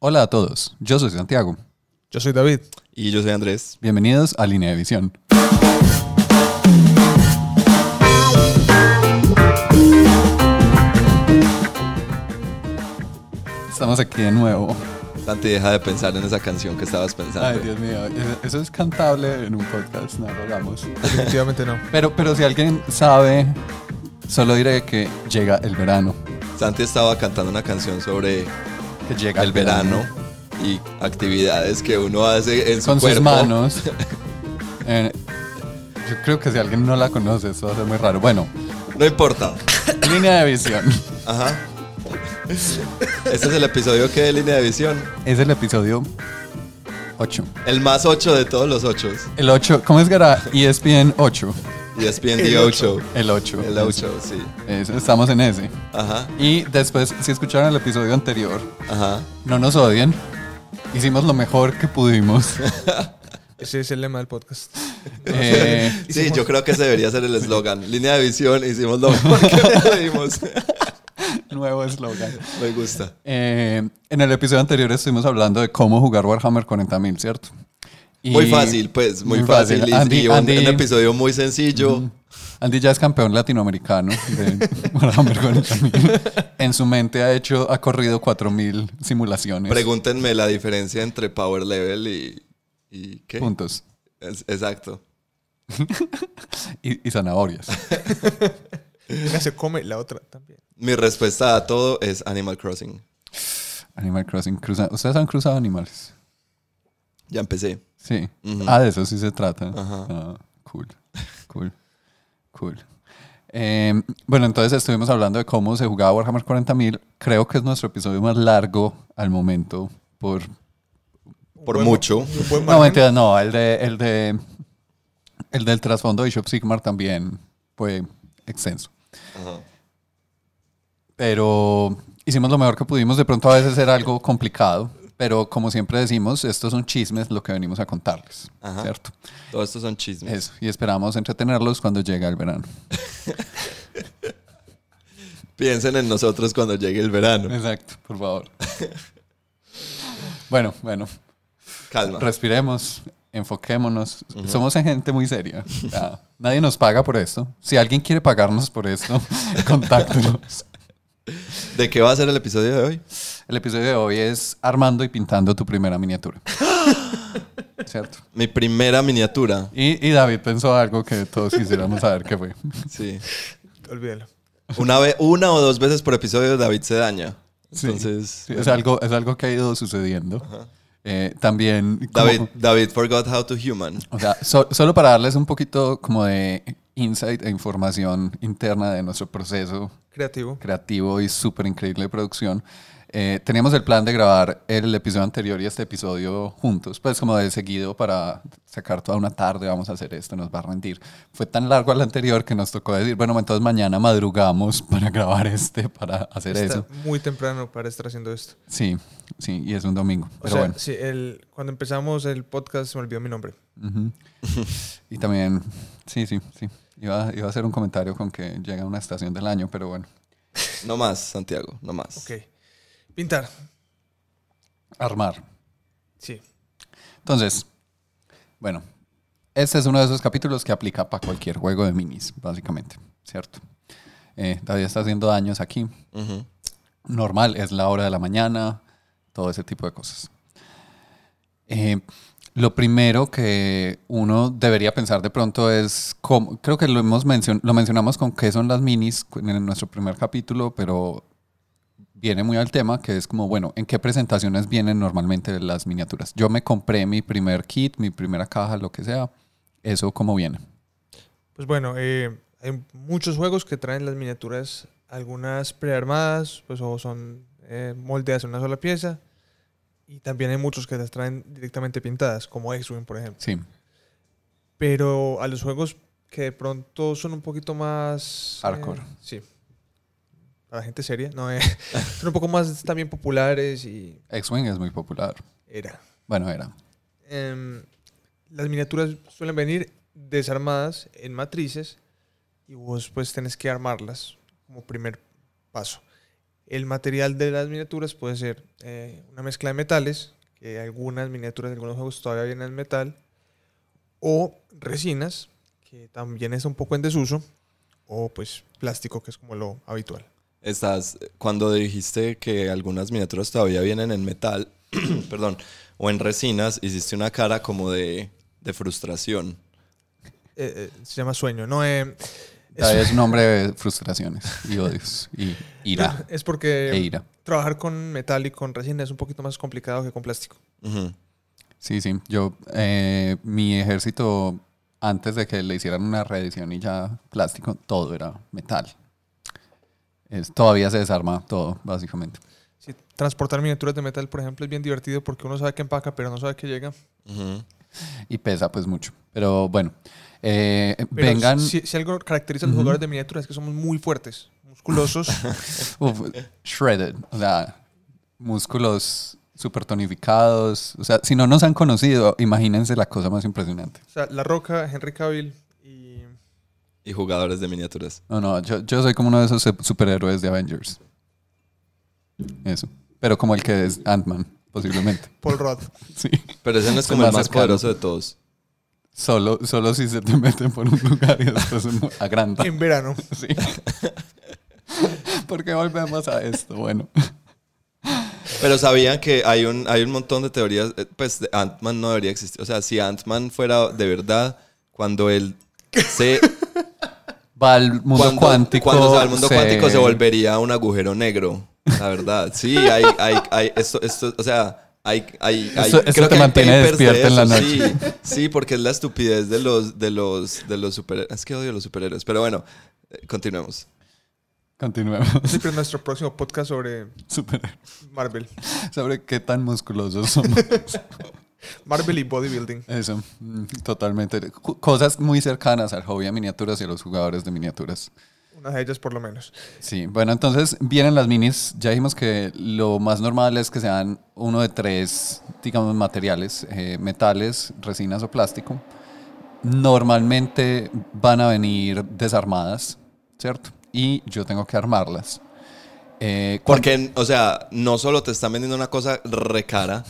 Hola a todos, yo soy Santiago. Yo soy David. Y yo soy Andrés. Bienvenidos a Línea de Visión. Estamos aquí de nuevo. Santi, deja de pensar en esa canción que estabas pensando. Ay, Dios mío, eso- eso es cantable en un podcast, no lo hagamos. Definitivamente no. Pero, pero si alguien sabe, solo diré que llega el verano. Santi estaba cantando una canción sobre Que llega el verano y actividades que uno hace en su Con sus manos. Eh, yo creo que si alguien no la conoce, eso va a ser muy raro. Bueno, No importa. línea de visión. Ajá. Este es el episodio que de línea de visión. Es el episodio 8. El más 8 de todos los 8. El 8, ¿cómo es que era? ESPN 8. Y es bien El The 8. El 8. El 8, sí. estamos en ese. Ajá. Y después, si escucharon el episodio anterior, Ajá. no nos odien. Hicimos lo mejor que pudimos. Ese es el lema del podcast. Eh, Sí, yo creo que ese debería ser el eslogan. Línea de visión, hicimos lo mejor que pudimos. nuevo eslogan. Me gusta. Eh, en el episodio anterior estuvimos hablando de cómo jugar Warhammer 40.000, ¿cierto? Y- Muy fácil, pues, muy, muy fácil. Andy- y un, Andy- un episodio muy sencillo. Andy ya es campeón latinoamericano de Warhammer 40.000. En su mente ha hecho, ha corrido 4.000 simulaciones. Pregúntenme la diferencia entre power level y. y ¿Qué? puntos. Es- exacto. Y, y zanahorias. Una se come, la otra también. Mi respuesta a todo es Animal Crossing. Animal Crossing. Cruza, ¿Ustedes han cruzado animales? Ya empecé. Sí. Ah, de eso sí se trata. Ajá. Ah, cool. Cool. Cool. Eh, bueno, entonces estuvimos hablando de cómo se jugaba Warhammer 40.000. Creo que es nuestro episodio más largo al momento por... Por mucho. No, mentira, no. El, de, el, de, el del trasfondo de Shop Sigmar también fue extenso. Ajá. Pero hicimos lo mejor que pudimos. De pronto a veces era algo complicado. Pero como siempre decimos, estos son chismes lo que venimos a contarles. Ajá. ¿Cierto? Todo esto son chismes. Eso. Y esperamos entretenerlos cuando llegue el verano. Piensen en nosotros cuando llegue el verano. Exacto, por favor. bueno, bueno. Calma. Respiremos, enfoquémonos. Somos gente muy seria. Nadie nos paga por esto. Si alguien quiere pagarnos por esto, contáctenos. ¿De qué va a ser el episodio de hoy? El episodio de hoy es armando y pintando tu primera miniatura. ¿Cierto? Mi primera miniatura. Y, y David pensó algo que todos quisiéramos saber qué fue. Sí. Olvídalo. Una, vez, una o dos veces por episodio David se daña. Sí, Entonces, sí, es, algo, es algo que ha ido sucediendo. Eh, también... como- David, David forgot how to human. O sea, so- solo para darles un poquito como de insight e información interna de nuestro proceso Creativo. creativo y súper increíble producción. eh, teníamos el plan de grabar el episodio anterior y este episodio juntos, pues como de seguido para sacar toda una tarde, vamos a hacer esto, nos va a rendir. Fue tan largo el anterior que nos tocó decir, bueno, entonces mañana madrugamos para grabar este, para hacer Está eso. muy temprano para estar haciendo esto. Sí, sí, y es un domingo. O Pero sea, bueno. sí, el, cuando empezamos el podcast se me olvidó mi nombre. Y también, sí, sí, sí. Iba, iba a hacer un comentario con que llega una estación del año, pero bueno. No más, Santiago, no más. Ok. Pintar. Armar. Sí. Entonces, bueno, este es uno de esos capítulos que aplica para cualquier juego de minis, básicamente, ¿cierto? Eh, todavía está haciendo daños aquí. Normal, es la hora de la mañana, todo ese tipo de cosas. Eh, lo primero que uno debería pensar de pronto es, cómo, creo que lo, hemos mencion- lo mencionamos con qué son las minis en nuestro primer capítulo, pero viene muy al tema, que es como, bueno, ¿en qué presentaciones vienen normalmente las miniaturas? Yo me compré mi primer kit, mi primera caja, lo que sea. ¿Eso cómo viene? Pues bueno, eh, hay muchos juegos que traen las miniaturas, algunas prearmadas, pues o son eh, moldeadas en una sola pieza. Y también hay muchos que las traen directamente pintadas, como X-Wing, por ejemplo. Sí, Pero a los juegos que de pronto son un poquito más... Hardcore. eh, sí. Para gente seria. No, eh, son un poco más también populares y... X-Wing es muy popular. Era. Bueno, era. Em, las miniaturas suelen venir desarmadas en matrices y vos pues tenés que armarlas como primer paso. El material de las miniaturas puede ser eh, una mezcla de metales, que algunas miniaturas de algunos juegos todavía vienen en metal, o resinas, que también es un poco en desuso, o pues plástico, que es como lo habitual. Estás, cuando dijiste que algunas miniaturas todavía vienen en metal, perdón, o en resinas, hiciste una cara como de, de frustración. Eh, eh, se llama sueño, ¿no? Eh, es, un hombre de frustraciones y odios y ira. es porque E ira. trabajar con metal y con resina es un poquito más complicado que con plástico. Sí, sí. Yo, eh, mi ejército, antes de que le hicieran una reedición y ya plástico, todo era metal. Es, todavía se desarma todo, básicamente. Sí, transportar miniaturas de metal, por ejemplo, es bien divertido porque uno sabe que empaca, pero no sabe que llega. Y pesa pues mucho. Pero bueno, eh, vengan... Si, si algo caracteriza a los jugadores de miniaturas es que somos muy fuertes, musculosos. Uf, shredded, o sea, músculos súper tonificados. O sea, si no nos han conocido, imagínense la cosa más impresionante. o sea, La Roca, Henry Cavill y... Y jugadores de miniaturas. No, no, yo, yo soy como uno de esos superhéroes de Avengers. Eso. Pero como el que es Ant-Man, posiblemente. Paul Rudd. Sí. Pero ese no es como el más poderoso de todos. Solo, solo si se te meten por un lugar y después uno agranda. en verano. Sí. ¿Por qué volvemos a esto? Bueno. Pero sabían que hay un, hay un montón de teorías. eh, Pues Ant-Man no debería existir. O sea, si Ant-Man fuera de verdad, cuando él se. Va al mundo cuando, cuántico. cuando se va al mundo cuántico se volvería un agujero negro. La verdad. Sí, hay, hay, hay esto, esto, o sea. Hay, hay, hay- Eso- eso creo te que hay mantiene papers de despierto en la eso, noche. Sí, sí, porque es la estupidez de los, de los, de los superhéroes. Es que odio a los superhéroes. Pero bueno, eh, continuemos. Continuemos. Siempre en nuestro próximo podcast sobre Super- Marvel. Sobre qué tan musculosos somos. Marvel y bodybuilding. Eso, mm, totalmente. Cosas muy cercanas al hobby de miniaturas y a los jugadores de miniaturas. Una de ellas por lo menos. Sí, bueno, entonces vienen las minis. Ya dijimos que lo más normal es que sean uno de tres, digamos, materiales, eh, metales, resinas o plástico. Normalmente van a venir desarmadas, ¿cierto? Y yo tengo que armarlas. Eh, Porque, o sea, no solo te están vendiendo una cosa recara,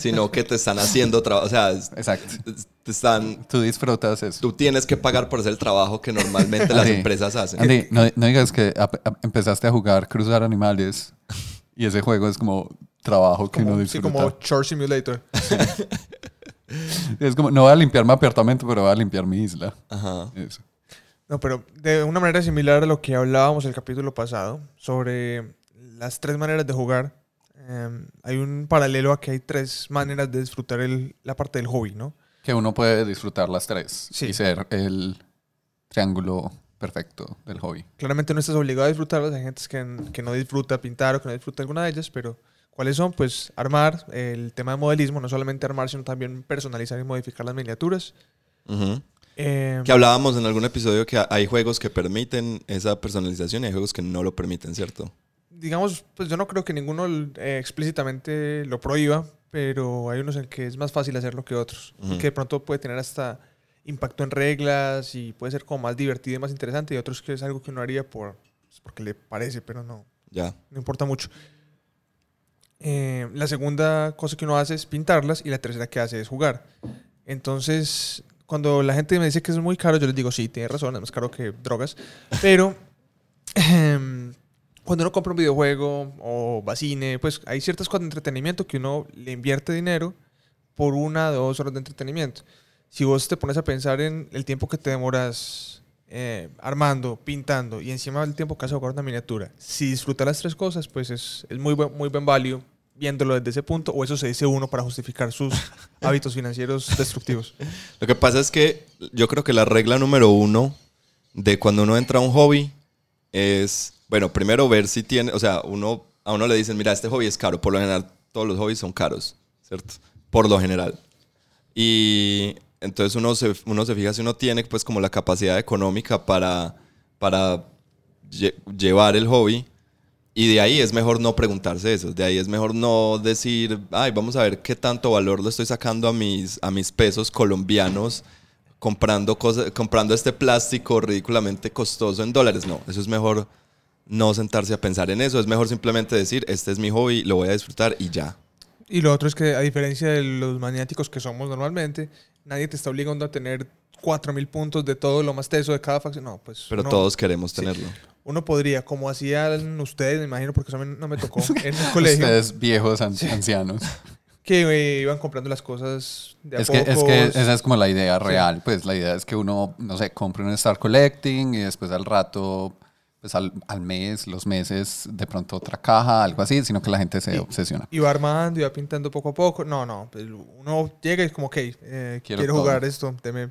sino que te están haciendo trabajo. O sea, es- Exacto. te están. Tú disfrutas eso. Tú tienes que pagar por hacer el trabajo que normalmente las Andy, empresas hacen. Andy, no, no digas que empezaste a jugar cruzar animales y ese juego es como trabajo que Como, no sí, disfruta. como Chore Simulator. Es como, no voy a limpiar mi apartamento, pero voy a limpiar mi isla. Ajá. Eso. No, pero de una manera similar a lo que hablábamos el capítulo pasado sobre las tres maneras de jugar, eh, hay un paralelo a que hay tres maneras de disfrutar el- la parte del hobby, ¿no? Que uno puede disfrutar las tres Sí. y ser el triángulo perfecto del hobby. Claramente no estás obligado a disfrutarlas, hay gente que, que no disfruta pintar o que no disfruta alguna de ellas, pero ¿cuáles son? Pues armar, el tema de modelismo, no solamente armar, sino también personalizar y modificar las miniaturas. Ujú. Eh, Que hablábamos en algún episodio que hay juegos que permiten esa personalización y hay juegos que no lo permiten, ¿cierto? digamos, pues yo no creo que ninguno eh, explícitamente lo prohíba, pero hay unos en que es más fácil hacerlo que otros. Y Ujú. que de pronto puede tener hasta impacto en reglas y puede ser como más divertido y más interesante. Y otros que es algo que uno haría por, pues, porque le parece, pero no, Ya. no importa mucho. Eh, la segunda cosa que uno hace es pintarlas y la tercera que hace es jugar. Entonces, cuando la gente me dice que es muy caro, yo les digo, sí, tiene razón, es más caro que drogas. Pero em, cuando uno compra un videojuego o va a cine, pues hay ciertas cosas de entretenimiento que uno le invierte dinero por una o dos horas de entretenimiento. Si vos te pones a pensar en el tiempo que te demoras eh, armando, pintando y encima el tiempo que has jugar una miniatura, si disfrutas las tres cosas, pues es, es muy, buen, muy buen value viéndolo desde ese punto, o eso se dice uno para justificar sus hábitos financieros destructivos. Lo que pasa es que yo creo que la regla número uno de cuando uno entra a un hobby es, bueno, primero ver si tiene, o sea, uno, a uno le dicen, mira, este hobby es caro. Por lo general, todos los hobbies son caros, ¿cierto? Por lo general. Y entonces uno se, uno se fija si uno tiene pues como la capacidad económica para, para lle- llevar el hobby. Y de ahí es mejor no preguntarse eso. De ahí es mejor no decir, ay, vamos a ver qué tanto valor le estoy sacando a mis, a mis pesos colombianos comprando, cosas, comprando este plástico ridículamente costoso en dólares. No, eso es mejor no sentarse a pensar en eso. Es mejor simplemente decir, este es mi hobby, lo voy a disfrutar y ya. Y lo otro es que, a diferencia de los maniáticos que somos normalmente, nadie te está obligando a tener 4.000 puntos de todo lo más teso de cada facción. No, pues. Pero uno- todos queremos sí. Uno podría, como hacían ustedes, me imagino, porque eso a mí no me tocó en el colegio, Ustedes viejos an- ancianos. que eh, iban comprando las cosas de a Es que, es que esa es como la idea real. Pues la idea es que uno, no sé, compre un Star Collecting y después al rato, pues al, al mes, los meses, de pronto otra caja, algo así, sino que la gente se Y- obsesiona. Iba armando, iba pintando poco a poco. No, no, pues uno llega y es como, ok, eh, Quiero quiero, jugar esto, deme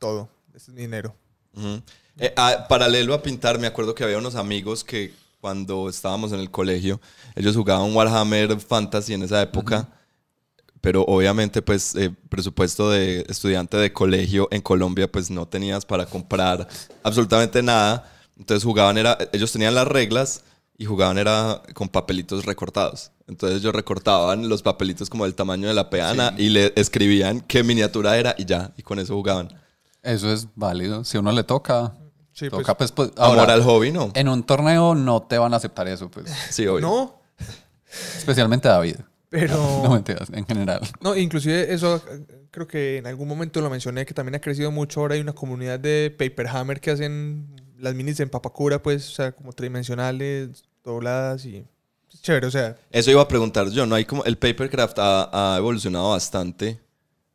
todo. Este es mi dinero. Ujú. Eh, ah, paralelo a pintar, me acuerdo que había unos amigos que cuando estábamos en el colegio, ellos jugaban Warhammer Fantasy en esa época, pero obviamente pues eh, presupuesto de estudiante de colegio en Colombia pues no tenías para comprar absolutamente nada, entonces jugaban era, ellos tenían las reglas y jugaban era con papelitos recortados. Entonces ellos recortaban los papelitos como del tamaño de la peana y le escribían qué miniatura era y ya, y con eso jugaban. Eso es válido. Si a uno le toca, Sí, pues, toca, pues, pues, Amor ahora, al hobby, ¿no? en un torneo no te van a aceptar eso, pues. Sí, obvio. no, Especialmente David. pero... No mentiras, en general. No, inclusive eso creo que en algún momento lo mencioné, que también ha crecido mucho. Ahora hay una comunidad de Paperhammer que hacen las minis en papacura, pues, o sea, como tridimensionales, dobladas y... es chévere, o sea, Eso iba a preguntar yo, ¿no? Hay como el papercraft ha, ha evolucionado bastante.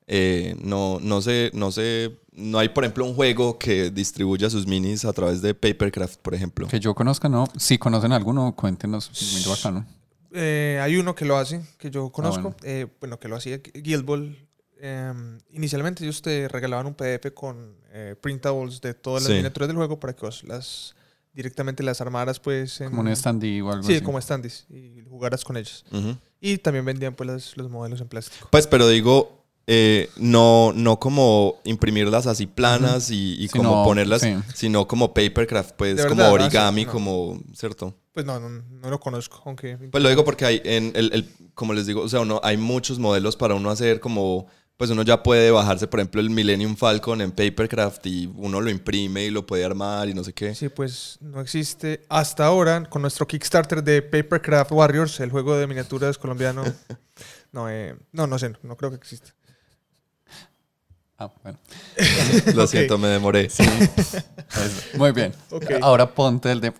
Eh, no, no sé, no sé, no hay por ejemplo un juego que distribuya sus minis a través de papercraft, por ejemplo. Que yo conozca, ¿no? Si conocen alguno, cuéntenos. Muy bacano. eh, hay uno que lo hace, que yo conozco, bueno. eh, bueno. que lo hacía Guild Ball. Eh, inicialmente ellos te regalaban un PDF con eh, printables de todas las Sí. miniaturas del juego para que vos las directamente las armaras pues en, Como un standee o algo sí, así. como standees y jugaras con ellos. Ujú. Y también vendían pues las- los modelos en plástico. Pues, pero digo, eh, no, no como imprimirlas así planas y, como ponerlas, sí. sino como papercraft, pues como ¿no? origami, Sí, no. como, ¿cierto? Pues no, no, no lo conozco, aunque... Pues lo digo porque hay, en el, el- como les digo, o sea, uno, hay muchos modelos para uno hacer como, pues uno ya puede bajarse, por ejemplo, el Millennium Falcon en Papercraft y uno lo imprime y lo puede armar y no sé qué. Sí, pues no existe hasta ahora con nuestro Kickstarter de Papercraft Warriors, el juego de miniaturas colombiano. No, eh, no, no sé, no creo que exista. Ah, bueno. Lo siento, me demoré. Pues, muy bien. Ok. Ahora ponte el de...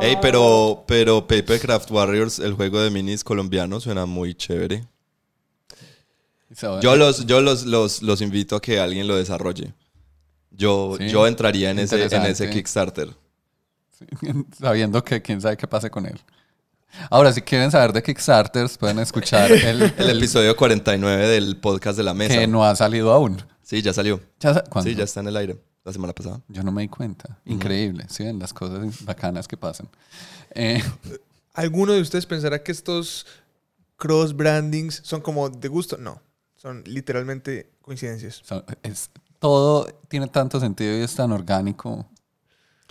Ey, pero, pero Papercraft Warriors, el juego de minis colombiano, suena muy chévere. Yo los, yo los, los, los invito a que alguien lo desarrolle. Yo, Sí, yo entraría en ese, en ese. Kickstarter. sabiendo que quién sabe qué pase con él. Ahora, si quieren saber de Kickstarters, pueden escuchar el, El episodio 49 del podcast de la mesa. que no ha salido aún. Sí, ya salió. ¿Ya sa- ¿Cuándo? Sí, ya está en el aire. La semana pasada. Yo no me di cuenta. Increíble. Sí, ven las cosas bacanas que pasan. Eh, ¿Alguno de ustedes pensará que estos cross brandings son como de gusto? No, son literalmente coincidencias. son- es- todo tiene tanto sentido y es tan orgánico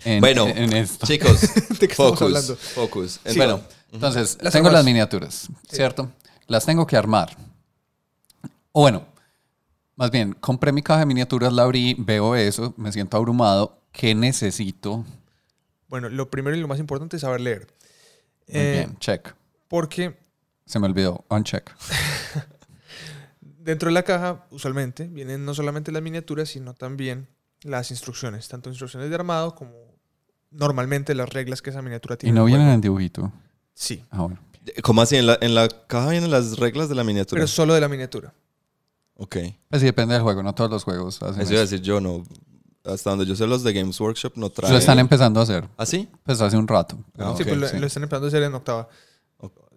en, Bueno, en esto. Chicos, ¿De qué estamos focus. hablando? Focus. Sí, bueno, entonces, Las tengo armas. las miniaturas, ¿cierto? Las tengo que armar. O bueno, más bien, compré mi caja de miniaturas, la abrí, veo eso, me siento abrumado. ¿Qué necesito? Bueno, lo primero y lo más importante es saber leer. Muy Eh, bien, check. Porque Se me olvidó, uncheck. dentro de la caja, usualmente, vienen no solamente las miniaturas, sino también las instrucciones, tanto instrucciones de armado como normalmente las reglas que esa miniatura Y tiene. no en el vienen en dibujito. Sí, Ah, bueno. ¿Cómo así? ¿En la, en la caja vienen las reglas de la miniatura? pero solo de la miniatura. ok. Pues sí, depende del juego, no todos los juegos hacen Eso iba a decir yo, no. Hasta donde yo sé, los de Games Workshop no traen. Lo están empezando a hacer, ¿Ah, sí? pues hace un rato. Ah, sí, pues lo, sí. lo están empezando a hacer en octava.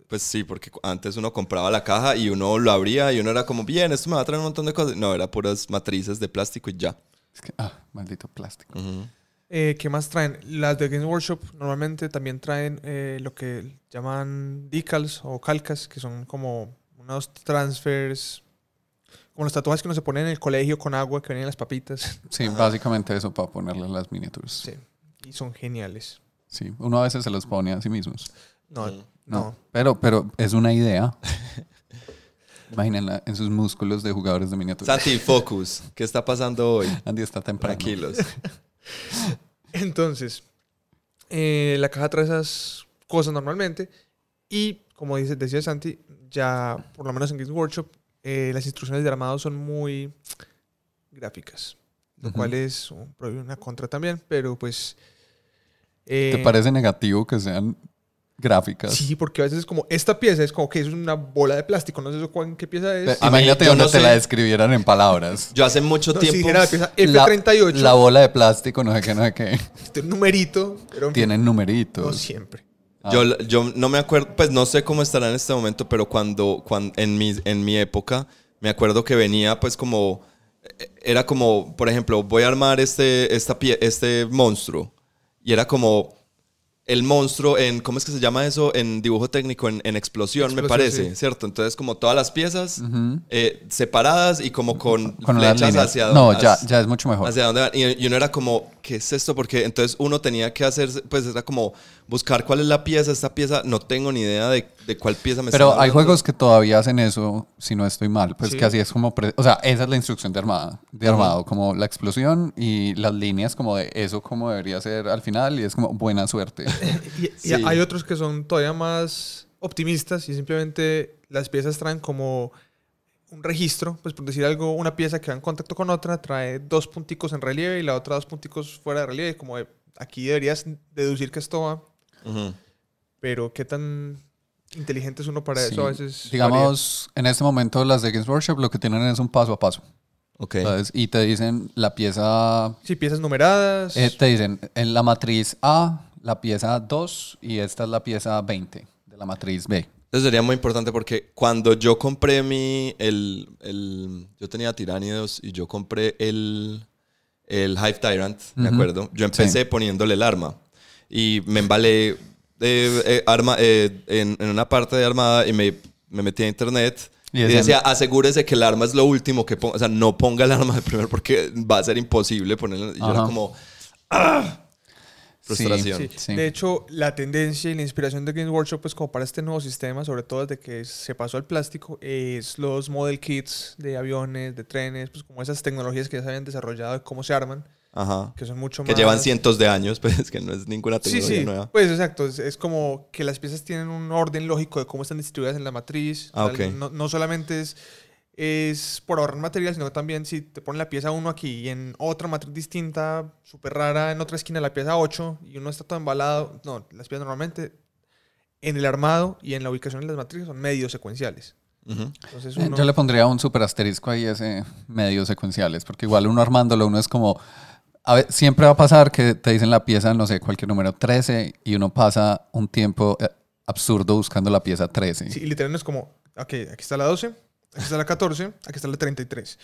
Pues sí, porque antes uno compraba la caja y uno lo abría y uno era como, bien, esto me va a traer un montón de cosas. No, era puras matrices de plástico y ya. Es que, ah, maldito plástico. Ujú. Eh, ¿Qué más traen? Las de Games Workshop normalmente también traen eh, lo que llaman decals o calcas, que son como unos transfers, como los tatuajes que uno se pone en el colegio con agua que vienen en las papitas. Sí, básicamente eso para ponerle a las miniaturas. Sí, y son geniales. Sí, uno a veces se los pone a sí mismos. No, Mm. No, no. Pero, pero es una idea. Imagínenla en sus músculos de jugadores de miniaturas. Santi, focus. ¿Qué está pasando hoy? Andy está temprano. Tranquilos. Entonces, eh, la caja trae esas cosas normalmente y, como dice, decía Santi, ya por lo menos en Games Workshop, eh, las instrucciones de armado son muy gráficas, lo cual es un una contra también, pero pues... ¿Te eh, parece negativo que sean gráficas? Sí, porque a veces es como, esta pieza es como que es una bola de plástico, no sé eso cuán- qué pieza es. Pe- A mí, Imagínate yo donde no te sé. la describieran en palabras. Yo hace mucho No, si tiempo. dijera la pieza La- F38, La, bola de plástico, no sé qué, no sé qué. este numerito, pero Tienen no numeritos. siempre. Ah. Yo, yo no me acuerdo, pues no sé cómo estará en este momento, pero cuando, cuando en, mi, en mi época, me acuerdo que venía pues como, eh, era como, por ejemplo, voy a armar este, esta, pie- este monstruo. Y era como el monstruo en, ¿cómo es que se llama eso? En dibujo técnico, en, en explosión, me parece, sí. ¿cierto? Entonces como todas las piezas eh, separadas y como con, Con flechas hacia No, dónde- ya, ya es mucho mejor. hacia dónde. Y, y uno era como, ¿qué es esto? Porque entonces uno tenía que hacer, pues era como buscar cuál es la pieza, esta pieza, no tengo ni idea de, de cuál pieza me Pero hay hablando. juegos que todavía hacen eso, si no estoy mal. Pues Sí. que así es como... pre- O sea, esa es la instrucción de armada, de armado. Como la explosión y las líneas como de eso como debería ser al final. Y es como buena suerte. Y, hay otros que son todavía más optimistas y simplemente las piezas traen como un registro, pues por decir algo, una pieza que va en contacto con otra trae dos punticos en relieve y la otra dos punticos fuera de relieve, como de, aquí deberías deducir que esto va, pero qué tan inteligente es uno para Sí. eso a veces. Digamos, en este momento las de Games Workshop lo que tienen es un paso a paso. Ok. ¿sabes? Y te dicen la pieza... varía. Sí, piezas numeradas. eh, te dicen en la matriz A, la pieza 2 y esta es la pieza 20 de la matriz B. Entonces sería muy importante porque cuando yo compré mi, el, el- yo tenía tiránidos y yo compré el, el Hive Tyrant, me Ujú. acuerdo, yo empecé poniéndole el arma y me embalé eh, eh, arma, eh, en, en una parte de armada y me, me metí a internet Y decía, asegúrese que el arma es lo último que ponga, o sea, no ponga el arma de primero porque va a ser imposible ponerlo. Y yo era como, ¡ah! Frustración. Sí. Sí. De hecho, la tendencia y la inspiración de Games Workshop, pues como para este nuevo sistema, sobre todo desde que se pasó al plástico, es los model kits de aviones, de trenes, pues como esas tecnologías que ya se habían desarrollado de cómo se arman, Ajá. que son mucho Que más... llevan cientos de años, pues que no es ninguna Sí, tecnología sí, nueva. pues exacto, es, es como que las piezas tienen un orden lógico de cómo están distribuidas en la matriz. Ah, O sea, ok. no, no solamente es, es por ahorrar material, sino también si te ponen la pieza 1 aquí y en otra matriz distinta, súper rara, en otra esquina la pieza 8 y uno está todo embalado. No, las piezas normalmente en el armado y en la ubicación de las matrices son medios secuenciales. Entonces Eh, uno... Yo le pondría un super asterisco ahí ese medios secuenciales, porque igual uno armándolo, uno es como... A ver, siempre va a pasar que te dicen la pieza, no sé, cualquier número 13 y uno pasa un tiempo eh, absurdo buscando la pieza 13. Sí, y literalmente es como, ok, aquí está la 12, aquí está la 14, aquí está la 33.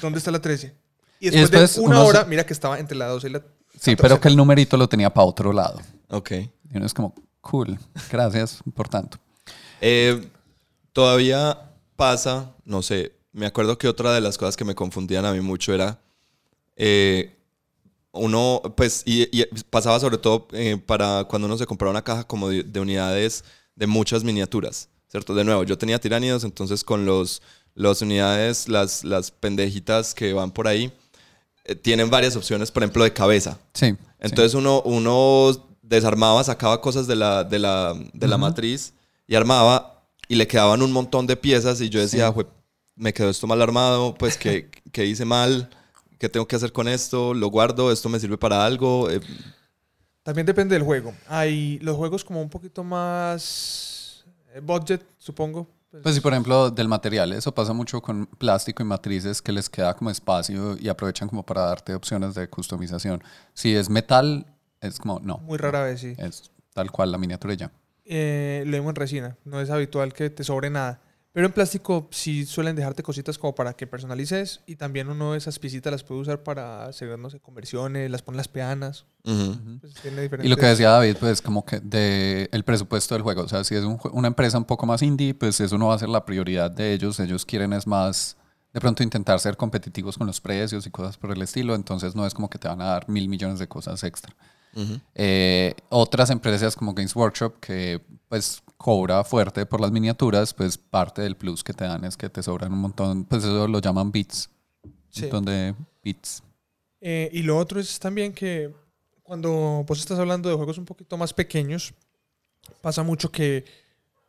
¿Dónde está la 13? Y después, después de una hora, mira que estaba entre la 12 y la 14. Sí, pero que el numerito lo tenía para otro lado. Ok. Y uno es como, cool, gracias por tanto. Eh, todavía pasa, no sé, me acuerdo que otra de las cosas que me confundían a mí mucho era eh, uno, pues, y, y pasaba sobre todo eh, para cuando uno se compraba una caja como de, de unidades de muchas miniaturas, ¿cierto? De nuevo, yo tenía tiránidos, entonces con los, las unidades, las, las pendejitas que van por ahí, eh, tienen varias opciones, por ejemplo, de cabeza. Sí. Entonces uno, uno desarmaba, sacaba cosas de la, de la, de la matriz y armaba y le quedaban un montón de piezas y yo decía, Sí. "Jue- me quedó esto mal armado, pues que, que hice mal, qué tengo que hacer con esto, lo guardo, esto me sirve para algo. Eh, También depende del juego. Hay los juegos como un poquito más eh, budget, supongo. Pues, Pues sí, por ejemplo, del material, eso pasa mucho con plástico y matrices que les queda como espacio y aprovechan como para darte opciones de customización. Si es metal, es como, no, muy rara vez, sí. es tal cual la miniatura ya. Eh, lo mismo en resina. No es habitual que te sobre nada. Pero en plástico sí suelen dejarte cositas como para que personalices y también uno de esas piecitas las puede usar para hacer, no sé, conversiones, las pone las peanas. Pues Y lo que decía David, pues como que de el presupuesto del juego, o sea, si es un una empresa un poco más indie, pues eso no va a ser la prioridad de ellos, ellos quieren es más de pronto intentar ser competitivos con los precios y cosas por el estilo, entonces no es como que te van a dar mil millones de cosas extra. Eh, otras empresas como Games Workshop, que pues cobra fuerte por las miniaturas, pues parte del plus que te dan es que te sobran un montón, pues eso lo llaman bits, Sí. un montón de bits. Eh, y lo otro es también que cuando vos estás hablando de juegos un poquito más pequeños, pasa mucho que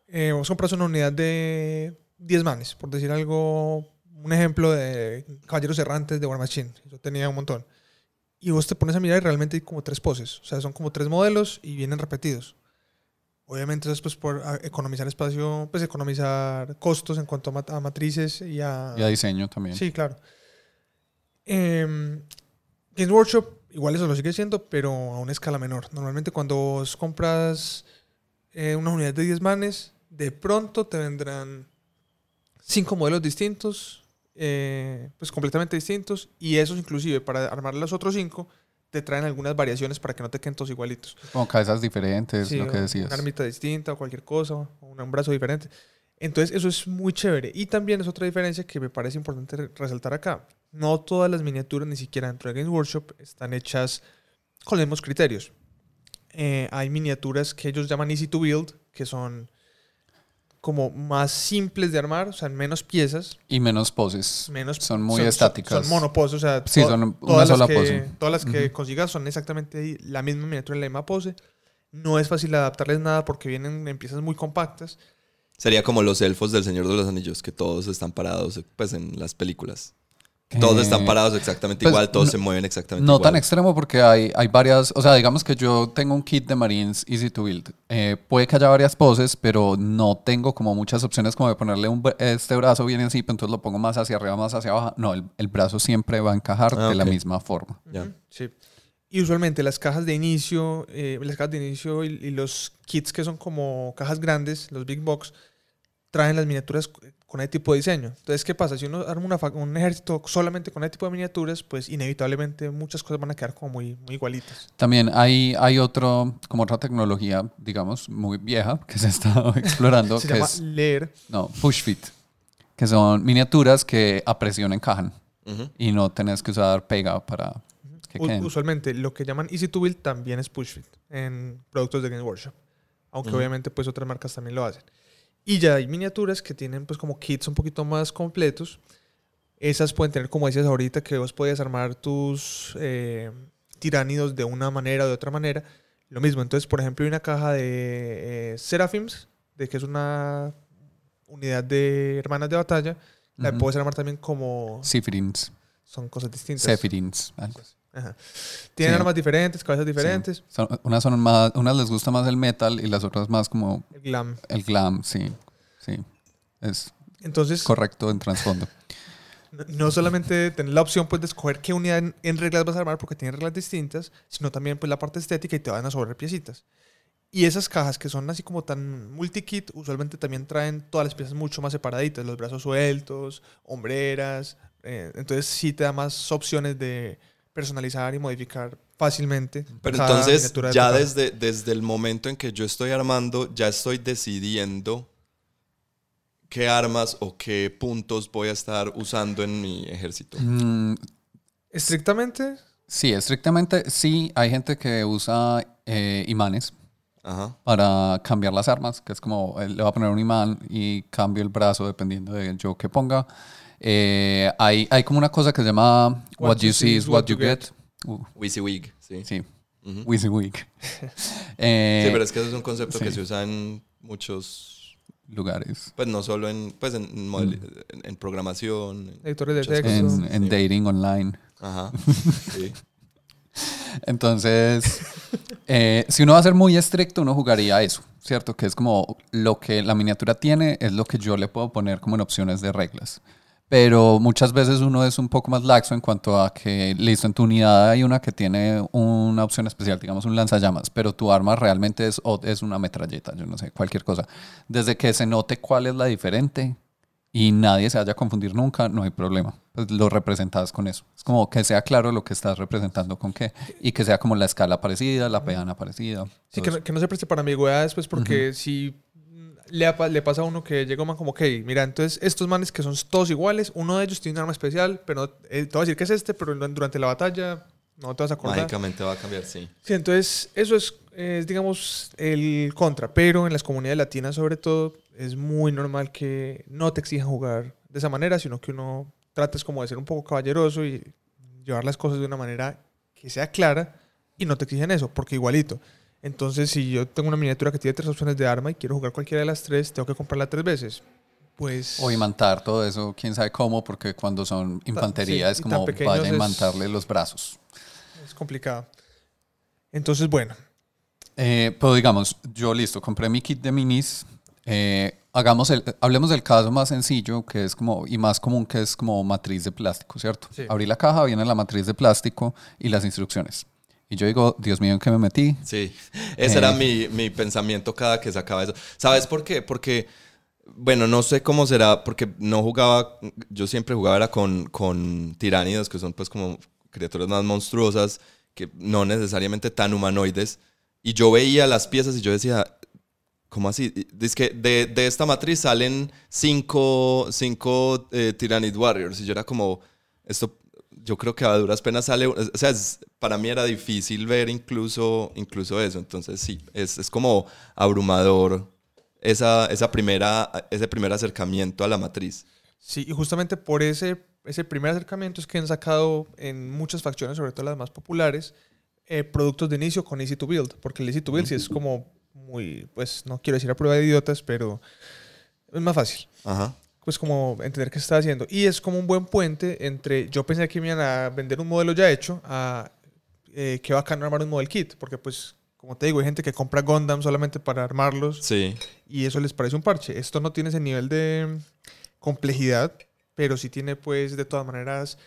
eh, vos compras una unidad de 10 manes, por decir algo, un ejemplo de Caballeros Errantes de War Machine. Yo tenía un montón. Y vos te pones a mirar y realmente hay como tres poses. O sea, son como tres modelos y vienen repetidos. Obviamente eso es pues por ah, economizar espacio, pues economizar costos en cuanto a, mat- a matrices y a... Y a diseño también. Sí, claro. Em, Games Workshop, igual eso lo sigue siendo, pero a una escala menor. Normalmente cuando vos compras eh, una unidad de 10 manes, de pronto te vendrán cinco modelos distintos, eh, pues completamente distintos, y esos inclusive para armar los otros cinco te traen algunas variaciones para que no te queden todos igualitos. Como cabezas diferentes, Sí, lo que decías. Una armita distinta o cualquier cosa, o un, brazo diferente. Entonces, eso es muy chévere. Y también es otra diferencia que me parece importante re- resaltar acá. No todas las miniaturas, ni siquiera dentro de Games Workshop, están hechas con los mismos criterios. Eh, hay miniaturas que ellos llaman Easy to Build, que son como más simples de armar, o sea, menos piezas, Y menos poses. menos Son muy estáticas. Son, monoposes, o sea, Sí, to- son una todas las sola que, pose. Todas las que consigas son exactamente la misma miniatura en la misma pose. No es fácil adaptarles nada porque vienen en piezas muy compactas. Sería como los elfos del Señor de los Anillos, que todos están parados pues, en las películas. Todos Eh, están parados exactamente pues, igual, todos no- se mueven exactamente No igual. tan extremo porque hay, hay varias, o sea, digamos que yo tengo un kit de Marines Easy to Build. Eh, puede que haya varias poses, pero no tengo como muchas opciones como de ponerle un, este brazo bien así, pero entonces lo pongo más hacia arriba, más hacia abajo. No, el, el brazo siempre va a encajar Ah, de la misma forma. Sí. Y usualmente las cajas de inicio, eh, las cajas de inicio y, y los kits que son como cajas grandes, los big box, traen las miniaturas con ese tipo de diseño. Entonces, ¿qué pasa? Si uno arma una un ejército solamente con ese tipo de miniaturas, pues inevitablemente muchas cosas van a quedar como muy, muy igualitas. También hay, hay otro, como otra tecnología, digamos, muy vieja que se ha estado explorando, Se que llama es, leer. no, push fit, que son miniaturas que a presión encajan y no tenés que usar pega para que U- queden. Usualmente lo que llaman Easy to Build también es push fit en productos de Game Workshop. Aunque Ujú. obviamente pues otras marcas también lo hacen. Y ya hay miniaturas que tienen pues como kits un poquito más completos. Esas pueden tener, como decías ahorita, que vos podías armar tus eh, tiránidos de una manera o de otra manera. Lo mismo, entonces, por ejemplo, hay una caja de eh, Seraphims, de que es una unidad de hermanas de batalla. La puedes armar también como... Zephyrins, Son cosas distintas. Zephyrins. algo así. Ajá. Tienen Sí. armas diferentes, cabezas diferentes. Son- unas son más, unas les gusta más el metal y las otras más como El glam. el glam, sí, sí. Es Entonces, correcto en trasfondo. no- no solamente tener la opción pues, de escoger qué unidad en, en reglas vas a armar porque tienen reglas distintas, sino también pues, la parte estética y te van a sobrar piecitas. Y esas cajas que son así como tan multi-kit, usualmente también traen todas las piezas mucho más separaditas, los brazos sueltos, hombreras. eh, entonces sí te da más opciones de personalizar y modificar fácilmente. Pero cada entonces, de ya desde, desde el momento en que yo estoy armando, ya estoy decidiendo qué armas o qué puntos voy a estar usando en mi ejército. Mm, Estrictamente, sí, estrictamente sí, hay gente que usa eh, imanes Ajá. para cambiar las armas, que es como le va a poner un imán y cambio el brazo dependiendo de yo que ponga. Eh, hay, hay como una cosa que se llama What, you see is what you get. Uh, WYSIWYG, sí. sí, Ujú. WYSIWYG. Eh, Sí, pero es que eso es un concepto que se usa en muchos, lugares. pues no solo en, pues en, modeli- en, en programación. en- editores de texto. En, en Sí. dating online. Ajá. Sí. Entonces, eh, si uno va a ser muy estricto, uno jugaría eso, ¿cierto? Que es como lo que la miniatura tiene, es lo que yo le puedo poner como en opciones de reglas. Pero muchas veces uno es un poco más laxo en cuanto a que, listo, en tu unidad hay una que tiene una opción especial, digamos un lanzallamas, pero tu arma realmente es, es una metralleta, yo no sé, cualquier cosa. Desde que se note cuál es la diferente y nadie se vaya a confundir nunca, no hay problema. Pues lo representas con eso. Es como que sea claro lo que estás representando con qué y que sea como la escala parecida, la peana parecida. Sí, que no, que no se preste para ambigüedades, pues, porque si mm, le, pasa a uno que llega un man como, ok, mira, entonces estos manes que son todos iguales, uno de ellos tiene un arma especial, pero eh, te voy a decir que es este, pero durante la batalla no te vas a acordar. Mágicamente va a cambiar, sí. Sí, entonces eso es, es, digamos, el contra, pero en las comunidades latinas sobre todo es muy normal que no te exijan jugar de esa manera, sino que uno trates como de ser un poco caballeroso y llevar las cosas de una manera que sea clara y no te exigen eso, porque igualito. Entonces, si yo tengo una miniatura que tiene tres opciones de arma y quiero jugar cualquiera de las tres, tengo que comprarla tres veces. Pues. O imantar todo eso, quién sabe cómo, porque cuando son infantería sí, es como vaya a es- imantarle los brazos. Es complicado. Entonces, bueno, Eh, pero digamos, yo listo, compré mi kit de minis. eh, hagamos el, hablemos del caso más sencillo, que es como, y más común, que es como matriz de plástico, ¿cierto? Sí. Abrí la caja, viene la matriz de plástico y las instrucciones. Y yo digo, Dios mío, ¿en qué me metí? Sí, ese era Eh. mi, mi pensamiento cada que sacaba eso. ¿Sabes por qué? Porque, bueno, no sé cómo será, porque no jugaba, yo siempre jugaba era con, con tiránidos, que son pues como criaturas más monstruosas, que no necesariamente tan humanoides. Y yo veía las piezas y yo decía, ¿cómo así? Dice que de, de esta matriz salen cinco, cinco eh, Tyrannid Warriors. Y yo era como, esto yo creo que a duras penas sale, o sea, es- para mí era difícil ver incluso, incluso eso, entonces sí, es, es como abrumador esa, esa primera, ese primer acercamiento a la matriz. sí, y justamente por ese, ese primer acercamiento es que han sacado en muchas facciones, sobre todo las más populares, eh, productos de inicio con Easy to Build, porque el Easy to Build sí es como muy, pues no quiero decir a prueba de idiotas, pero es más fácil. Ajá. Pues como entender qué está haciendo. Y es como un buen puente entre, yo pensé que me iban a vender un modelo ya hecho, a eh, qué bacano armar un model kit, porque pues, como te digo, hay gente que compra Gundam solamente para armarlos Sí, y eso les parece un parche. Esto no tiene ese nivel de complejidad, pero sí tiene pues de todas maneras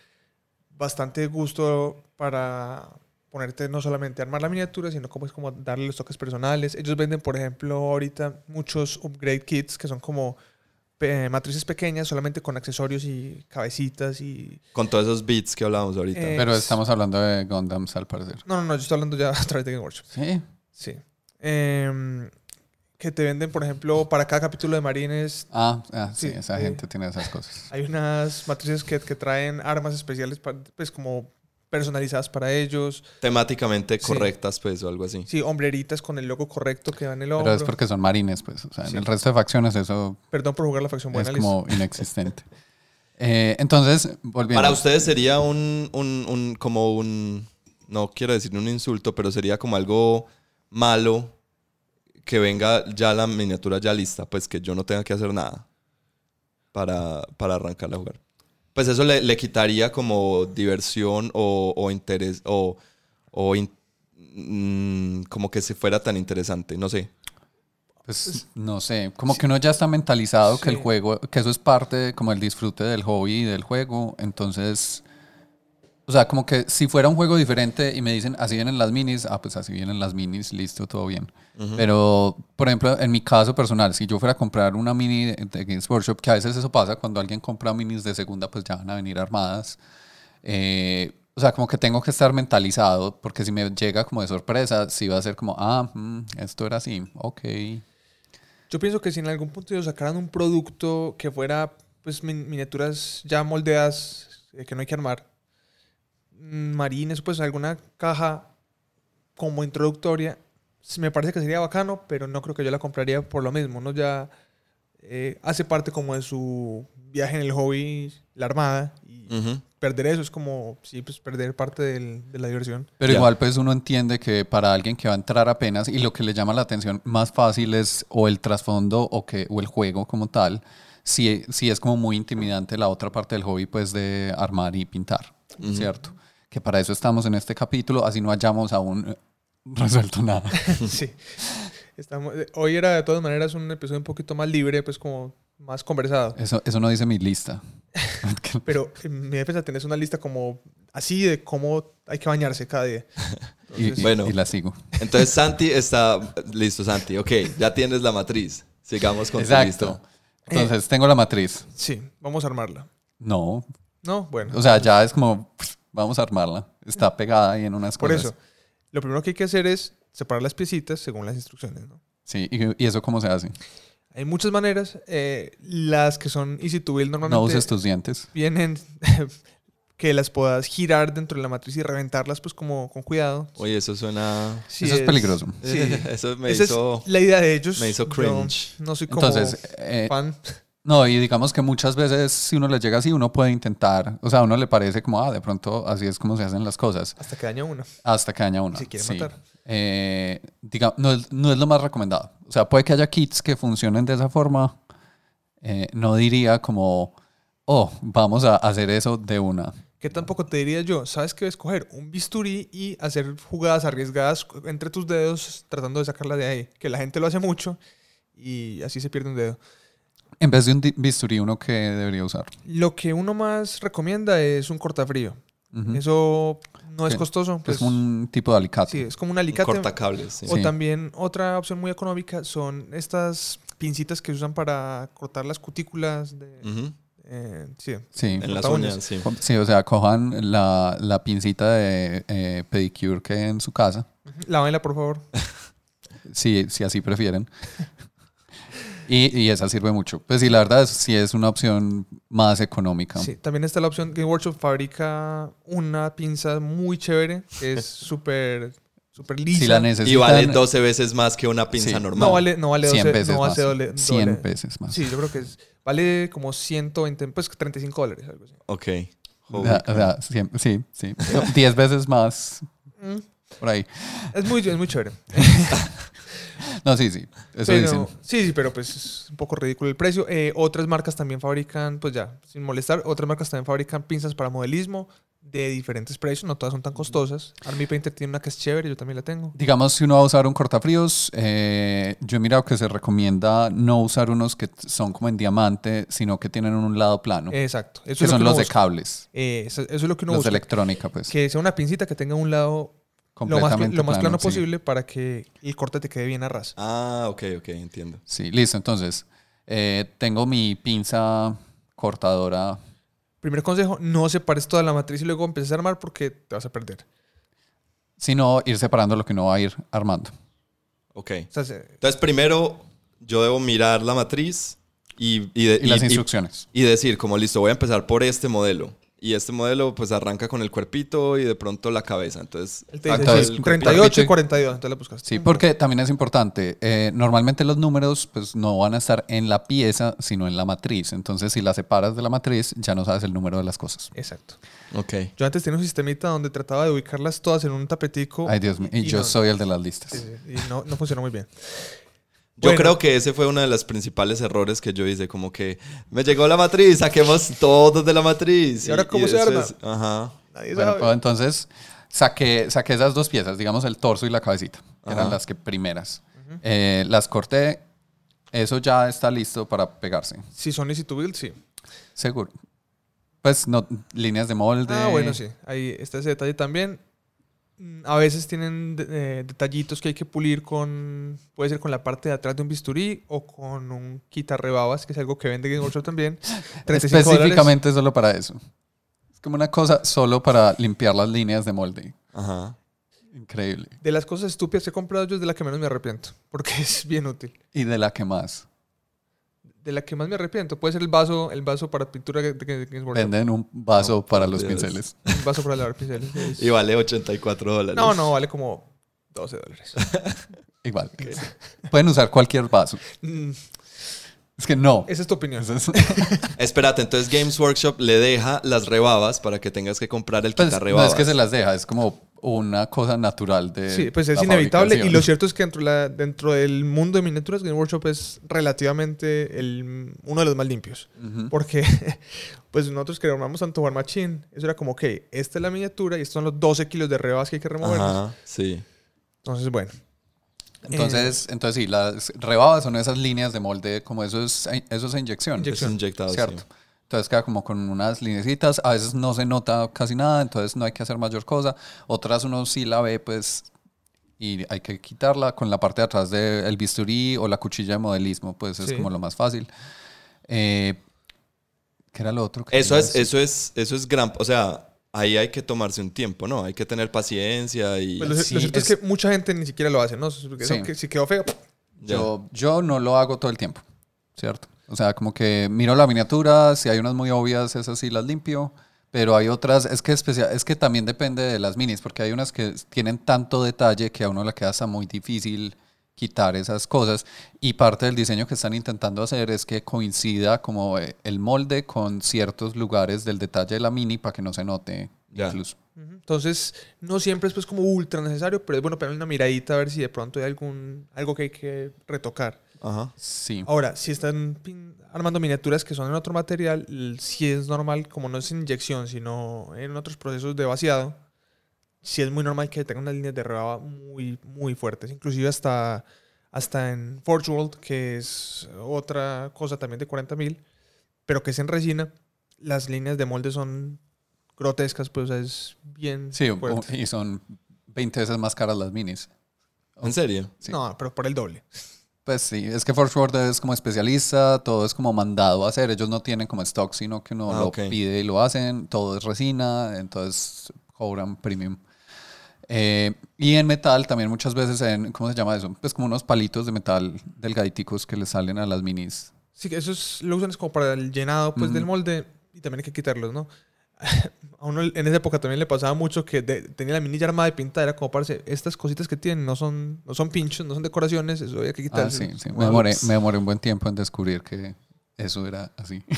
bastante gusto para ponerte no solamente a armar la miniatura, sino como es como darle los toques personales. Ellos venden, por ejemplo, ahorita muchos upgrade kits que son como eh, matrices pequeñas, solamente con accesorios y cabecitas y... con todos esos beats que hablábamos ahorita. Eh, Pero estamos hablando de Gundams al parecer. No, no, no, yo estoy hablando ya a través de Game Workshop. Sí. Sí. Em, que te venden, por ejemplo, para cada capítulo de Marines Ah, ah, sí, Sí, esa eh, gente tiene esas cosas. Hay unas matrices que, que traen armas especiales, pues como personalizadas para ellos. Temáticamente Sí. correctas, pues, o algo así. Sí, hombreritas con el logo correcto que va en el hombro. Pero es porque son marines, pues. O sea, Sí. en el resto de facciones eso Perdón por jugar la facción buena. es como inexistente. Eh, entonces, volviendo. Para ustedes sería un, un, un- como un, no quiero decir un insulto, pero sería como algo malo que venga ya la miniatura ya lista, pues que yo no tenga que hacer nada para, para arrancarla a jugar. Pues eso le, le quitaría como diversión o, o interés o, o in- mm, como que se fuera tan interesante, no sé. Pues no sé, como que uno ya está mentalizado que el juego, que eso es parte de, como el disfrute del hobby y del juego, entonces, o sea, como que si fuera un juego diferente y me dicen así vienen las minis, ah, pues así vienen las minis, listo, todo bien. Pero, por ejemplo, en mi caso personal, si yo fuera a comprar una mini de, Games Workshop, que a veces eso pasa cuando alguien compra minis de segunda, pues ya van a venir armadas. eh, o sea, como que tengo que estar mentalizado, porque si me llega como de sorpresa, sí va a ser como, ah, mm, esto era así, ok. Yo pienso que si en algún punto ellos sacaran un producto que fuera pues min- miniaturas ya moldeadas eh, que no hay que armar, marines, pues alguna caja como introductoria, me parece que sería bacano, pero no creo que yo la compraría por lo mismo. Uno ya eh, hace parte como de su viaje en el hobby, la armada, y Ujú. perder eso es como, sí, pues perder parte del- de la diversión. Pero Ya. igual pues uno entiende que para alguien que va a entrar apenas y lo que le llama la atención más fácil es o el trasfondo o, que, o el juego como tal, si, si es como muy intimidante la otra parte del hobby pues de armar y pintar, ¿cierto? Que para eso estamos en este capítulo, así no hayamos aún eh, resuelto nada. sí. Estamos, eh, hoy era de todas maneras un episodio un poquito más libre, pues como más conversado. Eso, eso no dice mi lista. Pero en mi defensa tenés una lista como así de cómo hay que bañarse cada día. Y, Entonces, y- Bueno. y la sigo. Entonces Santi está listo, Santi. Ok, ya tienes la matriz. Sigamos con tu Exacto. lista. Entonces tengo la matriz. Sí, vamos a armarla. No, No, bueno. o sea, ya es como, pff, vamos a armarla. Está pegada ahí en unas por cosas. eso, lo primero que hay que hacer es separar las piecitas según las instrucciones. ¿no? Sí, y, y eso cómo se hace. Hay muchas maneras. eh, las que son easy to build normalmente No uses tus dientes. vienen que las puedas girar dentro de la matriz y reventarlas pues como con cuidado. Oye, eso suena... Sí, Eso es peligroso. Sí. eso me Esa hizo... es la idea de ellos. me hizo cringe. no soy como Entonces, eh, fan. No, y digamos que muchas veces si uno le llega así, uno puede intentar, o sea, a uno le parece como, ah, de pronto así es como se hacen las cosas, Hasta que daña uno. hasta que daña uno. Si quiere sí. matar. Eh, diga- no, es, no es lo más recomendado. O sea, puede que haya kits que funcionen de esa forma. Eh, no diría como, oh, vamos a hacer eso de una. Que tampoco te diría yo, ¿sabes qué? Escoger un bisturí y hacer jugadas arriesgadas entre tus dedos tratando de sacarla de ahí. Que la gente lo hace mucho y así se pierde un dedo. En vez de un bisturí, uno que debería usar. Lo que uno más recomienda es un cortafrío. Eso no es costoso. es pues, como un tipo de alicate. sí, es como un Un alicate. cortacables, sí. O Sí. también otra opción muy económica son estas pincitas que se usan para cortar las cutículas de... Ujú. eh, sí, Sí. En las uñas, sí. Sí, o sea, cojan la, la pincita de eh, pedicure que hay en su casa, lávenla por favor. si, si así prefieren. Y, y esa sirve mucho. Pues sí, la verdad es, sí es una opción más económica. Sí, también está la opción Game Workshop fabrica una pinza muy chévere, que es súper súper lisa. Si la necesitan, Y vale 12 veces más que una pinza Sí. normal. no vale, no vale 100 12, veces no más. doble, 100 doble. veces más. Sí, yo creo que es, vale como 120, pues 35 dólares, algo así. Ok. O sea, cien- sí, sí. No, 10 veces más Mm, por ahí. Es muy, es muy chévere. No, sí, sí. Eso Pero- dicen. sí, sí, pero pues es un poco ridículo el precio. Eh, otras marcas también fabrican, pues ya, sin molestar, otras marcas también fabrican pinzas para modelismo de diferentes precios, no todas son tan costosas. Army Painter tiene una que es chévere, yo también la tengo. Digamos, si uno va a usar un cortafríos, eh, yo he mirado que se recomienda no usar unos que son como en diamante, sino que tienen un lado plano. Exacto. Eso que es lo son que los de cables, Eh, eso, eso es lo que uno los de busca. electrónica, pues. Que sea una pincita que tenga un lado lo más, completamente lo más plano, sí. posible para que el corte te quede bien a ras. Ah, ok, ok, entiendo. Sí, listo. Entonces, eh, tengo mi pinza cortadora. Primer consejo, no separes toda la matriz y luego empieces a armar porque te vas a perder. Sino ir separando lo que uno va a ir armando. Ok. Entonces, primero yo debo mirar la matriz y, y, de- Y las y- y- instrucciones. y decir, como listo, voy a empezar por este modelo. Y este modelo pues arranca con el cuerpito y de pronto la cabeza. Entonces, él te dice Entonces, sí, el 38 y cuerpito- 42, entonces la buscas. Sí, porque también es importante. eh, normalmente los números pues no van a estar en la pieza, sino en la matriz. Entonces, si la separas de la matriz, ya no sabes el número de las cosas. Exacto. ok. Yo antes tenía un sistemita donde trataba de ubicarlas todas en un tapetico. Ay, Dios mío. Y, yo no- soy el de las listas. sí, sí, y no, no funcionó muy bien. Yo Bueno. creo que ese fue uno de los principales errores que yo hice, como que me llegó la matriz, saquemos todos de la matriz. ¿Y ahora cómo se eso arma? es- ajá. Nadie Bueno, sabe. pues, entonces saqué, saqué esas dos piezas, digamos el torso y la cabecita, que eran las que primeras. Eh, las corté. Eso ya está listo para pegarse. Si son easy to build, sí. Seguro. Pues no, líneas de molde. Ah, bueno, sí. Ahí está ese detalle también. Mm, A veces tienen eh, detallitos que hay que pulir con. Puede ser con la parte de atrás de un bisturí o con un quitarrebabas, que es algo que vende Game Workshop también. 35 dólares. Específicamente solo para eso. Es como una cosa solo para limpiar las líneas de molde. Ajá. Increíble. De las cosas estúpidas que he comprado, yo es de la que menos me arrepiento. Porque es bien útil. ¿Y de la que más? De la que más me arrepiento puede ser el vaso, el vaso para pintura de Games Workshop. Venden un vaso No, para los Dios. pinceles. Un vaso para lavar pinceles. Es- Y vale 84 dólares. No, no, vale como 12 dólares. Igual. Pueden usar cualquier vaso. Mm, Es que no. Esa es tu opinión. Es- Espérate, entonces Games Workshop le deja las rebabas para que tengas que comprar el Pues, no quitarrebabas. es que se las deja, es como una cosa natural de. Sí, pues es la inevitable. Y lo cierto es que dentro, de la- dentro del mundo de miniaturas, Game Workshop es relativamente el, uno de los más limpios. Porque pues nosotros que armamos Santo War Machine, eso era como, ok, esta es la miniatura y estos son los 12 kilos de rebas que hay que remover. Ajá, sí. Entonces, bueno. Entonces, entonces sí, las rebabas son esas líneas de molde, como eso es, eso es inyección. Inyección. Es inyectado, sí. Entonces queda como con unas linecitas, a veces no se nota casi nada, entonces no hay que hacer mayor cosa. Otras uno sí la ve, pues, y hay que quitarla con la parte de atrás del bisturí o la cuchilla de modelismo, pues es Sí. como lo más fácil. Eh, ¿Qué era lo otro? que Eso es, eso es, eso es gran, o sea, ahí hay que tomarse un tiempo, ¿no? Hay que tener paciencia y Pues lo, lo Sí, cierto es... es- que mucha gente ni siquiera lo hace, ¿no? Sí. que si quedó feo. Yo, yo no lo hago todo el tiempo, ¿cierto? O sea, como que miro la miniatura, si hay unas muy obvias, esas sí las limpio, pero hay otras, es que, especial, es que también depende de las minis, porque hay unas que tienen tanto detalle que a uno le queda hasta muy difícil quitar esas cosas y parte del diseño que están intentando hacer es que coincida como eh, el molde con ciertos lugares del detalle de la mini para que no se note Ya. incluso. Entonces, no siempre es pues como ultra necesario, pero es bueno pegarle una miradita a ver si de pronto hay algún algo que hay que retocar. Ajá. Sí. Ahora, si están armando miniaturas que son en otro material, si es normal, como no es en inyección, sino en otros procesos de vaciado, sí es muy normal que tengan unas líneas de rebaba muy, muy fuertes. Inclusive hasta, hasta en Forge World, que es otra cosa también de 40.000, pero que es en resina, las líneas de molde son grotescas, pues o sea, es bien Sí, fuerte. y son 20 veces más caras las minis. ¿En serio? sí. No, pero por el doble. Pues sí, es que Forge World es como especialista, todo es como mandado a hacer. Ellos no tienen como stock, sino que uno Ah, lo pide y lo hacen. Todo es resina, entonces cobran premium. Eh, y en metal también muchas veces en, ¿cómo se llama eso? Pues como unos palitos de metal delgaditicos que le salen a las minis. Sí, que eso es, lo usan es como para el llenado pues, del molde y también hay que quitarlos, ¿no? A uno en esa época también le pasaba mucho que de- tenía la mini armada de pinta, era como parece, estas cositas que tienen no son, no son pinchos, no son decoraciones, eso había que Ah, quitarse. sí, sí. Me demoré, me demoré un buen tiempo en descubrir que eso era así.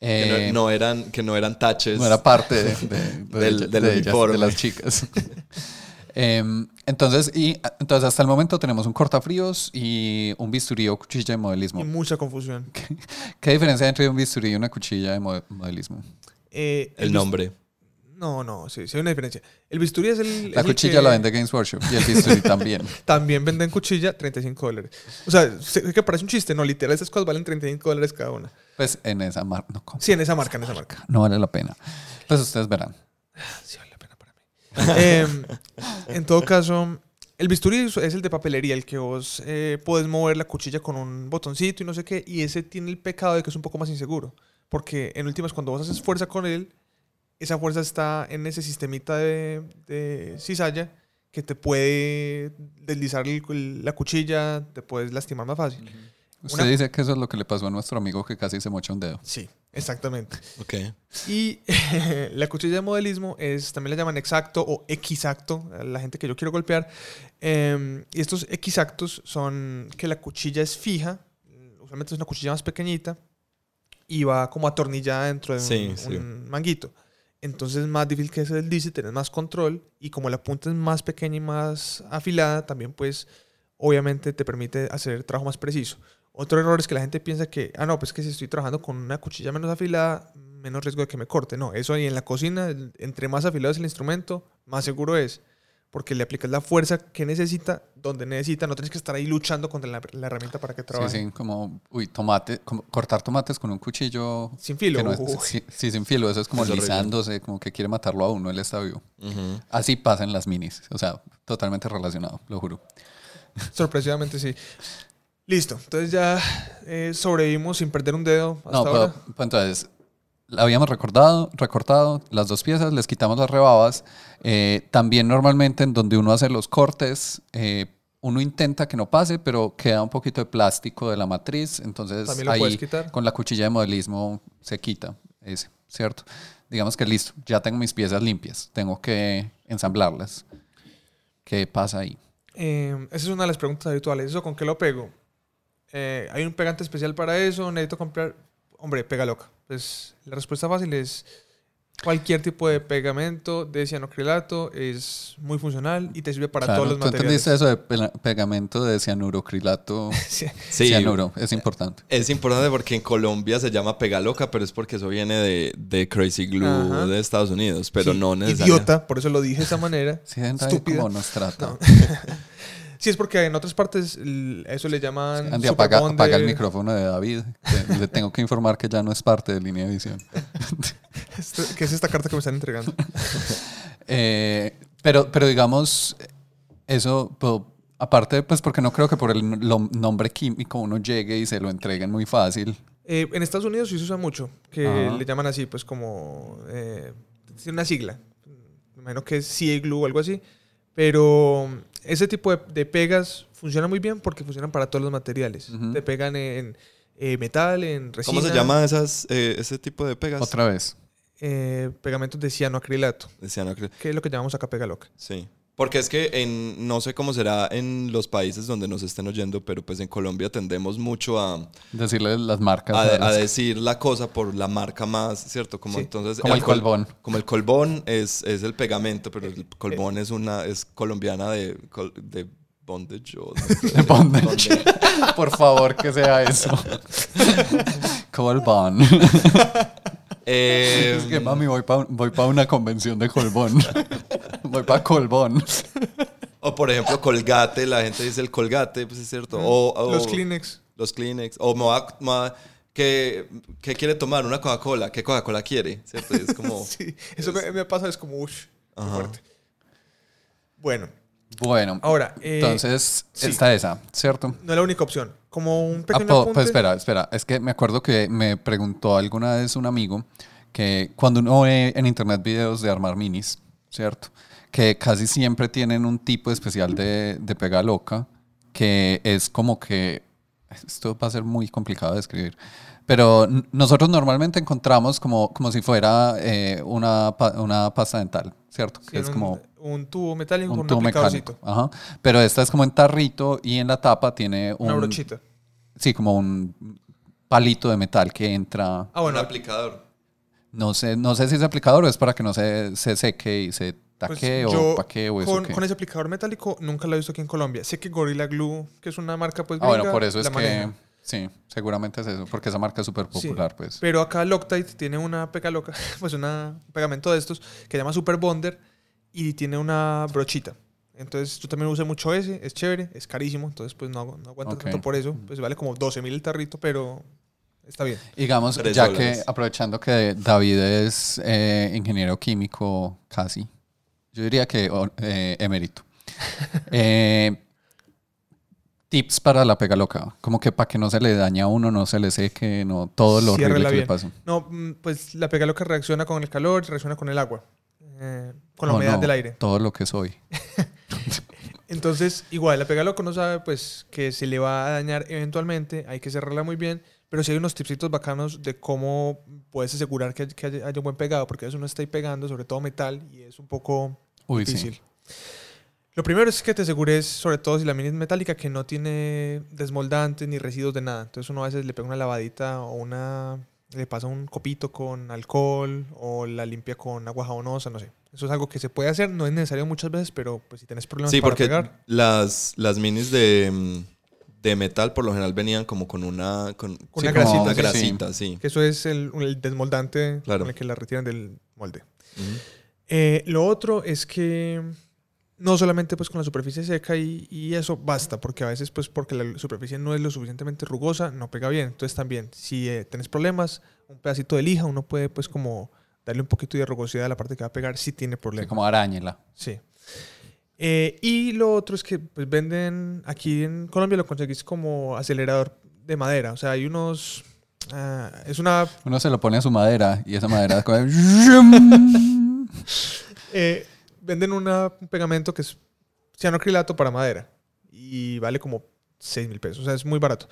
Que no, no eran, que no eran taches. No era parte de, de- de Del- del de ellas, de las chicas. Em, entonces, y, entonces, hasta el momento tenemos un cortafríos y un bisturí o cuchilla de modelismo. Y mucha confusión. ¿Qué diferencia hay entre un bisturí y una cuchilla de mo- modelismo? Eh, El nombre. No, no, sí, sí hay una diferencia. El bisturí es el. La es el cuchilla que la vende Games Workshop y el bisturí también. También venden cuchilla, 35 dólares. O sea, sé que parece un chiste, no, literal, estas cosas valen 35 dólares cada una. Pues en esa marca, no. Sí, en esa marca, en esa marca. no vale la pena. Pues ustedes verán. Sí Em, en todo caso, el bisturí es el de papelería, el que vos eh, podés mover la cuchilla con un botoncito y no sé qué, y ese tiene el pecado de que es un poco más inseguro. Porque en últimas, cuando vos haces fuerza con él, esa fuerza está en ese sistemita de, de cizalla que te puede deslizar la cuchilla, te puedes lastimar más fácil. Usted Una- dice que eso es lo que le pasó a nuestro amigo que casi se mocha un dedo. Sí, exactamente. Ok. Y la cuchilla de modelismo es, también la llaman exacto o exacto, la gente que yo quiero golpear. Em, y estos exactos son que la cuchilla es fija, usualmente es una cuchilla más pequeñita, y va como atornillada dentro de un, Sí, sí. un manguito. Entonces es más difícil que se deslice, tenés más control, y como la punta es más pequeña y más afilada, también pues obviamente te permite hacer el trabajo más preciso. Otro error es que la gente piensa que, ah, no, pues que si estoy trabajando con una cuchilla menos afilada, menos riesgo de que me corte. No, eso ahí en la cocina, entre más afilado es el instrumento, más seguro es. Porque le aplicas la fuerza que necesita, donde necesita, no tienes que estar ahí luchando contra la, la herramienta para que trabaje. Sí, sí, como, uy, tomate, como cortar tomates con un cuchillo. Sin filo. no es- sí, sí, sin filo, eso es como Es horrible. lisándose, como que quiere matarlo a uno, él está vivo. Ujú. Así pasan las minis, o sea, totalmente relacionado, lo juro. Sorpresivamente sí. Listo, entonces ya eh, sobrevivimos sin perder un dedo hasta No, pero, ahora. pues, entonces, la habíamos recordado, recortado las dos piezas, les quitamos las rebabas. Eh, también normalmente en donde uno hace los cortes, eh, uno intenta que no pase, pero queda un poquito de plástico de la matriz, entonces lo ahí con la cuchilla de modelismo se quita ese, ¿cierto? Digamos que listo, ya tengo mis piezas limpias, tengo que ensamblarlas. ¿Qué pasa ahí? Eh, esa es una de las preguntas habituales. ¿Eso con qué lo pego? Eh, ¿Hay un pegante especial para eso? ¿Necesito comprar? Hombre, pega loca. Pues la respuesta fácil es cualquier tipo de pegamento de cianocrilato es muy funcional y te sirve para Claro, todos los ¿Tú materiales. entendiste eso de pegamento de cianurocrilato? Sí. Sí, Cianuro, es importante. es importante porque en Colombia se llama pega loca, pero es porque eso viene de, de Crazy Glue Ajá. de Estados Unidos, pero Sí, no necesariamente. Idiota, por eso lo dije de esa manera. Como nos trata. No. Sí, es porque en otras partes eso le llaman. Andy, apaga, apaga el micrófono de David. le tengo que informar que ya no es parte de línea de. Este- que es esta carta que me están entregando. Eh, pero, pero digamos, eso, pero, aparte, pues porque no creo que por el nombre químico uno llegue y se lo entreguen muy fácil. Eh, en Estados Unidos sí se usa mucho, que Ajá. le llaman así, pues como. Eh, tiene una sigla. Me imagino que es CA Glue o algo así. Pero ese tipo de, de pegas funciona muy bien porque funcionan para todos los materiales. Te pegan en eh, metal, en resina. ¿Cómo se llama esas, eh, ese tipo de pegas? Otra vez. Eh, pegamentos de cianoacrilato, De cianocre- que es lo que llamamos acá pega loca. Sí. Porque es que en, no sé cómo será en los países donde nos estén oyendo, pero pues en Colombia tendemos mucho a, Decirle las marcas. a, a a las- decir la cosa por la marca más, ¿cierto? Como Sí. entonces Como el col- colbón. Como el colbón es, es el pegamento, pero el colbón es una es colombiana de, col- de bondage o no sé, De bondage. Por favor, que sea eso. Colbón. Eh, Es que mami, voy para voy pa una convención de Colbón. voy para Colbón. o por ejemplo colgate, la gente dice el colgate, pues es cierto. O, o- Los Kleenex. Los Kleenex. O me va, a- me va- ¿qué, qué quiere tomar? Una Coca-Cola. ¿Qué Coca-Cola quiere? ¿Cierto? Y es como... Sí, eso me, me pasa, es como, uff. Bueno, Bueno, ahora, eh, entonces sí. está esa, ¿cierto? no es la única opción. Como un Ah, pequeño apunte. pues espera, espera. Es que me acuerdo que me preguntó alguna vez un amigo que cuando uno ve en internet videos de armar minis, ¿cierto? Que casi siempre tienen un tipo especial de, de pega loca, que es como que, esto va a ser muy complicado de describir, pero nosotros normalmente encontramos como, como si fuera eh, una, pa- una pasta dental, ¿cierto? Sí, Que es un, como un tubo metálico un con tubo un aplicadorcito. Ajá. Pero esta es como en tarrito y en la tapa tiene un... Una brochita. Sí, como un palito de metal que entra. Ah, bueno, un aplicador. No sé, no sé si es aplicador o es para que no se, se seque y se pues taque o yo para qué o eso con, con ese aplicador metálico nunca lo he visto aquí en Colombia. Sé que Gorilla Glue, que es una marca pues Ah, bueno, por eso es que maneja. Sí, seguramente es eso, porque esa marca es súper Sí, popular, pues. Pero acá Loctite tiene una pega loca, pues una, un pegamento de estos que se llama Super Bonder y tiene una brochita. Entonces yo también usé mucho ese, es chévere, es carísimo, entonces pues no, no aguanta Ok. tanto por eso. Pues vale como 12 mil el tarrito, pero está bien. Digamos, Tres ya dólares. que aprovechando que David es eh, ingeniero químico casi, yo diría que eh, emérito. Eh, tips para la pega loca, como que para que no se le dañe a uno, no se le seque, no todo lo horrible que le bien. pasa. No, mm, pues la pega loca reacciona con el calor, reacciona con el agua, eh, con la Oh, humedad no, del aire. Todo lo que soy. Entonces, igual, la pega loca no sabe pues que se le va a dañar eventualmente, hay que cerrarla muy bien, pero sí hay unos tipsitos bacanos de cómo puedes asegurar que, que haya, haya un buen pegado, porque a veces uno está ahí pegando, sobre todo metal, y es un poco Uy, difícil. sí. Lo primero es que te asegures, sobre todo si la mini es metálica, que no tiene desmoldantes ni residuos de nada. Entonces uno a veces le pega una lavadita o una le pasa un copito con alcohol o la limpia con agua jabonosa, no sé. Eso es algo que se puede hacer, no es necesario muchas veces, pero pues si tienes problemas Sí, para porque pegar, las, las minis de, mm, de metal por lo general venían como con una, con, Con sí, una grasita, una grasita, sí. que eso es el, el desmoldante Claro. con el que la retiran del molde. Eh, lo otro es que no solamente pues con la superficie seca y, y eso basta, porque a veces pues porque la superficie no es lo suficientemente rugosa, no pega bien. Entonces también, si eh, tenés problemas, un pedacito de lija, uno puede pues como darle un poquito de rugosidad a la parte que va a pegar si tiene Sí, problemas. como arañela. Sí. Eh, y lo otro es que pues venden, aquí en Colombia lo conseguís como acelerador de madera. O sea, hay unos... ah, es una Uno se lo pone a su madera y esa madera como- Eh, venden una- un pegamento que es cianocrilato para madera y vale como 6 mil pesos, o sea, es muy barato.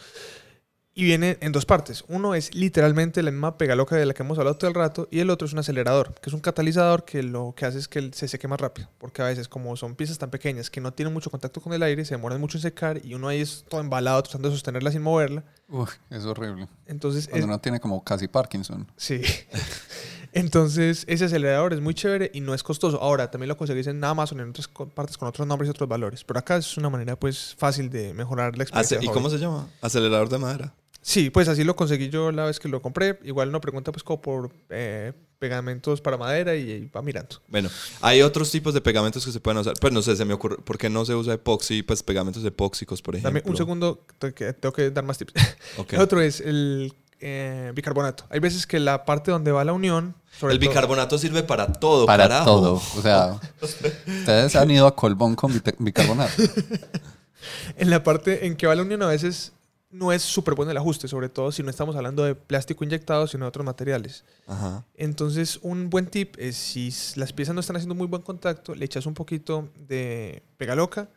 Y viene en dos partes. Uno es literalmente la misma pegaloca de la que hemos hablado todo el rato y el otro es un acelerador, que es un catalizador que lo que hace es que se seque más rápido, porque a veces como son piezas tan pequeñas que no tienen mucho contacto con el aire, se demoran mucho en secar y uno ahí es todo embalado tratando de sostenerla sin moverla. Uf, es horrible. Entonces, Cuando es- uno tiene como casi Parkinson. Sí. Entonces, ese acelerador es muy chévere y no es costoso. Ahora, también lo conseguís en Amazon, en otras partes con otros nombres y otros valores. Pero acá es una manera, pues, fácil de mejorar la experiencia. Ace- de ¿Y cómo se llama? Acelerador de madera. Sí, pues así lo conseguí yo la vez que lo compré. Igual no pregunta, pues, como por eh, pegamentos para madera y, y va mirando. Bueno, hay otros tipos de pegamentos que se pueden usar. Pues no sé, se me ocurre. ¿Por qué no se usa epoxi? Pues pegamentos epóxicos, por ejemplo. Dame un segundo, que tengo que dar más tips. Ok. El otro es el eh, bicarbonato. Hay veces que la parte donde va la unión... sobre El todo- bicarbonato sirve para todo, Para carajo. todo. O sea, ustedes han ido a Colbón con bicarbonato. en la parte en que va la unión a veces no es súper bueno el ajuste, sobre todo si no estamos hablando de plástico inyectado, sino de otros materiales. Ajá. Entonces, un buen tip es si las piezas no están haciendo muy buen contacto, le echas un poquito de pegaloca,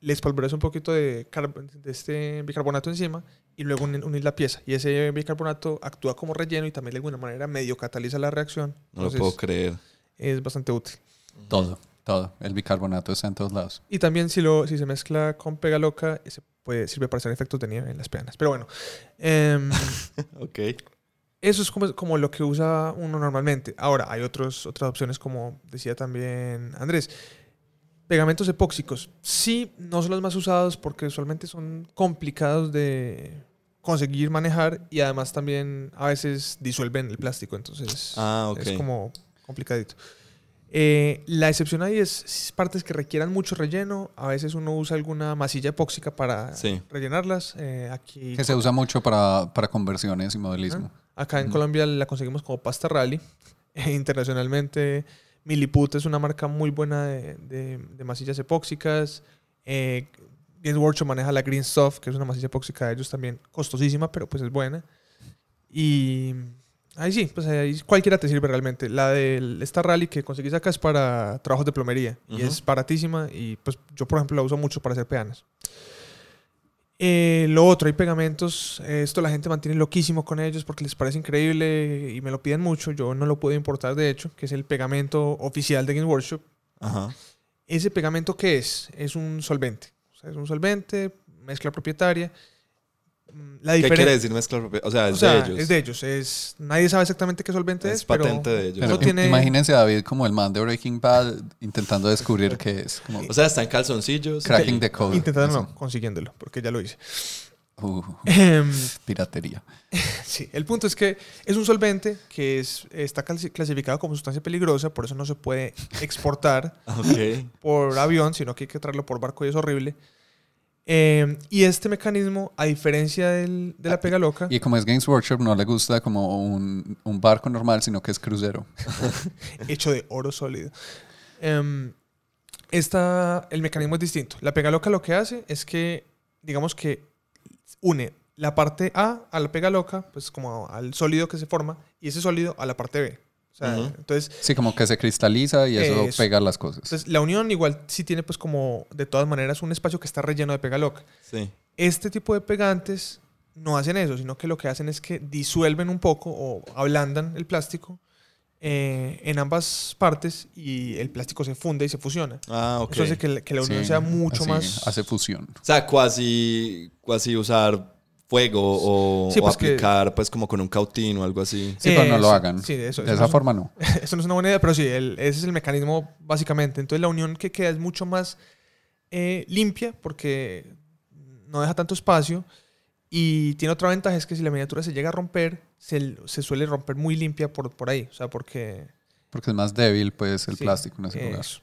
le espolvoreas un poquito de este bicarbonato encima y luego uni- unir la pieza. Y ese bicarbonato actúa como relleno y también de alguna manera medio cataliza la reacción. No lo puedo creer. es bastante útil. Todo. Todo. El bicarbonato está en todos lados. Y también si, lo, si se mezcla con pega loca, se puede, sirve para hacer efectos de nieve en las peanas. Pero bueno, em, Ok. eso es como, como lo que usa uno normalmente. Ahora, hay otros, otras opciones, como decía también Andrés. Pegamentos epóxicos. Sí, no son los más usados porque usualmente son complicados de conseguir manejar y además también a veces disuelven el plástico. Entonces Ah, es como complicadito. Eh, la excepción ahí es partes que requieran mucho relleno. A veces uno usa alguna masilla epóxica para Sí. rellenarlas. Eh, aquí Que se usa mucho para, para conversiones y modelismo. Acá en. Colombia la conseguimos como pasta rally. Eh, internacionalmente, Milliput es una marca muy buena de, de- de masillas epóxicas. Games Workshop maneja la Green Stuff, que es una masilla epóxica de ellos también costosísima, pero pues es buena. Y ahí sí, pues ahí cualquiera te sirve realmente. La del esta rally que conseguís acá es para trabajos de plomería y Ujú. es baratísima y pues yo por ejemplo la uso mucho para hacer peanas. Eh, lo otro, hay pegamentos. eh, esto la gente mantiene loquísimo con ellos porque les parece increíble y me lo piden mucho. Yo no lo puedo importar, de hecho, que es el pegamento oficial de Games Workshop. Ajá. ¿Ese pegamento qué es? Es un solvente. O sea, es un solvente, mezcla propietaria. Mm, La ¿Qué quiere decir mezcla propia? O sea, es O sea, de ellos. es de ellos. Es, nadie sabe exactamente qué solvente es, Es pero patente de ellos. Pero tiene. Imagínense a David como el man de Breaking Bad intentando descubrir qué es. Como O sea, está en calzoncillos. cracking the code. Intentando, no, consiguiéndolo, porque ya lo hice. Uh, Em, piratería. Sí, el punto es que es un solvente que es, está clasi- clasificado como sustancia peligrosa, por eso no se puede exportar por avión, sino que hay que traerlo por barco y es horrible. Eh, y este mecanismo, a diferencia del- de la pega loca, Y como es Games Workshop, no le gusta como un, un barco normal, sino que es crucero. hecho de oro sólido, em, esta, el mecanismo es distinto. La pega loca lo que hace es que, digamos que une la parte A a la pega loca, pues como al sólido que se forma, y ese sólido a la parte B. O sea, Ujú. entonces Sí, como que se cristaliza y eso, Eso. pega las cosas. Entonces, la unión igual sí tiene pues como de todas maneras un espacio que está relleno de pega loca. Sí. Este tipo de pegantes no hacen eso, sino que lo que hacen es que disuelven un poco o ablandan el plástico eh, en ambas partes y el plástico se funde y se fusiona. Ah, ok. Eso hace que, la- que la unión Sí, sea mucho así, más... Hace fusión. O sea, cuasi, cuasi usar fuego o, Sí, o pues que- aplicar pues como con un cautín o algo así. Sí, pero no lo Eso, hagan. sí, eso- de eso esa no es- forma no. Eso no es una buena idea, pero sí, el- ese es el mecanismo básicamente. Entonces la unión que queda es mucho más eh, limpia porque no deja tanto espacio y tiene otra ventaja, es que si la miniatura se llega a romper, se, se suele romper muy limpia por, por ahí. O sea, porque... Porque es más débil, pues, el sí, plástico en ese lugar. eso.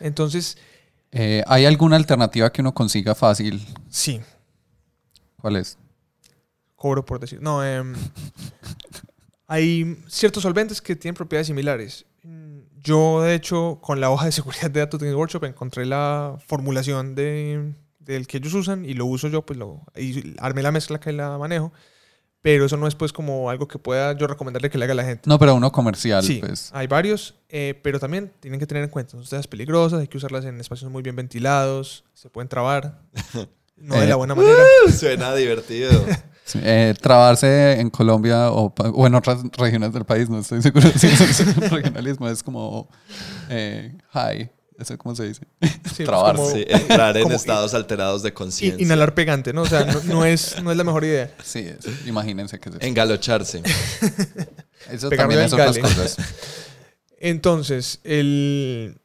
Entonces, Eh, ¿Hay alguna alternativa que uno consiga fácil? sí, ¿Cuál es? cobro por decir. No, em, hay ciertos solventes que tienen propiedades similares. Mm, Yo, de hecho, con la hoja de seguridad de datos de Workshop encontré la formulación de, del que ellos usan y lo uso yo, pues lo y armé la mezcla que la manejo. Pero eso no es pues como algo que pueda yo recomendarle que le haga a la gente. No, pero uno comercial, Sí, pues. hay varios, eh, pero también tienen que tener en cuenta, son sustancias peligrosas, hay que usarlas en espacios muy bien ventilados, se pueden trabar, no de Eh, la buena manera. Suena divertido. Sí, eh, trabarse en Colombia o, o en otras regiones del país, no estoy seguro si es un regionalismo, es como eh, high, eso cómo se dice. Sí, pues, trabarse. como- entrar en como estados alterados de in- conciencia. inhalar pegante, ¿no? O sea, no, no es, no es la mejor idea. Sí, es- imagínense que es eso. Engalocharse. Eso también es otras cosas. Entonces, el,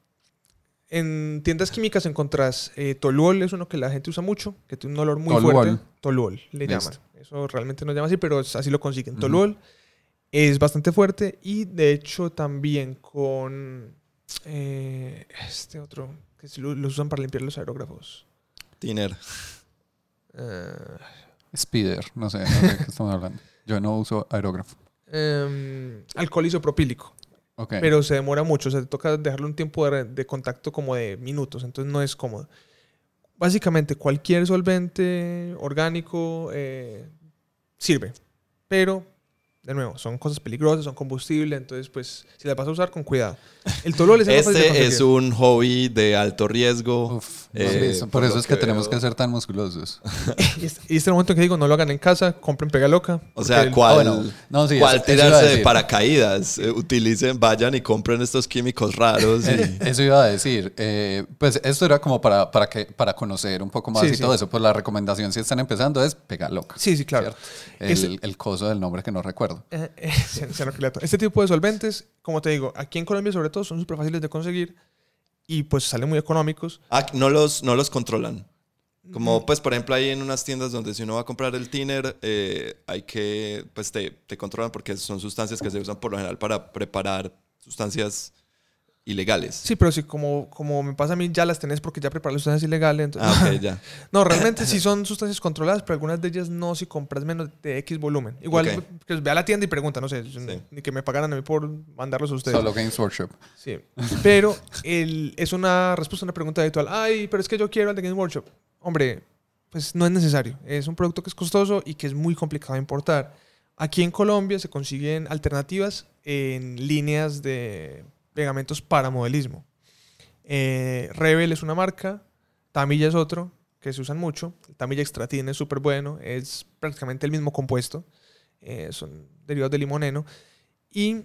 en tiendas químicas encontrás eh, toluol, es uno que la gente usa mucho, que tiene un olor muy Toluol. fuerte. Toluol, le Listo. llaman. Eso realmente no llama así, pero es- así lo consiguen. Toluol es bastante fuerte y de hecho también con eh, este otro, que se lo, lo usan para limpiar los aerógrafos. Tiner. Eh, Speeder, no sé, no sé de qué estamos hablando. Yo no uso aerógrafo. em, alcohol isopropílico. Ok. pero se demora mucho. O sea, te toca dejarle un tiempo de, de contacto como de minutos, entonces no es cómodo. Básicamente, cualquier solvente orgánico eh, sirve, pero de nuevo, son cosas peligrosas, son combustible, entonces pues si las vas a usar con cuidado. El tolol es el Este es un hobby de alto riesgo. Uf, Eh, por por eso es que, que tenemos que ser tan musculosos. Y este, y este momento que digo, no lo hagan en casa, compren pega loca. O sea, ¿cuál, Ah, bueno. No, sí, cuál eso- tirarse de paracaídas? Eh, utilicen, vayan y compren estos químicos raros. y- Eh, Eso iba a decir. eh, pues esto era como para, para, que, para conocer un poco más Sí, y sí. todo eso. Pues la recomendación si están empezando es pegar loca. Sí, sí, claro. El, Ese- el coso del nombre que no recuerdo. Eh, eh. Este tipo de solventes, como te digo, aquí en Colombia sobre todo son súper fáciles de conseguir y pues salen muy económicos. Ah, no los, no los controlan. Mm. Como, pues, por ejemplo, hay en unas tiendas donde si uno va a comprar el thinner, eh, hay que, pues, te, te controlan porque son sustancias que se usan por lo general para preparar sustancias ilegales. Sí, pero sí, como, como me pasa a mí, ya las tenés porque ya preparas sustancias ilegales. Entonces, Ah, ok, ya. No, realmente sí son sustancias controladas, pero algunas de ellas no si compras menos de X volumen. Igual que ve a la tienda y pregunta, no sé, ni que me pagaran a mí por mandarlos a ustedes. Solo Games Workshop. Sí. Pero el, es una respuesta a una pregunta habitual. Ay, pero es que yo quiero el de Games Workshop. Hombre, pues no es necesario. Es un producto que es costoso y que es muy complicado de importar. Aquí en Colombia se consiguen alternativas en líneas de pegamentos para modelismo. Eh, Rebel es una marca, Tamilla es otro, que se usan mucho. El Tamilla Extratin es súper bueno, es prácticamente el mismo compuesto. Eh, son derivados de limoneno. Y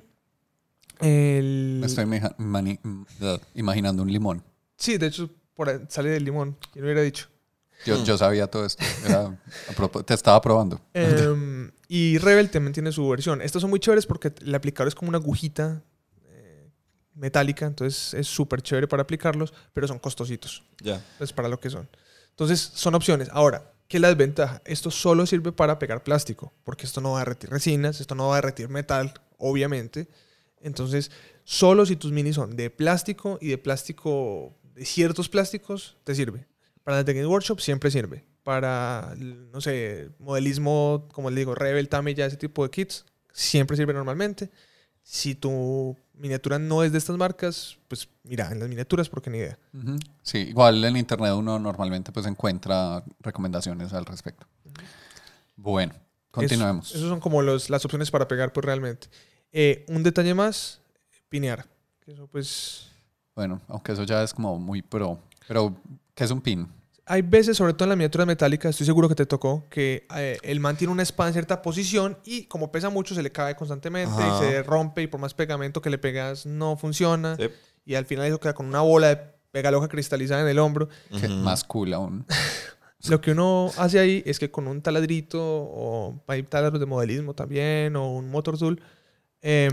el... Me estoy imaginando un limón. Sí, de hecho, por sale del limón. ¿Quién hubiera dicho? Yo, yo sabía todo esto. Era te estaba probando. Em, y Rebel también tiene su versión. Estos son muy chéveres porque el aplicador es como una agujita metálica, entonces es súper chévere para aplicarlos, pero son costositos. Ya. Es para lo que son. Entonces, son opciones. Ahora, ¿qué es la desventaja? Esto solo sirve para pegar plástico, porque esto no va a derretir resinas, esto no va a derretir metal, obviamente. Entonces, solo si tus minis son de plástico y de plástico, de ciertos plásticos, te sirve. Para de Game Workshop siempre sirve. Para, no sé, modelismo, como les digo, Rebel, Tamiya, ese tipo de kits, siempre sirve normalmente. Si tu miniatura no es de estas marcas, pues mira, en las miniaturas, porque ni idea. Sí, igual en internet uno normalmente pues encuentra recomendaciones al respecto. Bueno, continuemos. Eso- Esos son como los, las opciones para pegar, pues realmente. Eh, un detalle más, pinear. Que Eso pues... Bueno, aunque eso ya es como muy pro. Pero, ¿qué es un pin? Hay veces, sobre todo en las miniaturas metálicas, estoy seguro que te tocó, que eh, el man tiene una espada en cierta posición y como pesa mucho se le cae constantemente Ajá. y se rompe y por más pegamento que le pegas no funciona. Sí. Y al final eso queda con una bola de pega loca cristalizada en el hombro. Más cool aún. Lo que uno hace ahí es que con un taladrito o hay taladros de modelismo también o un motor tool, eh,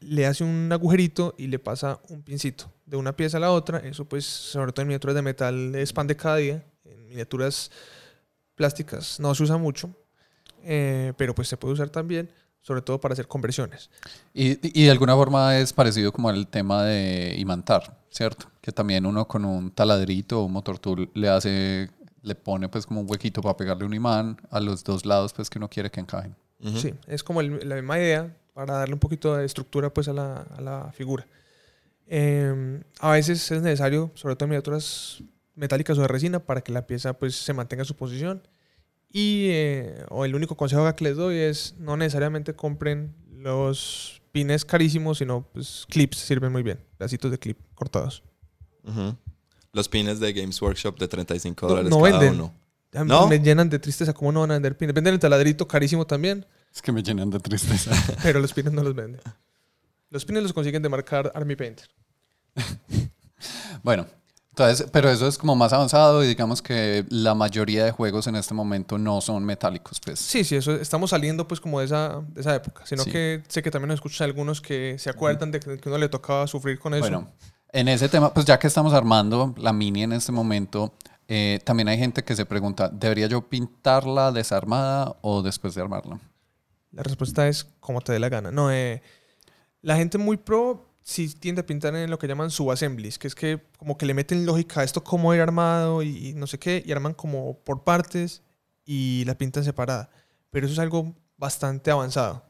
le hace un agujerito y le pasa un pincito de una pieza a la otra. Eso pues, sobre todo en miniaturas de metal, expande cada día. En miniaturas plásticas no se usa mucho, eh, pero pues se puede usar también, sobre todo para hacer conversiones. Y, y de alguna forma es parecido como al tema de imantar, ¿cierto? Que también uno con un taladrito o un motor tool le hace, le pone pues como un huequito para pegarle un imán a los dos lados pues que uno quiere que encajen. Ujú. Sí, es como el- la misma idea para darle un poquito de estructura pues a la, a la figura. Eh, a veces es necesario, sobre todo en miniaturas metálicas o de resina, para que la pieza pues se mantenga en su posición. Y eh, o el único consejo que les doy es no necesariamente compren los pines carísimos, sino pues clips sirven muy bien, pedacitos de clip cortados. Ujú. Los pines de Games Workshop de 35 No- dólares no cada venden. uno. A mí ¿No? Me llenan de tristeza cómo no van a vender pines. Venden el taladrito carísimo también, Es que me llenan de tristeza. pero los pines no los venden. Los pines los consiguen de marcar Army Painter. bueno, entonces, pero eso es como más avanzado y digamos que la mayoría de juegos en este momento no son metálicos, pues. Sí, sí, eso estamos saliendo pues como de esa, de esa época. Sino Sí. que sé que también nos escuchan algunos que se acuerdan de que, que uno le tocaba sufrir con eso. Bueno, en ese tema, pues ya que estamos armando la mini en este momento, eh, también hay gente que se pregunta, ¿debería yo pintarla desarmada o después de armarla? La respuesta es como te dé la gana. No, eh, la gente muy pro sí tiende a pintar en lo que llaman subassemblies, que es que como que le meten lógica a esto cómo ir armado y, no sé qué, y arman como por partes y la pintan separada. Pero eso es algo bastante avanzado.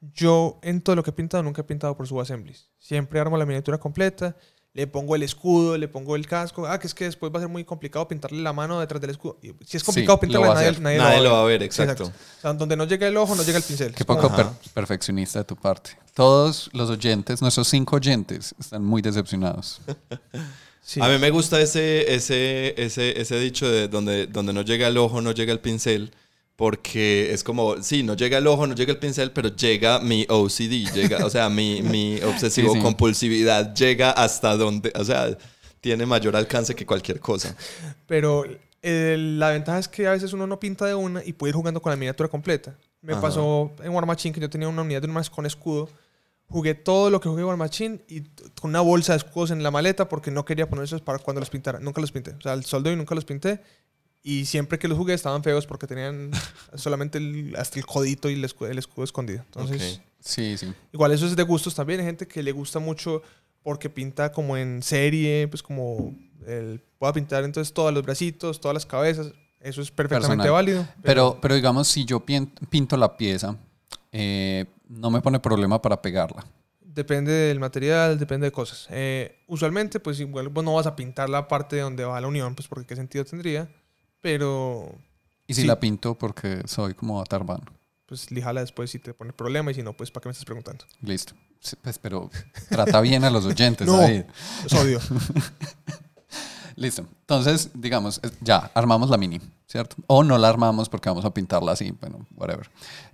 Yo en todo lo que he pintado nunca he pintado por subassemblies. Siempre armo la miniatura completa le pongo el escudo, le pongo el casco. Ah, que es que después va a ser muy complicado pintarle la mano detrás del escudo. Y si es complicado Sí, pintarle, nadie, nadie Nadie lo va a ver, exacto. O sea, donde no llega el ojo, no llega el pincel. Qué poco per- perfeccionista de tu parte. Todos los oyentes, nuestros cinco oyentes, están muy decepcionados. Sí. A mí me gusta ese, ese, ese, ese dicho de donde, donde no llega el ojo, no llega el pincel. Porque es como, sí, no llega el ojo, no llega el pincel, pero llega mi OCD, llega, o sea, mi, mi obsesivo Sí, sí. compulsividad llega hasta donde, o sea, tiene mayor alcance que cualquier cosa. Pero eh, la ventaja es que a veces uno no pinta de una y puede ir jugando con la miniatura completa. Me Ajá. pasó en War Machine que yo tenía una unidad de un con escudo. Jugué todo lo que jugué en War Machine y con una bolsa de escudos en la maleta porque no quería ponerlos para cuando los pintara. Nunca los pinté. O sea, el soldo y nunca los pinté. Y siempre que los jugué estaban feos porque tenían solamente el- hasta el codito y el escudo, el escudo escondido. Entonces, Ok. Sí, sí. igual eso es de gustos también. Hay gente que le gusta mucho porque pinta como en serie, pues como el, pueda pintar entonces todos los bracitos, todas las cabezas. Eso es perfectamente Personal. válido. Pero, pero digamos, si yo pinto la pieza, eh, no me pone problema para pegarla. Depende del material, depende de cosas. Eh, usualmente, pues igual vos no vas a pintar la parte de donde va la unión, pues porque qué sentido tendría. Pero, Y si Sí. la pinto porque soy como atarbano. pues lijala después si te pone problema y si no, pues ¿para qué me estás preguntando? Listo. Sí, Pues, pero trata bien a los oyentes. No. David. Es odio. Listo. Entonces, digamos, ya, armamos la mini, ¿cierto? O no la armamos porque vamos a pintarla así, bueno, whatever.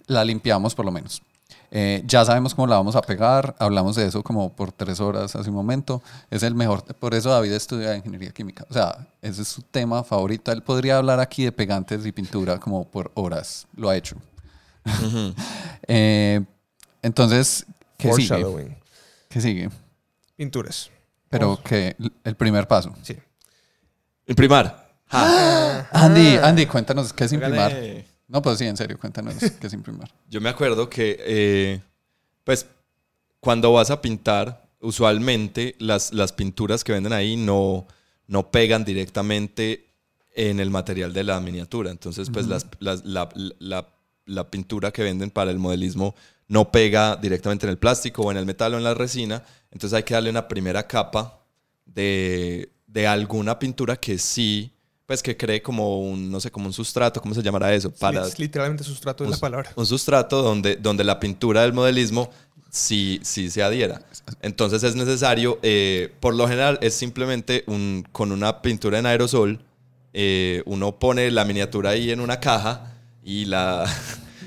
La limpiamos por lo menos. Eh, ya sabemos cómo la vamos a pegar, hablamos de eso como por tres horas hace un momento. Es el mejor, por eso David estudia ingeniería química. O sea, ese es su tema favorito. Él podría hablar aquí de pegantes y pintura como por horas. Lo ha hecho. Eh, entonces, ¿qué sigue? ¿Qué sigue? Pinturas. Pero que el primer paso. Sí. Imprimar. Ja. Andy, Andy, cuéntanos qué es imprimar. No, pues sí, en serio, cuéntanos qué es imprimar. Yo me acuerdo que, eh, pues, cuando vas a pintar, usualmente las, las pinturas que venden ahí no, no pegan directamente en el material de la miniatura. Entonces, pues, las- las- la, la- la pintura que venden para el modelismo no pega directamente en el plástico o en el metal o en la resina. Entonces, hay que darle una primera capa de, de alguna pintura que sí, pues, que cree como un, no sé, como un sustrato, ¿cómo se llamará eso? Para, Es literalmente sustrato de la palabra. un sustrato donde, donde la pintura del modelismo sí, sí se adhiera. Entonces es necesario, eh, por lo general es simplemente un, con una pintura en aerosol, eh, uno pone la miniatura ahí en una caja y la...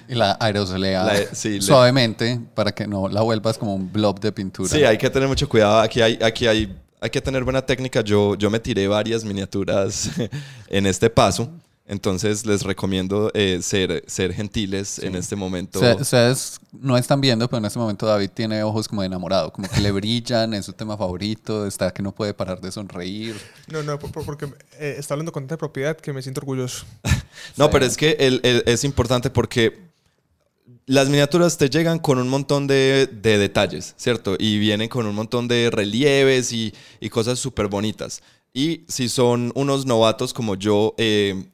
Y la aerosolea La- sí, le- suavemente para que no la vuelvas como un blob de pintura. Sí, hay que tener mucho cuidado. Aquí hay, aquí hay, hay que tener buena técnica. Yo, yo me tiré varias miniaturas en este paso. Entonces les recomiendo eh, ser, ser gentiles en este momento. O sea, ustedes no están viendo, pero en este momento David tiene ojos como de enamorado, como que le brillan, es su tema favorito, está que no puede parar de sonreír. No, no, por- por- porque eh, está hablando con tanta propiedad que me siento orgulloso. No, Sí. pero es que el- el- es importante porque las miniaturas te llegan con un montón de, de detalles, ¿cierto? Y vienen con un montón de relieves y, y cosas súper bonitas. Y si son unos novatos como yo eh,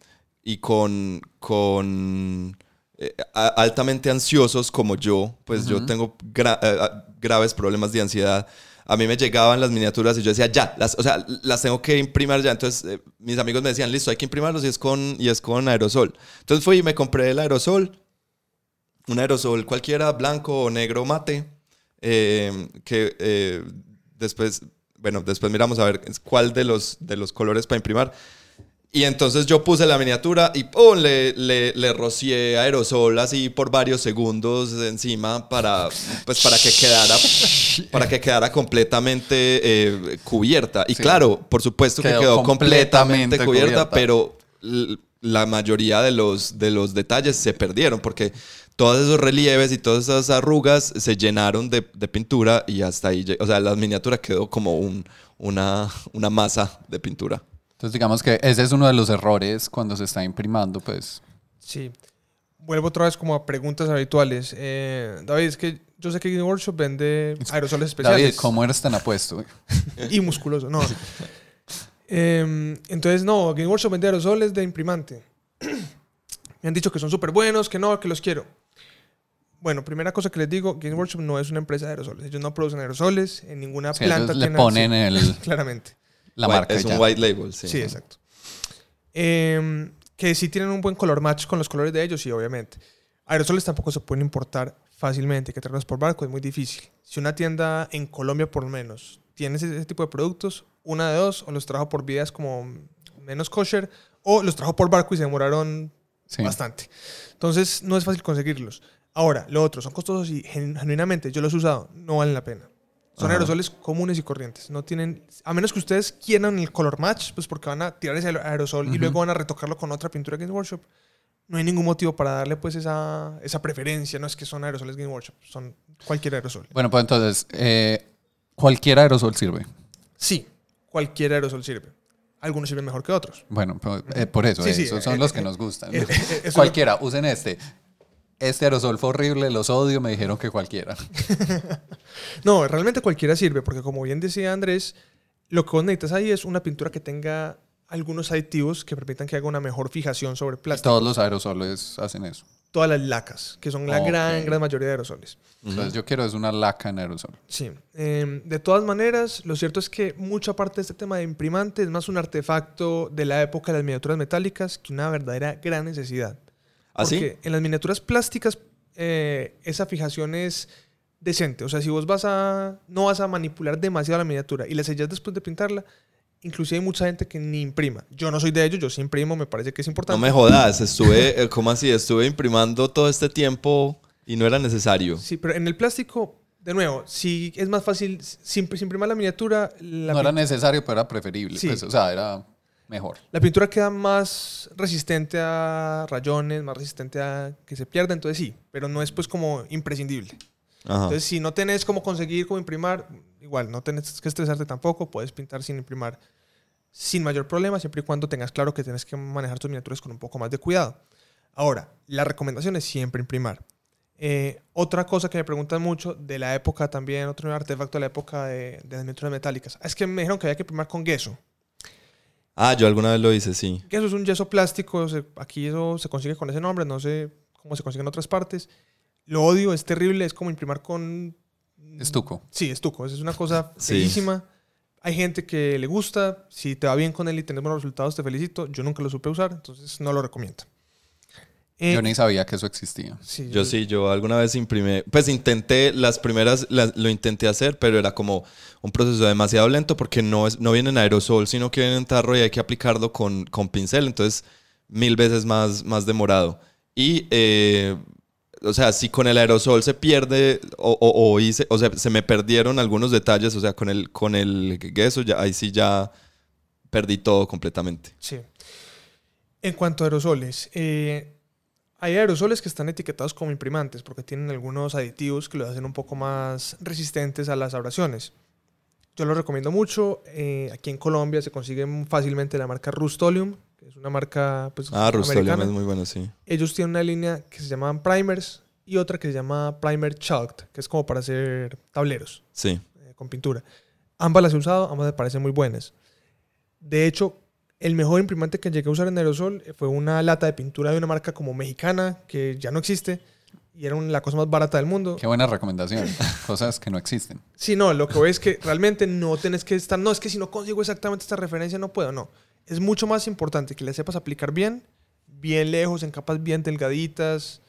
y con, con eh, altamente ansiosos como yo, pues yo tengo gra- eh, graves problemas de ansiedad. A mí me llegaban las miniaturas y yo decía, ya, las, o sea, las tengo que imprimir ya. Entonces mis amigos me decían, listo, hay que imprimirlos y es, con, y es con aerosol. Entonces fui y me compré el aerosol, un aerosol cualquiera, blanco o negro mate, eh, que eh, después, bueno, después miramos a ver cuál de los, de los colores para imprimir. Y entonces yo puse la miniatura y ¡pum! Le, le, le rocié aerosol así por varios segundos encima para, pues, para que quedara, para que quedara completamente eh, cubierta. Y Sí. claro, por supuesto que Quedó quedó completamente completamente cubierta, cubierta. pero la mayoría de los, de los detalles se perdieron porque todos esos relieves y todas esas arrugas se llenaron de, de pintura y hasta ahí, o sea, la miniatura quedó como un, una, una masa de pintura. Entonces digamos que ese es uno de los errores cuando se está imprimando, pues. Sí. Vuelvo otra vez como a preguntas habituales. Eh, David, es que yo sé que Game Workshop vende aerosoles especiales. David, ¿cómo eres tan apuesto? Y musculoso, no. Em, entonces, no, Game Workshop vende aerosoles de imprimante. Me han dicho que son súper buenos, que no, que los quiero. Bueno, primera cosa que les digo, Games Workshop no es una empresa de aerosoles. Ellos no producen aerosoles en ninguna Sí, planta. ellos le tienen- ponen sí, el, Claramente. la White- marca. Es un white label, sí. Sí, exacto. Em, que sí tienen un buen color match con los colores de ellos, sí, obviamente. Aerosoles tampoco se pueden importar fácilmente, que traerlos por barco es muy difícil. Si una tienda en Colombia, por lo menos, tiene ese, ese tipo de productos, una de dos, o los trajo por vías como menos kosher, o los trajo por barco y se demoraron Sí. bastante. Entonces, no es fácil conseguirlos. Ahora, lo otro, son costosos y gen- genuinamente yo los he usado, no valen la pena. Son Ajá. aerosoles comunes y corrientes. No tienen, a menos que ustedes quieran el color match, pues porque van a tirar ese aerosol y Ujú. luego van a retocarlo con otra pintura Game Workshop. No hay ningún motivo para darle pues esa, esa preferencia. No es que son aerosoles Game Workshop, son cualquier aerosol. Bueno, pues entonces, eh, cualquier aerosol sirve. Sí, cualquier aerosol sirve. Algunos sirven mejor que otros. Bueno, pues, eh, por eso, Sí, sí, esos son eh, los eh, que nos gustan. eh, eh, eso- cualquiera, usen este. Este aerosol fue horrible, los odio, me dijeron que cualquiera. No, realmente cualquiera sirve, porque como bien decía Andrés, lo que vos necesitas ahí es una pintura que tenga algunos aditivos que permitan que haga una mejor fijación sobre plástico. Todos los aerosoles hacen eso. Todas las lacas, que son la Ok. gran, gran mayoría de aerosoles. Entonces yo quiero es una laca en aerosol. Sí. Em, de todas maneras, lo cierto es que mucha parte de este tema de imprimante es más un artefacto de la época de las miniaturas metálicas que una verdadera gran necesidad. ¿Así? Porque en las miniaturas plásticas eh, esa fijación es decente. O sea, si vos vas a no vas a manipular demasiado la miniatura y la sellas después de pintarla, inclusive hay mucha gente que ni imprima. Yo no soy de ellos, yo sí imprimo, me parece que es No importante. me jodas, estuve, eh, ¿cómo así? Estuve imprimando todo este tiempo y no era necesario. Sí, pero en el plástico, de nuevo, si es más fácil, si, si imprimar la miniatura, la, no era necesario, pero era preferible. Sí. pues, o sea, era mejor. la pintura queda más resistente a rayones, más resistente a que se pierda, entonces sí, pero no es pues como imprescindible. Ajá. Entonces, si no tenés cómo conseguir, cómo imprimir, igual, no tenés que estresarte tampoco, puedes pintar sin imprimir sin mayor problema, siempre y cuando tengas claro que tienes que manejar tus miniaturas con un poco más de cuidado. Ahora, la recomendación es siempre imprimir. Eh, otra cosa que me preguntan mucho de la época también, otro artefacto de la época de, de las miniaturas metálicas, es que me dijeron que había que imprimir con yeso. Ah, yo alguna vez lo hice, sí. Yeso es un yeso plástico, se- aquí eso se consigue con ese nombre, no sé cómo se consigue en otras partes. Lo odio, es terrible, es como imprimir con Estuco. Sí, estuco. Esa es una cosa Sí. feísima. Hay gente que le gusta. Si te va bien con él y tienes buenos resultados, te felicito. Yo nunca lo supe usar, entonces no lo recomiendo. Eh, Yo ni sabía que eso existía. sí, Yo sí, yo alguna vez imprimí, pues intenté, las primeras las- lo intenté hacer, pero era como un proceso demasiado lento porque no, es, no viene en aerosol, sino que viene en tarro y hay que aplicarlo con, con pincel, entonces mil veces más, más demorado. Y, eh, o sea, si con el aerosol se pierde o, o, o hice, o sea, se me perdieron algunos detalles, o sea, con el, con el ya, ahí sí ya perdí todo completamente. Sí. En cuanto a aerosoles, eh, hay aerosoles que están etiquetados como imprimantes porque tienen algunos aditivos que los hacen un poco más resistentes a las abrasiones. Yo lo recomiendo mucho. eh, aquí en Colombia se consiguen fácilmente la marca Rustolium, que es una marca pues, Ah, Rustolium americana. es muy bueno, sí. ellos tienen una línea que se llaman primers y otra que se llama primer chalked, que es como para hacer tableros Sí. eh, con pintura. Ambas las he usado, ambas me parecen muy buenas. De hecho, el mejor imprimante que llegué a usar en aerosol fue una lata de pintura de una marca como mexicana, que ya no existe, y era la cosa más barata del mundo. Qué buena recomendación. Cosas que no existen. Sí, no, lo que voy es que realmente no tenés que estar, no, es que si no consigo exactamente esta referencia no puedo, no. Es mucho más importante que le sepas aplicar bien, bien lejos, en capas bien delgaditas,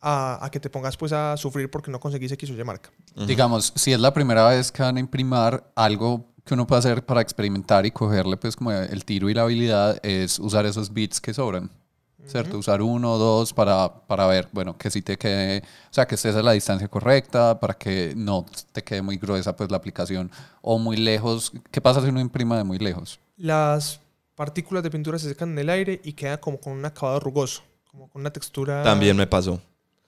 a, a que te pongas pues a sufrir porque no conseguís X o Y marca. Digamos, si es la primera vez que van a imprimir algo que uno puede hacer para experimentar y cogerle pues como el tiro y la habilidad es usar esos bits que sobran. ¿Cierto? Usar uno o dos para, para ver, bueno, que si te quede, o sea, que estés a la distancia correcta, para que no te quede muy gruesa pues la aplicación o muy lejos. ¿Qué pasa si uno imprima de muy lejos? Las partículas de pintura se secan en el aire y queda como con un acabado rugoso, como con una textura... También me pasó.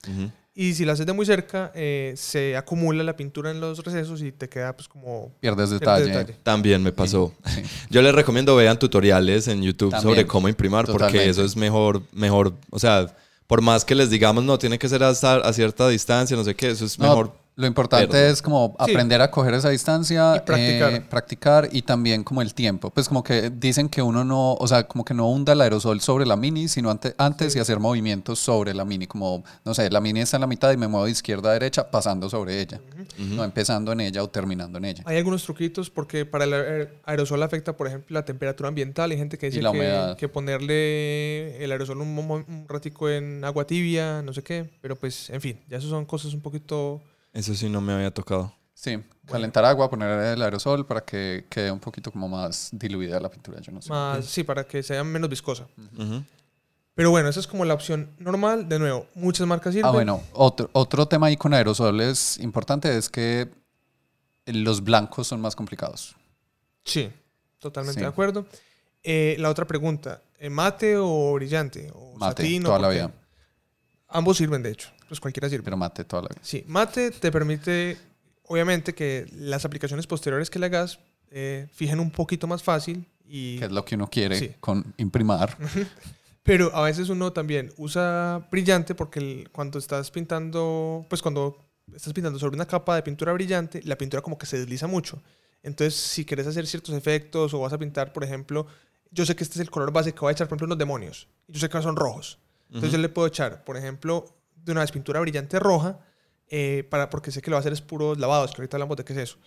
Ujú. Y si la haces de muy cerca, eh, se acumula la pintura en los recesos y te queda pues como... Pierdes pierde detalle. detalle. También me pasó. Sí. Yo les recomiendo vean tutoriales en YouTube También. sobre cómo imprimir porque eso es mejor, mejor, o sea, por más que les digamos no tiene que ser hasta a cierta distancia, no sé qué, eso es No, mejor. Lo importante Verde. es como Sí. aprender a coger esa distancia, Y practicar. eh, practicar y también como el tiempo. Pues como que dicen que uno no, o sea, como que no hunda el aerosol sobre la mini, sino ante- antes y hacer movimientos sobre la mini, como, no sé, la mini está en la mitad y me muevo de izquierda a derecha pasando sobre ella, no empezando en ella o terminando en ella. Hay algunos truquitos porque para el aer- aerosol afecta, por ejemplo, la temperatura ambiental. Hay gente que dice que, ponerle el aerosol un, un ratico en agua tibia, no sé qué. Pero pues, en fin, ya eso son cosas un poquito... Eso sí no me había tocado. Sí, calentar agua, poner el aerosol para que quede un poquito como más diluida la pintura, yo no sé. más, sí, para que sea menos viscosa. Pero bueno, esa es como la opción normal. De nuevo, muchas marcas sirven. Ah, bueno, otro, otro tema ahí con aerosoles importante es que los blancos son más complicados. Sí, totalmente Sí. de acuerdo. Eh, la otra pregunta, ¿eh, ¿mate o brillante? ¿O Mate, satín o toda la vida. Ambos sirven, de hecho. Pues cualquiera sirve. Pero mate toda la vida. Sí, mate te permite, obviamente, que las aplicaciones posteriores que le hagas eh, fijen un poquito más fácil. Y, Que es lo que uno quiere Sí. con imprimar. pero a veces uno también usa brillante porque el- cuando estás pintando, pues cuando estás pintando sobre una capa de pintura brillante, la pintura como que se desliza mucho. Entonces, si quieres hacer ciertos efectos o vas a pintar, por ejemplo, yo sé que este es el color base que voy a echar, por ejemplo, unos demonios. Yo sé que son rojos. Entonces, yo le puedo echar, por ejemplo, de una vez pintura brillante roja, eh, para, porque sé que lo va a hacer es puros lavados, que ahorita hablamos de qué es eso.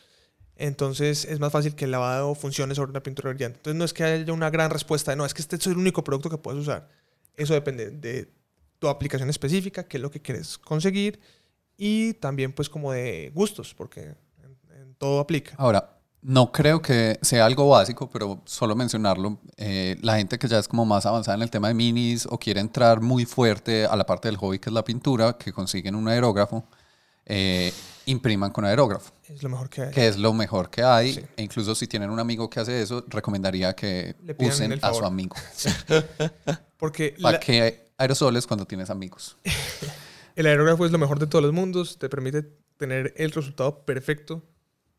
Entonces, es más fácil que el lavado funcione sobre una pintura brillante. Entonces, no es que haya una gran respuesta no, es que este es el único producto que puedes usar. Eso depende de tu aplicación específica, qué es lo que quieres conseguir y también, pues, como de gustos, porque en todo aplica. Ahora, no creo que sea algo básico, pero solo mencionarlo. eh, la gente que ya es como más avanzada en el tema de minis o quiere entrar muy fuerte a la parte del hobby que es la pintura, que consiguen un aerógrafo, eh, impriman con aerógrafo. Es lo mejor que hay. que es lo mejor que hay. Sí. E incluso si tienen un amigo que hace eso, recomendaría que Le usen a su amigo. Porque ¿Para la- qué aerosoles cuando tienes amigos? el aerógrafo es lo mejor de todos los mundos, te permite tener el resultado perfecto,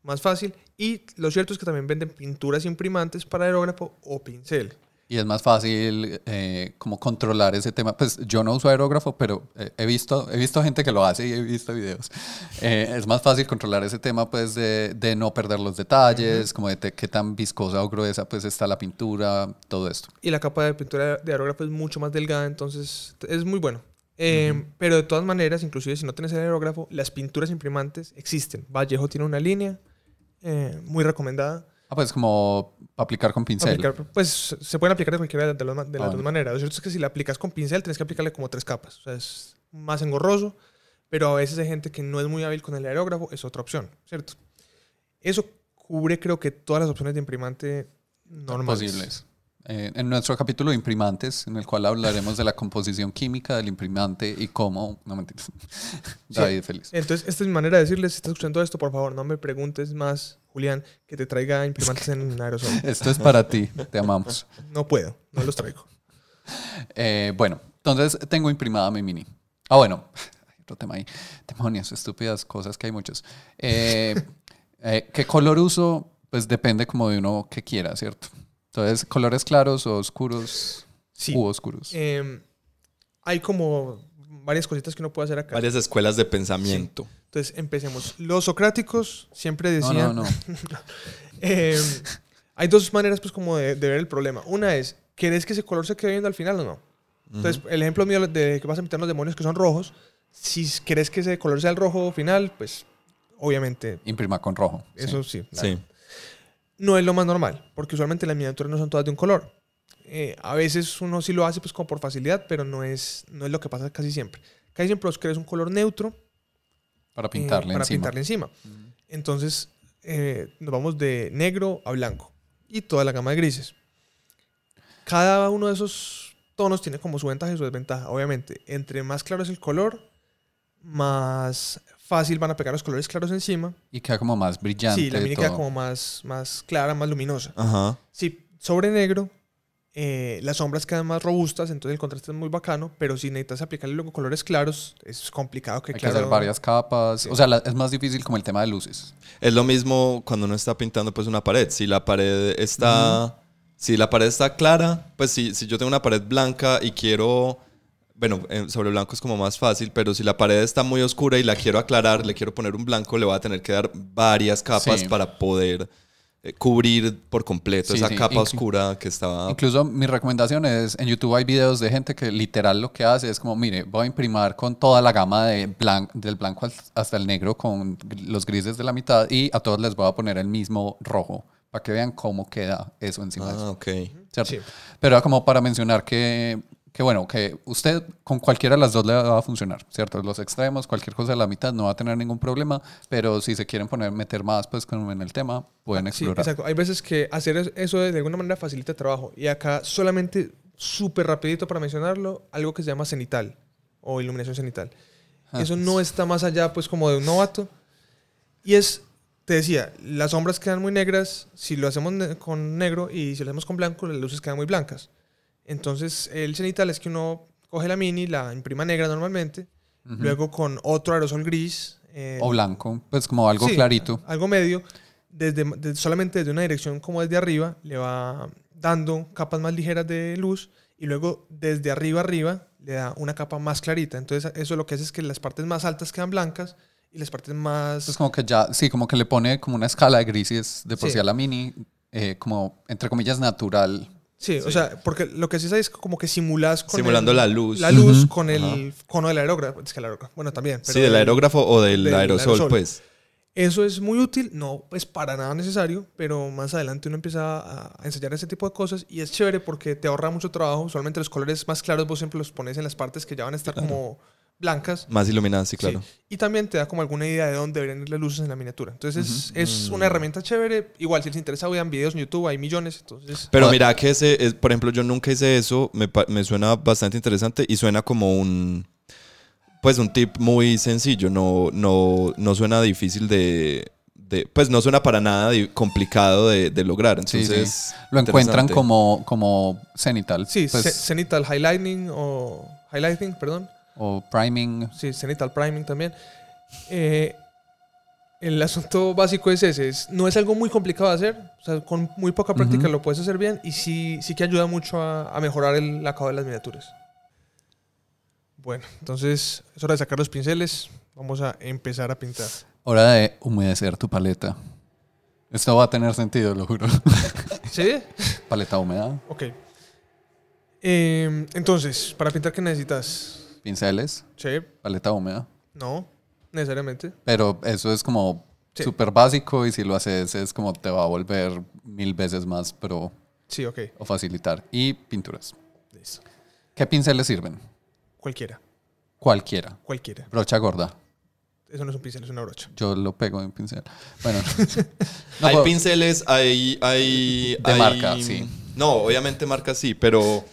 más fácil. Y lo cierto es que también venden pinturas imprimantes para aerógrafo o pincel. Y es más fácil eh, como controlar ese tema. Pues yo no uso aerógrafo, pero eh, he, visto, he visto gente que lo hace y he visto videos. Eh, es más fácil controlar ese tema pues de, de no perder los detalles, como de te- qué tan viscosa o gruesa pues está la pintura, todo esto. y la capa de pintura de aerógrafo es mucho más delgada, entonces es muy bueno. Eh, Pero de todas maneras, inclusive si no tienes el aerógrafo, las pinturas imprimantes existen. Vallejo tiene una línea eh, muy recomendada. Ah, pues como aplicar con pincel. Aplicar- pues se pueden aplicar de cualquiera de, las de las Ah, dos maneras. Lo cierto es que si la aplicas con pincel, tienes que aplicarle como tres capas. O sea, es más engorroso, pero a veces hay gente que no es muy hábil con el aerógrafo, es otra opción, ¿cierto? Eso cubre, creo que todas las opciones de imprimante normales. posibles. Eh, en nuestro capítulo de imprimantes, en el cual hablaremos de la composición química del imprimante y cómo... No mentiras. David feliz. Entonces, esta es mi manera de decirles, si estás escuchando esto, por favor, no me preguntes más, Julián, que te traiga imprimantes en aerosol. Esto es para ti, te amamos. No puedo, no los traigo. Eh, bueno, entonces tengo imprimada mi mini. Ah, bueno, hay otro tema ahí. Demonios, estúpidas cosas que hay muchos. Eh, eh, ¿Qué color uso? Pues depende como de uno que quiera, ¿cierto? Entonces, colores claros o oscuros Sí. u oscuros. Eh, hay como varias cositas que uno puede hacer acá. Varias escuelas de pensamiento. Entonces, empecemos. Los socráticos siempre no, decían... no, no. Eh, hay dos maneras, pues, como de, de ver el problema. Una es, ¿querés que ese color se quede viendo al final o no? Entonces, el ejemplo mío de que vas a pintar los demonios que son rojos, si querés que ese color sea el rojo final, pues, obviamente, Imprima con rojo. sí. eso sí. Sí. No es lo más normal, porque usualmente las miniaturas no son todas de un color. Eh, a veces uno sí lo hace, pues, como por facilidad, pero no es, no es lo que pasa casi siempre. Casi siempre los querés un color neutro Para eh, pintarle para encima. pintarle encima. Entonces, eh, nos vamos de negro a blanco y toda la gama de grises. Cada uno de esos tonos tiene como su ventaja y su desventaja. Obviamente, entre más claro es el color, más fácil van a pegar los colores claros encima. Y queda como más brillante. Sí, la mini queda como más, más clara, más luminosa. Ajá. Sí, sobre negro, eh, las sombras quedan más robustas, entonces el contraste es muy bacano, pero si necesitas aplicarle luego colores claros, es complicado que Hay que claro... hacer varias capas. Sí. O sea, la- es más difícil como el tema de luces. Es lo mismo cuando uno está pintando pues una pared. Si la pared está, si la pared está clara, pues si, si yo tengo una pared blanca y quiero bueno, sobre blanco es como más fácil, pero si la pared está muy oscura y la quiero aclarar, le quiero poner un blanco, le voy a tener que dar varias capas Sí. para poder eh, cubrir por completo Sí, esa sí. capa Inclu- oscura que estaba... Incluso mi recomendación es, en YouTube hay videos de gente que literal lo que hace es como, mire, voy a imprimar con toda la gama de blan- del blanco hasta el negro con los grises de la mitad y a todos les voy a poner el mismo rojo para que vean cómo queda eso encima de Ah, eso. ok. ¿cierto? Sí. Pero era como para mencionar que, que, bueno, que usted con cualquiera de las dos le va a funcionar, ¿cierto? Los extremos, cualquier cosa de la mitad no va a tener ningún problema, pero si se quieren poner, meter más, pues en el tema, pueden Sí, explorar. exacto. Hay veces que hacer es- eso de alguna manera facilita el trabajo. Y acá solamente, súper rapidito para mencionarlo, algo que se llama cenital o iluminación cenital. Ah, Eso no está más allá, pues, como de un novato. Y es, te decía, las sombras quedan muy negras si lo hacemos con negro y si lo hacemos con blanco, las luces quedan muy blancas. Entonces, el cenital es que uno coge la mini, la imprima negra normalmente, luego con otro aerosol gris. eh, O blanco, pues como algo Sí, clarito. Algo medio, desde, de- solamente desde una dirección como desde arriba, le va dando capas más ligeras de luz y luego desde arriba arriba le da una capa más clarita. Entonces eso lo que hace es que las partes más altas quedan blancas y las partes más... Es como que ya, sí, como que le pone como una escala de grises de por Sí. sí a la mini, eh, como entre comillas natural. Sí, o sea, porque lo que haces ahí es como que simulas con Simulando el- la luz. La luz con el cono del aerógrafo. Es que el aerógrafo, bueno, también. pero Sí, del el- aerógrafo o del, del aerosol, aerosol. pues. Eso es muy útil, no es para nada necesario, pero más adelante uno empieza a, a ensayar ese tipo de cosas y es chévere porque te ahorra mucho trabajo. Usualmente los colores más claros vos siempre los pones en las partes que ya van a estar como blancas. Más iluminada, sí, claro. Sí. Y también te da como alguna idea de dónde deberían ir las luces en la miniatura. Entonces es- es, Mm. una herramienta chévere. Igual si les interesa vean videos en YouTube, hay millones. Entonces Pero Ah. mira que ese, es, por ejemplo, yo nunca hice eso, me, pa- me suena bastante interesante y suena como un, pues un tip muy sencillo, no, no, no suena difícil de, de- pues no suena para nada complicado de, de lograr, entonces... sí. Lo encuentran como, como cenital. sí, pues, ce- cenital highlighting o highlighting, perdón. O priming. Sí, cenital priming también. Eh, el asunto básico es ese, es- no es algo muy complicado de hacer, o sea, con muy poca práctica lo puedes hacer bien y sí, sí que ayuda mucho a, a mejorar el acabado de las miniaturas. Bueno, entonces es hora de sacar los pinceles, vamos a empezar a pintar. Hora de humedecer tu paleta. Esto va a tener sentido, lo juro. ¿Sí? paleta húmeda, Ok. Eh, entonces, para pintar, ¿qué necesitas? Pinceles, Sí, paleta húmeda. no, necesariamente. Pero eso es como Sí. súper básico y si lo haces es como te va a volver mil veces más pro Sí, ok, o facilitar. Y pinturas. listo. ¿Qué pinceles sirven? Cualquiera, Cualquiera. cualquiera. Brocha gorda. Eso no es un pincel, es una brocha. Yo lo pego en pincel. Bueno. No hay pinceles, hay... hay De hay- marca, sí. No, obviamente marca sí, pero,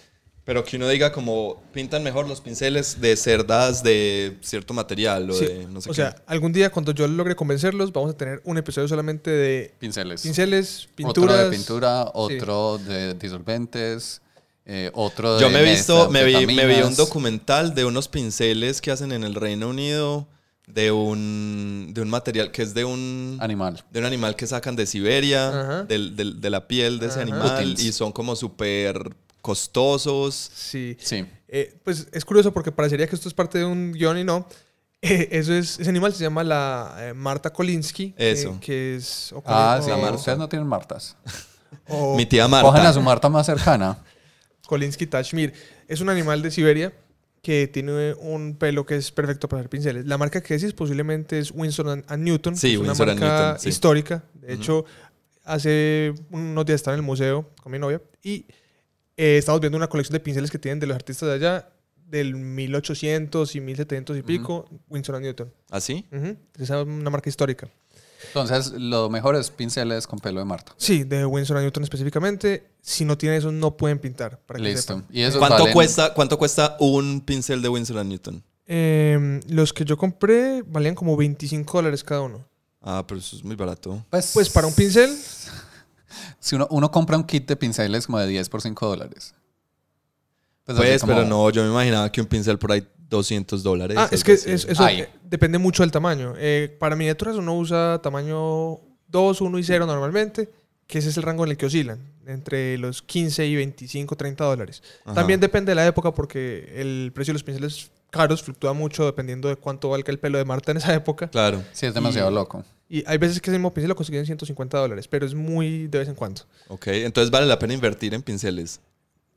pero que uno diga como pintan mejor los pinceles de cerdas de cierto material o Sí, de no sé o qué. sea, algún día cuando yo logre convencerlos, vamos a tener un episodio solamente de pinceles. pinceles, pinturas. Otro de pintura, otro de disolventes, eh, otro de Yo me he visto, me vi, me vi un documental de unos pinceles que hacen en el Reino Unido de un, de un material que es de un, Animal. de un animal que sacan de Siberia, del- del- de la piel de ese Ajá. animal y son como súper costosos. Sí. Sí. Eh, pues es curioso porque parecería que esto es parte de un guion y no. Eh, eso es, ese animal se llama la eh, Marta Kolinsky. que- Eso. Que, es. o- Ah, o- sí. Marta. Ustedes no tienen Martas. o Mi tía Cojan a Marta. su Marta más cercana. Kolinsky Tashmir. Es un animal de Siberia que tiene un pelo que es perfecto para hacer pinceles. La marca que decís posiblemente es Winsor and, Newton. Sí, es Winsor una and marca Newton, sí. histórica. De hecho, hace unos días estaba en el museo con mi novia y eh, estamos viendo una colección de pinceles que tienen de los artistas de allá del 1800 y 1700 y pico, Winsor and Newton. ¿Así? Ujú. Esa es una marca histórica. Entonces, lo mejor es pinceles con pelo de Marta. Sí, de Winsor and Newton específicamente. Si no tienen eso, no pueden pintar. Para que Listo. sepan. Y eso ¿Cuánto, valen- cuesta, ¿Cuánto cuesta un pincel de Winsor and Newton? Eh, los que yo compré valían como 25 dólares cada uno. Ah, pero eso es muy barato. Pues, Pues para un pincel, Si uno, uno compra un kit de pinceles como de 10 por 5 dólares. Pues, Pues, como- pero no, yo me imaginaba que un pincel por ahí 200 dólares. Ah, es que es- eso Ay. eh, depende mucho del tamaño. Eh, para miniaturas uno usa tamaño 2, 1 y 0 normalmente, que ese es el rango en el que oscilan, entre los 15 y 25, 30 dólares. Ajá. También depende de la época porque el precio de los pinceles caros fluctúa mucho dependiendo de cuánto valga el pelo de Marta en esa época. Claro. Sí, es demasiado Y- loco. Y hay veces que ese mismo pincel lo consiguen en 150 dólares, pero es muy de vez en cuando. Ok, entonces vale la pena invertir en pinceles.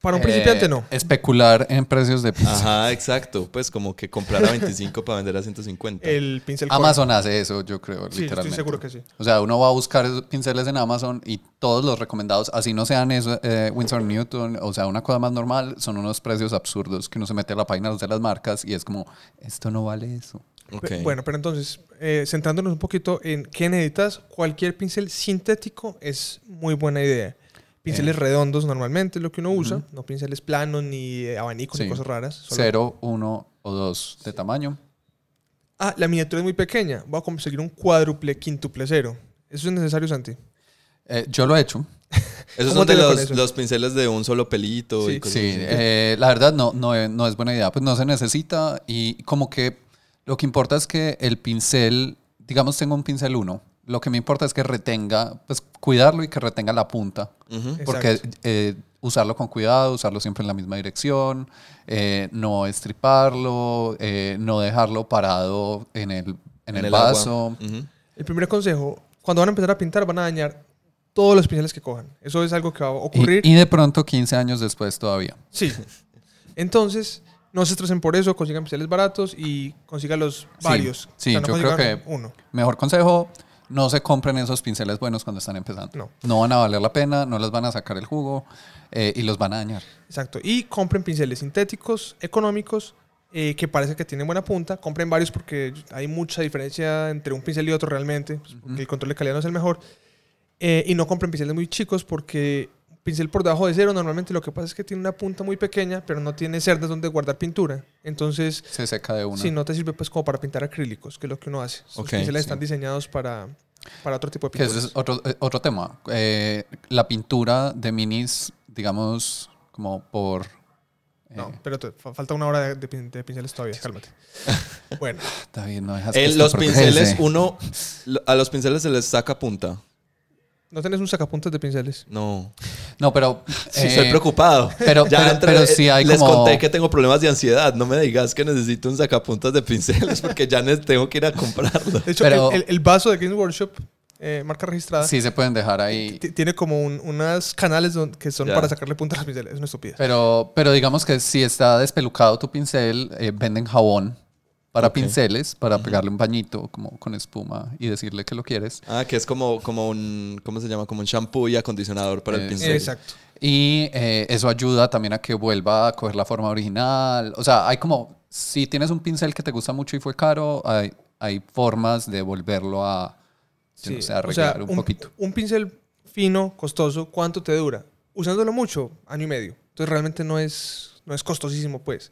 Para un Eh, principiante no. Especular en precios de pincel. Ajá, exacto. Pues como que comprar a 25 para vender a 150. El pincel Amazon hace eso, yo creo, Sí, estoy literalmente. seguro que sí. O sea, uno va a buscar esos pinceles en Amazon y todos los recomendados, así no sean eso, eh, Winsor Newton, o sea, una cosa más normal, son unos precios absurdos que uno se mete a la página de las marcas y es como, esto no vale eso. Ok. Pe- Bueno, pero entonces, eh, centrándonos un poquito en qué necesitas, cualquier pincel sintético es muy buena idea. Pinceles redondos normalmente es lo que uno usa, no pinceles planos ni eh, abanicos Sí. ni cosas raras. solo- Cero, uno o dos de tamaño. Ah, la miniatura es muy pequeña. Voy a conseguir un cuádruple, quíntuple cero. ¿Eso es necesario, Santi? Eh, yo lo he hecho. Esos ¿Cómo son de los, eso? los pinceles de un solo pelito Sí. y cosas Sí, así. eh, la verdad no, no, no es buena idea, pues no se necesita y como que lo que importa es que el pincel, digamos tengo un pincel 1, lo que me importa es que retenga, pues cuidarlo y que retenga la punta, Ujú. porque Exacto. eh, usarlo con cuidado, usarlo siempre en la misma dirección, eh, no estriparlo, eh, no dejarlo parado en el, en el, agua. vaso. Ujú. El primer consejo, cuando van a empezar a pintar van a dañar todos los pinceles que cojan. Eso es algo que va a ocurrir. Y, y de pronto 15 años después todavía. Sí. Entonces, no se estresen por eso, consigan pinceles baratos y consigan los varios. sí, O sea, no yo creo que- uno. Mejor consejo, no se compren esos pinceles buenos cuando están empezando. No. van a valer la pena, no les van a sacar el jugo eh, y los van a dañar. Exacto. Y compren pinceles sintéticos, económicos, eh, que parece que tienen buena punta. Compren varios porque hay mucha diferencia entre un pincel y otro realmente, pues, el control de calidad no es el mejor. Eh, y no compren pinceles muy chicos porque pincel por debajo de cero normalmente lo que pasa es que tiene una punta muy pequeña, pero no tiene cerdas donde guardar pintura. Entonces, Se seca de una. si no te sirve pues como para pintar acrílicos, que es lo que uno hace. Los pinceles sí. están diseñados para, para otro tipo de ese es otro, eh, otro tema. Eh, la pintura de minis, digamos, como por... eh, No, pero te- falta una hora de, de pin- de pinceles todavía, cálmate. bueno, David, no dejas que Eh, los pinceles, uno, a los pinceles se les saca punta. ¿No tenés un sacapuntas de pinceles? No. No, pero... Sí, eh, estoy preocupado. pero- ya pero- entre- pero sí hay les como- conté que tengo problemas de ansiedad. No me digas que necesito un sacapuntas de pinceles porque ya tengo que ir a comprarlo. De hecho, Pero- el, el- el vaso de Games Workshop, eh, marca registrada, Sí se pueden dejar ahí. ti- tiene como un- unas canales que son Ya. para sacarle punta a los pinceles. Es una estupidez. Pero, pero digamos que si está despelucado tu pincel, eh, venden jabón para Ok. pinceles, para pegarle un bañito como con espuma y decirle que lo quieres. Ah, que es como, como un, ¿cómo se llama? Como un shampoo y acondicionador para Eh, el pincel. Exacto. Y eh, eso ayuda también a que vuelva a coger la forma original. O sea, hay como, si tienes un pincel que te gusta mucho y fue caro, hay, hay formas de volverlo a, yo no Sí, sé, o arreglar sea, un, poquito. Un pincel fino, costoso, ¿cuánto te dura? Usándolo mucho, año y medio. Entonces realmente no es, no es costosísimo, pues.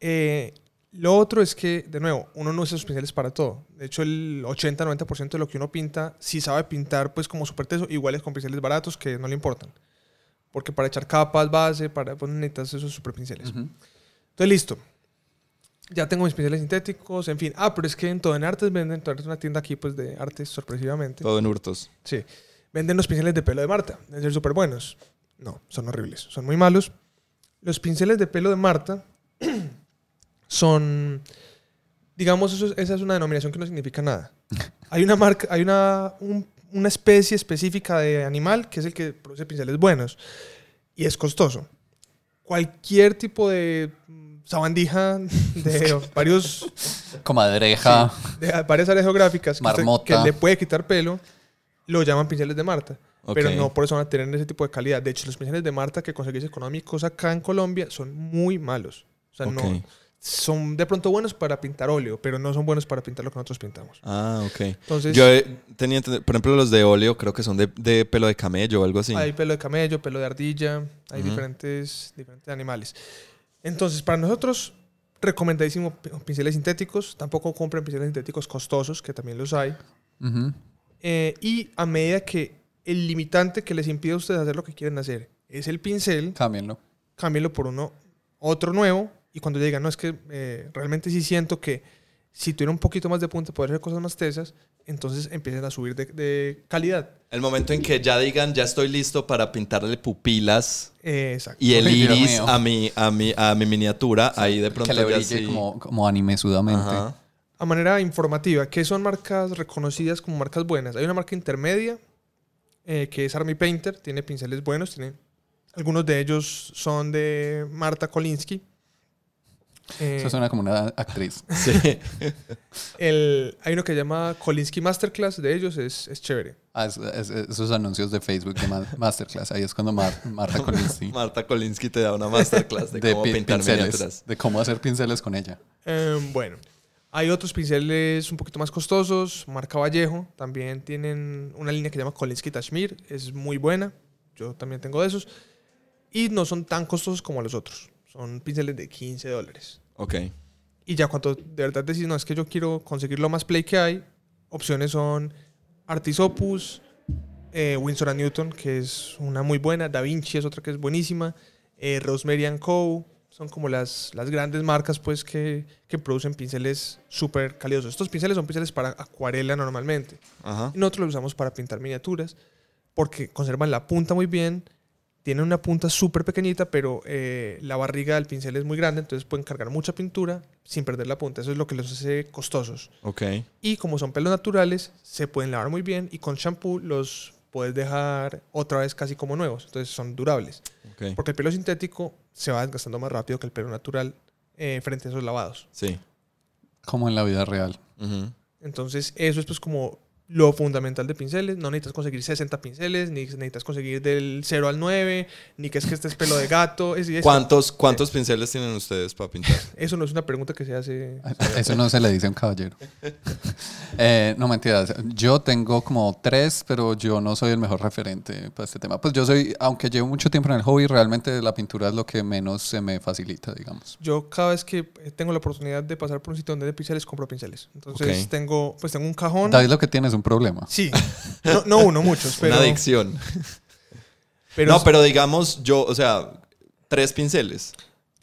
Eh, lo otro es que, de nuevo, uno no usa esos pinceles para todo. De hecho, el 80-90% de lo que uno pinta, si sabe pintar, pues como súper teso, igual es con pinceles baratos que no le importan. Porque para echar capas, base, para pues necesitas esos super pinceles. Ujú. Entonces, listo. Ya tengo mis pinceles sintéticos, en fin. Ah, pero es que en Todo en Artes venden, Todo en Artes es una tienda aquí pues de artes sorpresivamente. Todo en hurtos. Sí. Venden los pinceles de pelo de Marta. Deben ser súper buenos. No, son horribles. Son muy malos. Los pinceles de pelo de Marta son. Digamos, eso es- esa es una denominación que no significa nada. Hay una marca, hay una, un- una especie específica de animal que es el que produce pinceles buenos. Y es costoso. Cualquier tipo de sabandija de varios Comadreja. de varias áreas geográficas que, usted- Marmota. que le puede quitar pelo, lo llaman pinceles de Marta. Pero no por eso van a tener ese tipo de calidad. De hecho, los pinceles de Marta que conseguís económicos acá en Colombia son muy malos. O sea, no son de pronto buenos para pintar óleo, pero no son buenos para pintar lo que nosotros pintamos. Ah, ok. Entonces, Yo eh, tenía, por ejemplo, los de óleo creo que son de, de pelo de camello o algo así. hay pelo de camello, pelo de ardilla, hay Ujú. diferentes, diferentes animales. Entonces, para nosotros, recomendadísimo pi- pinceles sintéticos. Tampoco compren pinceles sintéticos costosos, que también los hay. Eh, y a medida que el limitante que les impide a ustedes hacer lo que quieren hacer es el pincel, Cámbienlo. cámbienlo por uno, otro nuevo. Y cuando ya digan, no, es que eh, realmente sí siento que Si tiene un poquito más de punta, puede hacer cosas más tesas, entonces empiezan a subir de, de calidad. El momento en que ya digan, ya estoy listo para pintarle pupilas Eh, y el iris a mi, a, mi, a mi miniatura, ahí de pronto que le ya sí. como, como anime sudamente. Ajá. A manera informativa, ¿qué son marcas reconocidas como marcas buenas? Hay una marca intermedia eh, que es Army Painter, tiene pinceles buenos, tiene, algunos de ellos son de Marta Kolinsky. Eh, Eso suena como una actriz. Sí. el, hay uno que se llama Kolinsky Masterclass, de ellos es, es chévere. Ah, es- es- esos anuncios de Facebook de ma- Masterclass. Ahí es cuando Mar- Marta Colinsky Marta Kolinsky te da una masterclass de, de cómo pi- pintar pinceles, miniaturas. de cómo hacer pinceles con ella. Eh, bueno, hay otros pinceles un poquito más costosos, marca Vallejo, también tienen una línea que se llama Kolinsky Tashmir, es muy buena, yo también tengo de esos, y no son tan costosos como los otros, son pinceles de 15 dólares. Ok. Y ya cuando de verdad decís, no, es que yo quiero conseguir lo más play que hay, opciones son Artis Opus, eh, Winsor and Newton, que es una muy buena, Da Vinci es otra que es buenísima, eh, Rosemary and Co. Son como las, las grandes marcas pues que, que producen pinceles súper calidosos. Estos pinceles son pinceles para acuarela normalmente. Ajá. Y nosotros los usamos para pintar miniaturas porque conservan la punta muy bien. Tienen una punta súper pequeñita, pero eh, la barriga del pincel es muy grande, entonces pueden cargar mucha pintura sin perder la punta. Eso es lo que los hace costosos. Ok. Y como son pelos naturales, se pueden lavar muy bien y con shampoo los puedes dejar otra vez casi como nuevos. Entonces son durables. Ok. Porque el pelo sintético se va desgastando más rápido que el pelo natural eh, frente a esos lavados. Sí. Como en la vida real. Entonces, eso es pues como lo fundamental de pinceles. No necesitas conseguir 60 pinceles, ni necesitas conseguir del 0 al 9, ni que es que este es pelo de gato. Es, es- ¿Cuántos, ¿Cuántos pinceles tienen ustedes para pintar? Eso no es una pregunta que se hace. Eso no se le dice a un caballero. Eh, no, mentiras. Yo tengo como tres, pero yo no soy el mejor referente para este tema. Pues yo soy, aunque llevo mucho tiempo en el hobby, realmente la pintura es lo que menos se me facilita, digamos. Yo cada vez que tengo la oportunidad de pasar por un sitio donde hay pinceles, compro pinceles. Entonces tengo, pues tengo un cajón. David lo que tiene es un problema. Sí, no, no uno, muchos, pero, Una adicción. pero no, pero digamos yo, o sea, tres pinceles.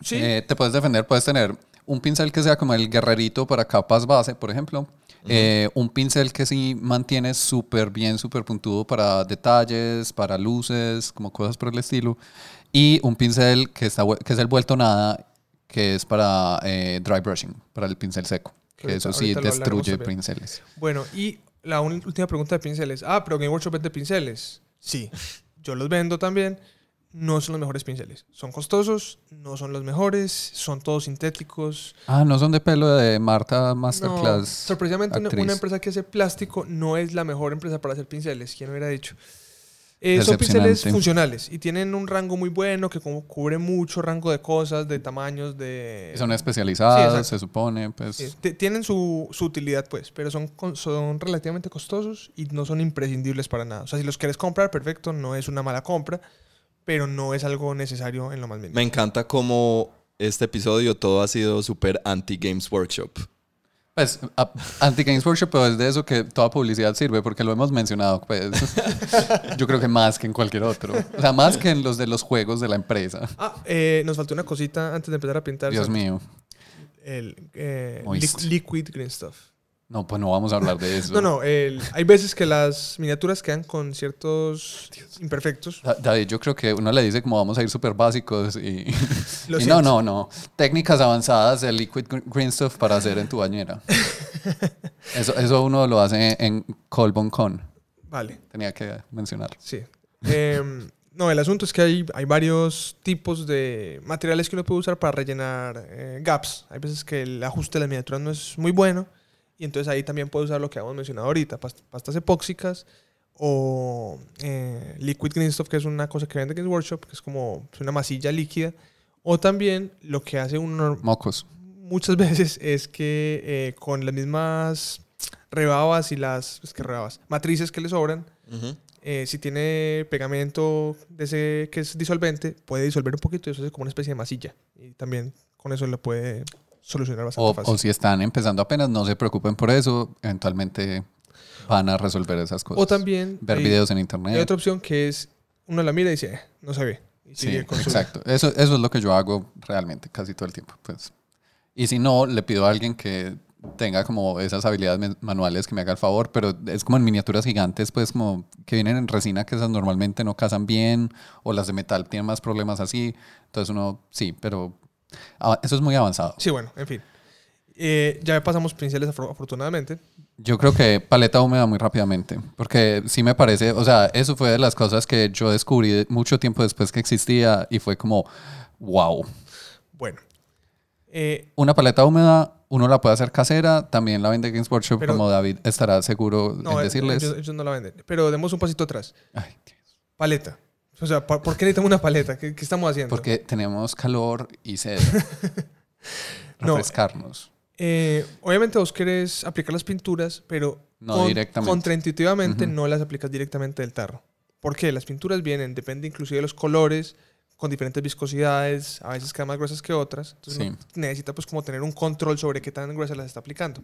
sí, Eh, te puedes defender, puedes tener un pincel que sea como el guerrerito para capas base, por ejemplo. Eh, un pincel que sí mantiene súper bien, súper puntudo para detalles, para luces, como cosas por el estilo. Y un pincel que, está, que es el vuelto nada, que es para eh, dry brushing, para el pincel seco. Que eso sí destruye pinceles. Bueno, y la última pregunta de pinceles. Ah, pero Game Workshop vende pinceles. Sí, yo los vendo también. No son los mejores pinceles. Son costosos, no son los mejores, son todos sintéticos. Ah, no son de pelo de Marta No, Masterclass. sorpresivamente una, una empresa que hace plástico no es la mejor empresa para hacer pinceles. ¿Quién hubiera dicho? Eh, son pinceles Decepcionante. funcionales y tienen un rango muy bueno que como cubre mucho rango de cosas, de tamaños, de... Son Sí, especializados, exacto. se supone. Pues, Sí, tienen su, su utilidad, pues, pero son, con- son relativamente costosos y no son imprescindibles para nada. O sea, si los quieres comprar, perfecto, no es una mala compra, pero no es algo necesario en lo más mínimo. Me encanta cómo este episodio todo ha sido súper anti-Games Workshop. Pues, Anti-Games Workshop, pero es de eso que toda publicidad sirve, porque lo hemos mencionado, pues. Yo creo que más que en cualquier otro. O sea, más que en los de los juegos de la empresa. Ah, eh, nos faltó una cosita antes de empezar a pintar. Dios mío. El eh, liquid green stuff. No, pues no vamos a hablar de eso. No, no, el- hay veces que las miniaturas quedan con ciertos imperfectos. Da- David, yo creo que uno le dice como vamos a ir súper básicos y, y no, no, no. Técnicas avanzadas de liquid gr- green stuff para hacer en tu bañera. Eso, eso uno lo hace en Colbon Con. Vale. Tenía que mencionar. Sí. Em, no, el asunto es que hay, hay varios tipos de materiales que uno puede usar para rellenar eh, gaps. Hay veces que el ajuste de las miniaturas no es muy bueno y entonces ahí también puede usar lo que hemos mencionado ahorita, pas- pastas epóxicas o eh, liquid green stuff, que es una cosa que vende Games Workshop, que es como es una masilla líquida. O también lo que hace uno Mocos. muchas veces es que eh, con las mismas rebabas y las es que rebabas, matrices que le sobran, eh, si tiene pegamento de ese que es disolvente, puede disolver un poquito y eso es como una especie de masilla. Y también con eso lo puede solucionar bastante O, fácil. o si están empezando apenas, no se preocupen por eso. Eventualmente van a resolver esas cosas. O también ver hay, videos en hay internet. otra opción que es uno la mira y dice, "Eh, no se ve. Y Sí, sigue su- exacto. Eso, eso es lo que yo hago realmente casi todo el tiempo. Pues. Y si no, le pido a alguien que tenga como esas habilidades manuales que me haga el favor, pero es como en miniaturas gigantes, pues como que vienen en resina que esas normalmente no casan bien, o las de metal tienen más problemas así. Entonces uno, sí, pero ah, eso es muy avanzado. Sí, bueno, en fin. Eh, ya pasamos pinceles afortunadamente. Yo creo que paleta húmeda muy rápidamente, porque sí me parece, o sea, eso fue de las cosas que yo descubrí mucho tiempo después que existía y fue como, wow. Bueno. Eh, Una paleta húmeda, uno la puede hacer casera, también la vende Games Workshop, Pero- como David estará seguro no, en decirles. ellos, ellos no la venden. Pero demos un pasito atrás. Ay, Dios. Paleta. O sea, ¿por qué necesitamos una paleta? ¿Qué, qué estamos haciendo? Porque tenemos calor y sed. No. Refrescarnos. Eh, obviamente vos querés aplicar las pinturas, pero No directamente. contraintuitivamente Ujú. no las aplicas directamente del tarro. ¿Por qué? Las pinturas vienen, depende inclusive de los colores, con diferentes viscosidades, a veces quedan más gruesas que otras. Entonces Sí. necesita pues como tener un control sobre qué tan gruesas las está aplicando.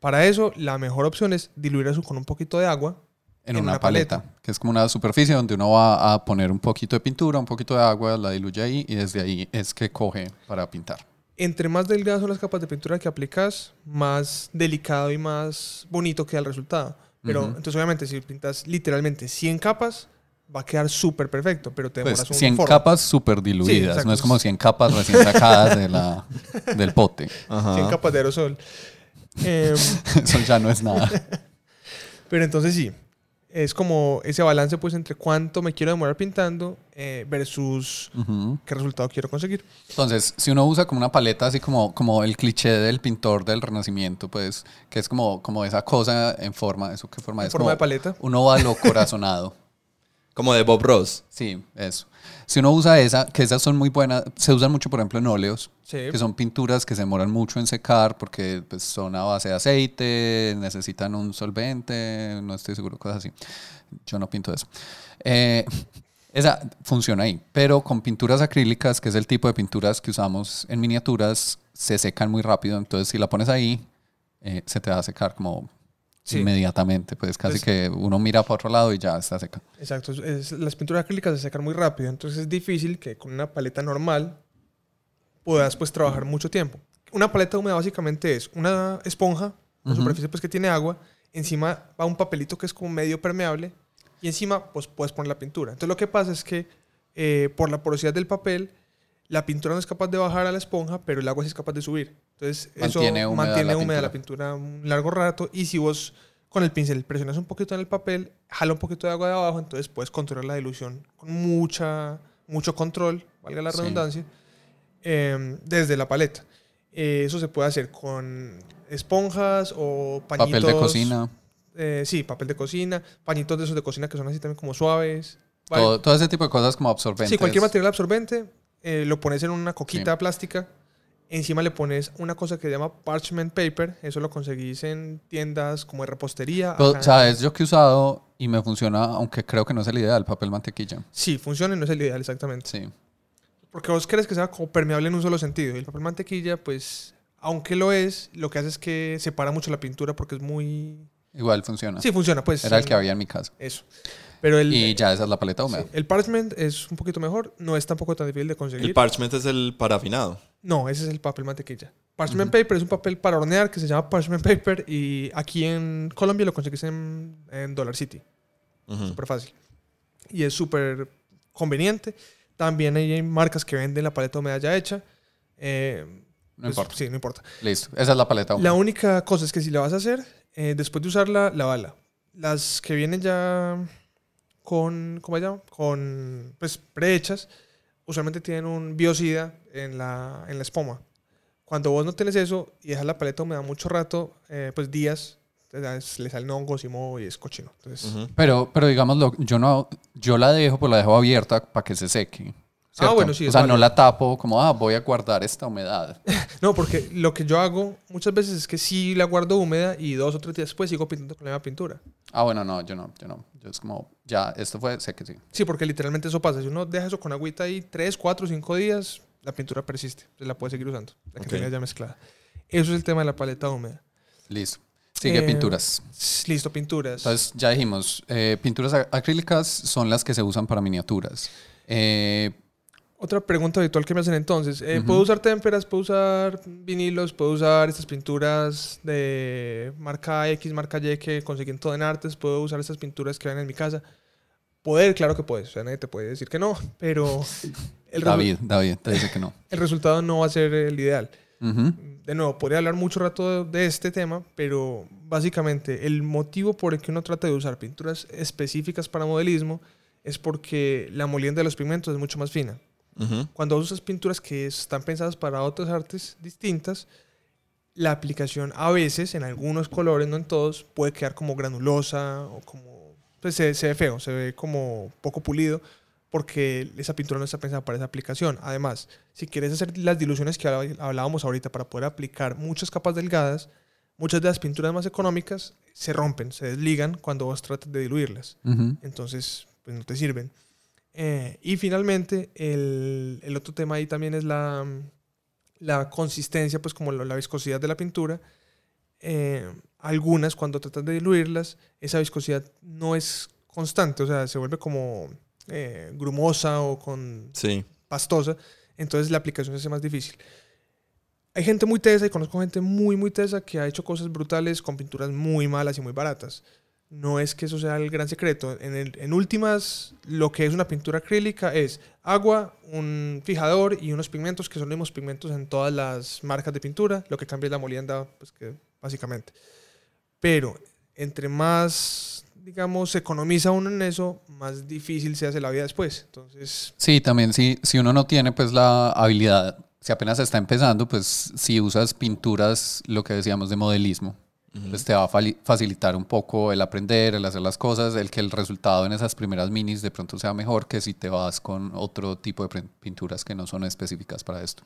Para eso, la mejor opción es diluir eso con un poquito de agua. En, En una, una paleta, paleta. que es como una superficie donde uno va a poner un poquito de pintura, un poquito de agua, la diluye ahí y desde ahí es que coge para pintar. Entre más delgadas son las capas de pintura que aplicas, más delicado y más bonito queda el resultado. Pero Ujú. entonces obviamente si pintas literalmente 100 capas, va a quedar súper perfecto, pero te demoras Pues un 100 forro. capas súper diluidas, exacto. no es como 100 capas recién sacadas de la, del pote. Ajá. 100 capas de aerosol. Em, Eso ya no es nada. pero entonces sí, es como ese balance pues entre cuánto me quiero demorar pintando eh, versus Ujú. qué resultado quiero conseguir. Entonces, si uno usa como una paleta, así como, como el cliché del pintor del Renacimiento, pues, que es como, como esa cosa en forma, ¿eso qué forma En es? forma Como de paleta. Un óvalo corazonado. Como de Bob Ross. Sí, eso. Si uno usa esa, que esas son muy buenas, se usan mucho, por ejemplo, en óleos, Sí. que son pinturas que se demoran mucho en secar porque pues, son a base de aceite, necesitan un solvente, no estoy seguro, cosas así. Yo no pinto eso. Eh, esa funciona ahí, pero con pinturas acrílicas, que es el tipo de pinturas que usamos en miniaturas, se secan muy rápido, entonces si la pones ahí, eh, se te va a secar como Sí. inmediatamente, pues casi Pues- que uno mira para otro lado y ya está seca. Exacto. es- las pinturas acrílicas se secan muy rápido, entonces es difícil que con una paleta normal puedas pues trabajar mucho tiempo. Una paleta húmeda básicamente es una esponja, una superficie pues que tiene agua, encima va un papelito que es como medio permeable y encima pues puedes poner la pintura. Entonces lo que pasa es que eh, por la porosidad del papel la pintura no es capaz de bajar a la esponja, pero el agua sí es capaz de subir. Entonces Mantiene eso húmeda mantiene la húmeda la pintura. un largo rato y si vos con el pincel presionas un poquito en el papel, jala un poquito de agua de abajo, entonces puedes controlar la dilución con mucha, mucho control, valga la Sí. redundancia, eh, desde la paleta. Eh, eso se puede hacer con esponjas o pañitos. Papel de cocina, eh, sí, papel de cocina, pañitos de esos de cocina que son así también como suaves. ¿vale? todo, todo ese tipo de cosas como absorbentes. Sí, cualquier material absorbente, eh, lo pones en una coquita Sí. plástica, encima le pones una cosa que se llama parchment paper, eso lo conseguís en tiendas como de repostería. Pero, ¿Sabes? Yo que he usado y me funciona, aunque creo que no es el ideal, papel mantequilla. Sí, funciona y no es el ideal exactamente. Sí. Porque vos querés que sea como permeable en un solo sentido. Y el papel mantequilla, pues, aunque lo es, lo que hace es que separa mucho la pintura porque es muy... Igual funciona. Sí, funciona, pues. Era el que había en mi casa. Eso. Pero el, Y ya esa es la paleta húmeda. sí, el parchment es un poquito mejor, no es tampoco tan difícil de conseguir. El parchment es el parafinado. No, ese es el papel mantequilla. Parchment paper es un papel para hornear que se llama parchment paper y aquí en Colombia lo conseguís en, en Dollar City. Ujú. Súper fácil. Y es súper conveniente. También hay marcas que venden la paleta húmeda ya hecha. Eh, No pues, importa. Sí, no importa. Listo. Esa es la paleta húmeda. La única cosa es que si la vas a hacer, eh, después de usarla, lavala. Las que vienen ya con, ¿cómo se llama? Con, pues, prehechas, usualmente tienen un biocida en la, en la espuma. Cuando vos no tienes eso y dejas la paleta húmeda mucho rato, eh, pues días, le salen hongos y moho y es cochino. Entonces. Pero, pero digámoslo, yo no, yo la dejo, pues la dejo abierta para que se seque. ¿Cierto? bueno, sí, O sea, no la tapo como, ah, voy a guardar esta humedad. No, porque lo que yo hago muchas veces es que sí la guardo húmeda y dos o tres días después sigo pintando con la misma pintura. Ah, bueno, no, yo no, yo no. Yo es como, ya, esto fue, sé que sí. Sí, porque literalmente eso pasa. Si uno deja eso con agüita ahí tres, cuatro, cinco días, la pintura persiste. Se la puede seguir usando, la que tenga ya mezclada. Eso es el tema de la paleta húmeda. Listo. Sigue Eh, pinturas. Listo, pinturas. Entonces, ya dijimos, eh, pinturas ac- acrílicas son las que se usan para miniaturas. Eh, Otra pregunta habitual que me hacen entonces. eh, Ujú. ¿Puedo usar témperas? ¿Puedo usar vinilos? ¿Puedo usar estas pinturas de marca X, marca Y que conseguí en todo en artes? ¿Puedo usar estas pinturas que ven en mi casa? Poder, claro que puedes. O sea, nadie te puede decir que no, pero el, David, David te dice que no. el resultado no va a ser el ideal. Ujú. De nuevo, podría hablar mucho rato de, de este tema, pero básicamente el motivo por el que uno trata de usar pinturas específicas para modelismo es porque la molienda de los pigmentos es mucho más fina. Ujú. Cuando usas pinturas que están pensadas para otras artes distintas, la aplicación a veces, en algunos colores, no en todos, puede quedar como granulosa o como... Pues se, se ve feo, se ve como poco pulido porque esa pintura no está pensada para esa aplicación. Además, si quieres hacer las diluciones que hablábamos ahorita para poder aplicar muchas capas delgadas, muchas de las pinturas más económicas se rompen, se desligan cuando vos tratas de diluirlas Ujú. entonces pues no te sirven. Eh, y finalmente, el, el otro tema ahí también es la, la consistencia, pues como la, la viscosidad de la pintura. Eh, algunas, cuando tratas de diluirlas, esa viscosidad no es constante, o sea, se vuelve como eh, grumosa o con Sí. pastosa, entonces la aplicación se hace más difícil. Hay gente muy tesa y conozco gente muy, muy tesa que ha hecho cosas brutales con pinturas muy malas y muy baratas. No es que eso sea el gran secreto. En, el- en últimas, lo que es una pintura acrílica es agua, un fijador y unos pigmentos que son los mismos pigmentos en todas las marcas de pintura. Lo que cambia es la molienda, pues que básicamente. Pero entre más, digamos, se economiza uno en eso, más difícil se hace la vida después. Entonces, Sí, también si, si uno no tiene pues la habilidad, si apenas está empezando, pues si usas pinturas, lo que decíamos de modelismo, pues te va a facilitar un poco el aprender, el hacer las cosas, el que el resultado en esas primeras minis de pronto sea mejor que si te vas con otro tipo de pinturas que no son específicas para esto.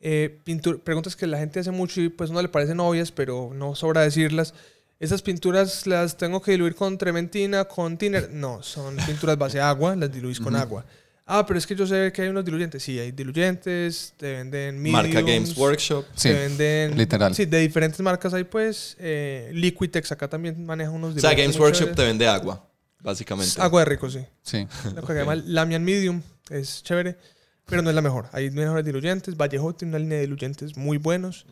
Eh, pintu- preguntas que la gente hace mucho y pues no le parecen obvias, pero no sobra decirlas. ¿Esas pinturas las tengo que diluir con trementina, con thinner? No, son pinturas base agua, las diluís con agua. Ah, pero es que yo sé que hay unos diluyentes. Sí, hay diluyentes, te venden Marca Games Workshop. Sí, te venden... literal. Sí, de diferentes marcas hay pues. Eh, Liquitex acá también maneja unos O sea, diluyentes Games Workshop te vende agua, básicamente. Agua de rico, sí. Sí. Lo que se llama Lamian Medium es chévere, pero no es la mejor. Hay mejores diluyentes. Vallejo tiene una línea de diluyentes muy buenos.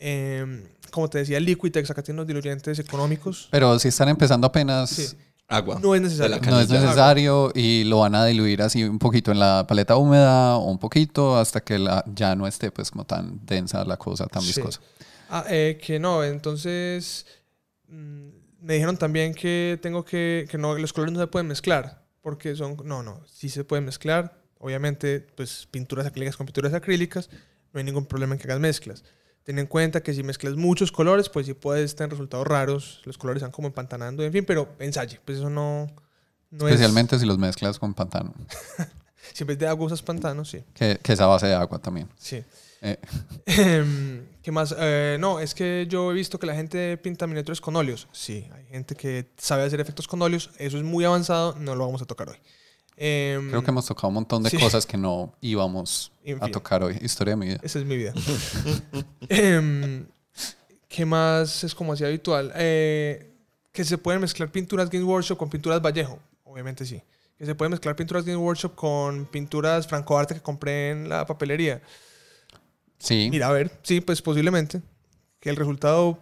Eh, como te decía, Liquitex acá tiene unos diluyentes económicos. Pero si están empezando apenas, Sí. Agua. No es necesario. la no es necesario y lo van a diluir así un poquito en la paleta húmeda o un poquito hasta que la, ya no esté pues como tan densa la cosa, tan Sí. viscosa. Ah, eh, que no, entonces mm, me dijeron también que tengo que, que no, los colores no se pueden mezclar, porque son, no, no, sí se pueden mezclar, obviamente, pues pinturas acrílicas con pinturas acrílicas, no hay ningún problema en que hagas mezclas. Ten en cuenta que si mezclas muchos colores, pues sí puedes tener resultados raros, los colores están como empantanando, en fin, pero ensaye, pues eso no, no Especialmente si los mezclas con pantano. Si en vez de agua usas pantano, sí. que, que es a base de agua también. Sí. Eh, Em, ¿Qué más? Eh, no, es que yo he visto que la gente pinta miniaturas con óleos. Sí, hay gente que sabe hacer efectos con óleos. Eso es muy avanzado, no lo vamos a tocar hoy. Em, creo que hemos tocado un montón de sí. cosas que no íbamos a tocar hoy. Historia de mi vida. Esa es mi vida. Em, ¿Qué más es como así habitual? Eh, que se pueden mezclar pinturas Games Workshop con pinturas Vallejo. Obviamente sí. Que se pueden mezclar pinturas Games Workshop con pinturas Franco Arte que compré en la papelería. Sí. Mira, a ver, sí, pues posiblemente. Que el resultado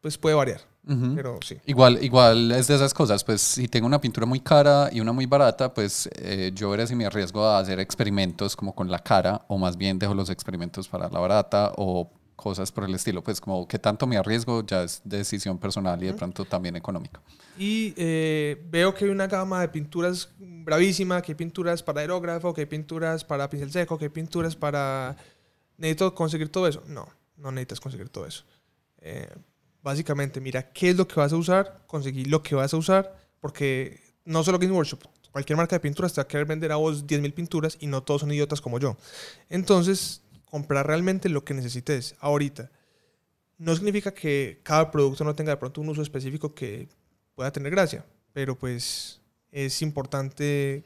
pues puede variar. Ujú. Pero sí. Igual, igual es de esas cosas, pues si tengo una pintura muy cara y una muy barata, pues eh, yo veré si me arriesgo a hacer experimentos como con la cara o más bien dejo los experimentos para la barata o cosas por el estilo, pues como que tanto me arriesgo ya es decisión personal y de pronto también económica. Y eh, veo que hay una gama de pinturas bravísima, que hay pinturas para aerógrafo, que hay pinturas para pincel seco, que hay pinturas para... ¿Necesito conseguir todo eso? No, no necesitas conseguir todo eso. Eh, básicamente, mira qué es lo que vas a usar, conseguir lo que vas a usar, porque no solo Games Workshop, cualquier marca de pinturas te va a querer vender a vos 10.000 pinturas y no todos son idiotas como yo. Entonces, comprar realmente lo que necesites ahorita. No significa que cada producto no tenga de pronto un uso específico que pueda tener gracia, pero pues es importante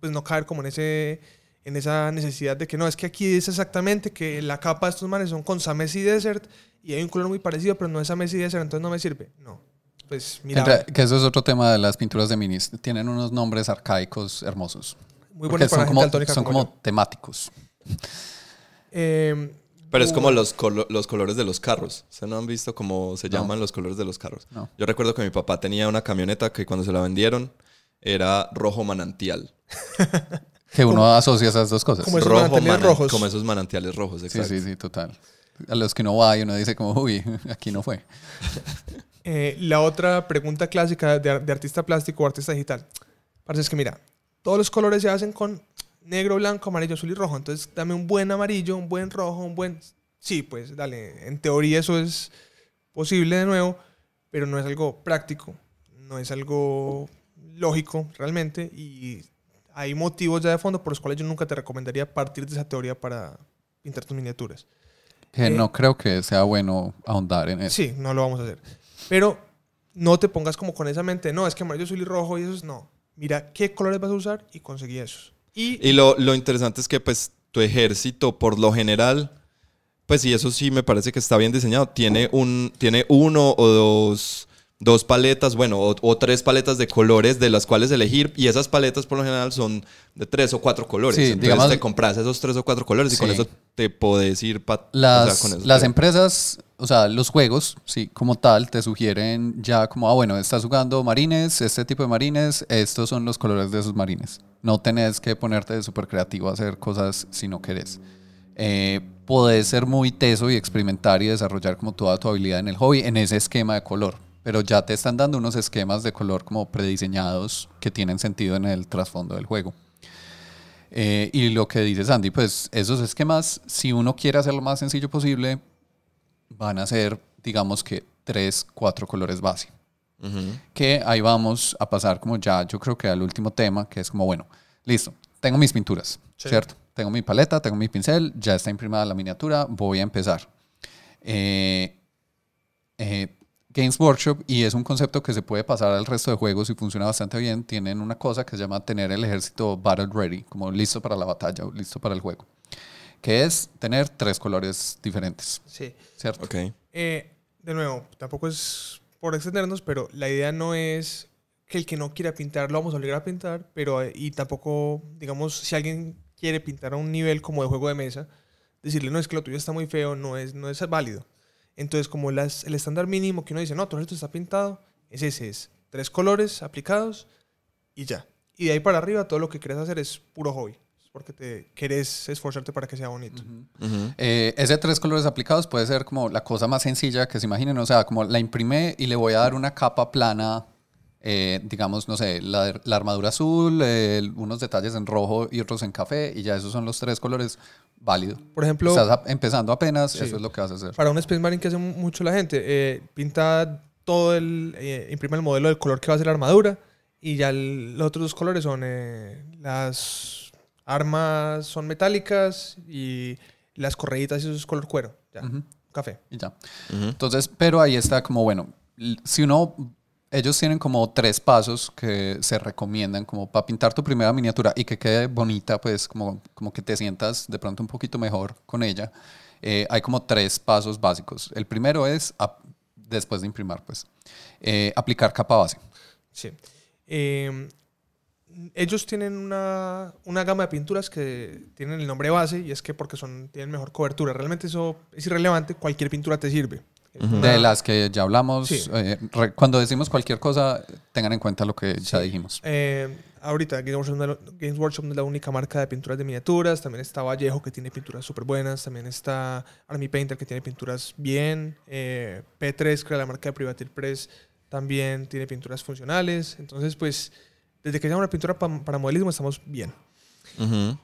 pues no caer como en ese en esa necesidad de que no, es que aquí es exactamente que la capa de estos manes son con Samesi Desert y hay un color muy parecido, pero no es Samesi Desert, entonces no me sirve. No. Pues mira, En re- que eso es otro tema de las pinturas de minis. Tienen unos nombres arcaicos hermosos. muy buenos para son la gente como, son como como temáticos. Eh, Pero es como bueno, los, colo- los colores de los carros. ¿Ustedes no han visto cómo se No. llaman los colores de los carros? No. Yo recuerdo que mi papá tenía una camioneta que cuando se la vendieron era rojo manantial. Que uno asocia esas dos cosas. Como esos rojo manantiales manan- rojos. Como esos manantiales rojos, Sí, exacto. sí, sí, total. A los que uno va y uno dice como, uy, aquí no fue. Eh, la otra pregunta clásica de, de artista plástico o artista digital. Parece es que mira, todos los colores se hacen con negro, blanco, amarillo, azul y rojo. Entonces dame un buen amarillo, un buen rojo, un buen... Sí, pues dale, en teoría eso es posible de nuevo, pero no es algo práctico, no es algo lógico realmente y hay motivos ya de fondo por los cuales yo nunca te recomendaría partir de esa teoría para pintar tus miniaturas. Que Eh, no creo que sea bueno ahondar en eso. Sí, no lo vamos a hacer. Pero no te pongas como con esa mente, no, es que amarillo, azul y rojo y esos no. Mira qué colores vas a usar y conseguí esos. Y, Y lo, lo interesante es que pues tu ejército por lo general, pues y eso sí me parece que está bien diseñado, tiene, un, tiene uno o dos, dos paletas, bueno, o, o tres paletas de colores de las cuales elegir y esas paletas por lo general son de tres o cuatro colores. Sí, Entonces digamos- te compras esos tres o cuatro colores y con eso te podés ir pa- Las, o sea, con las empresas, o sea, los juegos, sí, como tal, te sugieren ya como, ah, bueno, estás jugando marines, este tipo de marines, estos son los colores de esos marines. No tenés que ponerte súper creativo a hacer cosas si no querés. Eh, podés ser muy teso y experimentar y desarrollar como toda tu habilidad en el hobby en ese esquema de color. Pero ya te están dando unos esquemas de color como prediseñados que tienen sentido en el trasfondo del juego. Eh, y lo que dice Sandy, pues esos esquemas, si uno quiere hacer lo más sencillo posible, van a ser, digamos que, tres, cuatro colores base. Que ahí vamos a pasar como ya, yo creo que al último tema, que es como, bueno, listo, tengo mis pinturas, Sí. ¿cierto? Tengo mi paleta, tengo mi pincel, ya está imprimida la miniatura, voy a empezar. Eh, eh, Games Workshop, y es un concepto que se puede pasar al resto de juegos y funciona bastante bien, tienen una cosa que se llama tener el ejército battle ready, como listo para la batalla o listo para el juego, que es tener tres colores diferentes, sí. ¿cierto? Ok. Eh, de nuevo, tampoco es por extendernos, pero la idea no es que el que no quiera pintar lo vamos a obligar a pintar, pero eh, y tampoco, digamos, si alguien quiere pintar a un nivel como de juego de mesa, decirle, no, es que lo tuyo está muy feo, no es, no es válido. Entonces, como las, el estándar mínimo que uno dice, no, todo esto está pintado, es ese, es tres colores aplicados y ya. Y de ahí para arriba todo lo que quieres hacer es puro hobby, porque te querés esforzarte para que sea bonito. Eh, ese tres colores aplicados puede ser como la cosa más sencilla que se imaginen, o sea, como la imprimé y le voy a dar una capa plana, eh, digamos, no sé, la, la armadura azul, eh, unos detalles en rojo y otros en café, y ya esos son los tres colores válido. Por ejemplo, Estás a- empezando apenas, Sí. eso es lo que vas a hacer. para un Space Marine que hace mu- mucho la gente, eh, pinta todo el, eh, imprime el modelo del color que va a ser la armadura y ya el- los otros dos colores son eh, las armas son metálicas y las correitas y eso es color cuero, ya, Ujú, café. y ya. Ujú. Entonces, pero ahí está como, bueno, si uno, ellos tienen como tres pasos que se recomiendan como para pintar tu primera miniatura y que quede bonita, pues como, como que te sientas de pronto un poquito mejor con ella. eh, hay como tres pasos básicos. El primero es, después de imprimar, pues, eh, aplicar capa base. Sí. Eh, ellos tienen una, una gama de pinturas que tienen el nombre base y es que porque son, tienen mejor cobertura. Realmente eso es irrelevante, cualquier pintura te sirve. Una- De las que ya hablamos, Sí. eh, re- cuando decimos cualquier cosa, tengan en cuenta lo que ya Sí. dijimos. Eh, ahorita Games Workshop, no es la- Games Workshop es la única marca de pinturas de miniaturas. También está Vallejo que tiene pinturas súper buenas. También está Army Painter que tiene pinturas bien. Eh, P3, que la marca de Privateer Press, también tiene pinturas funcionales. Entonces, pues, desde que haya una pintura pa- para modelismo estamos bien. Ujú.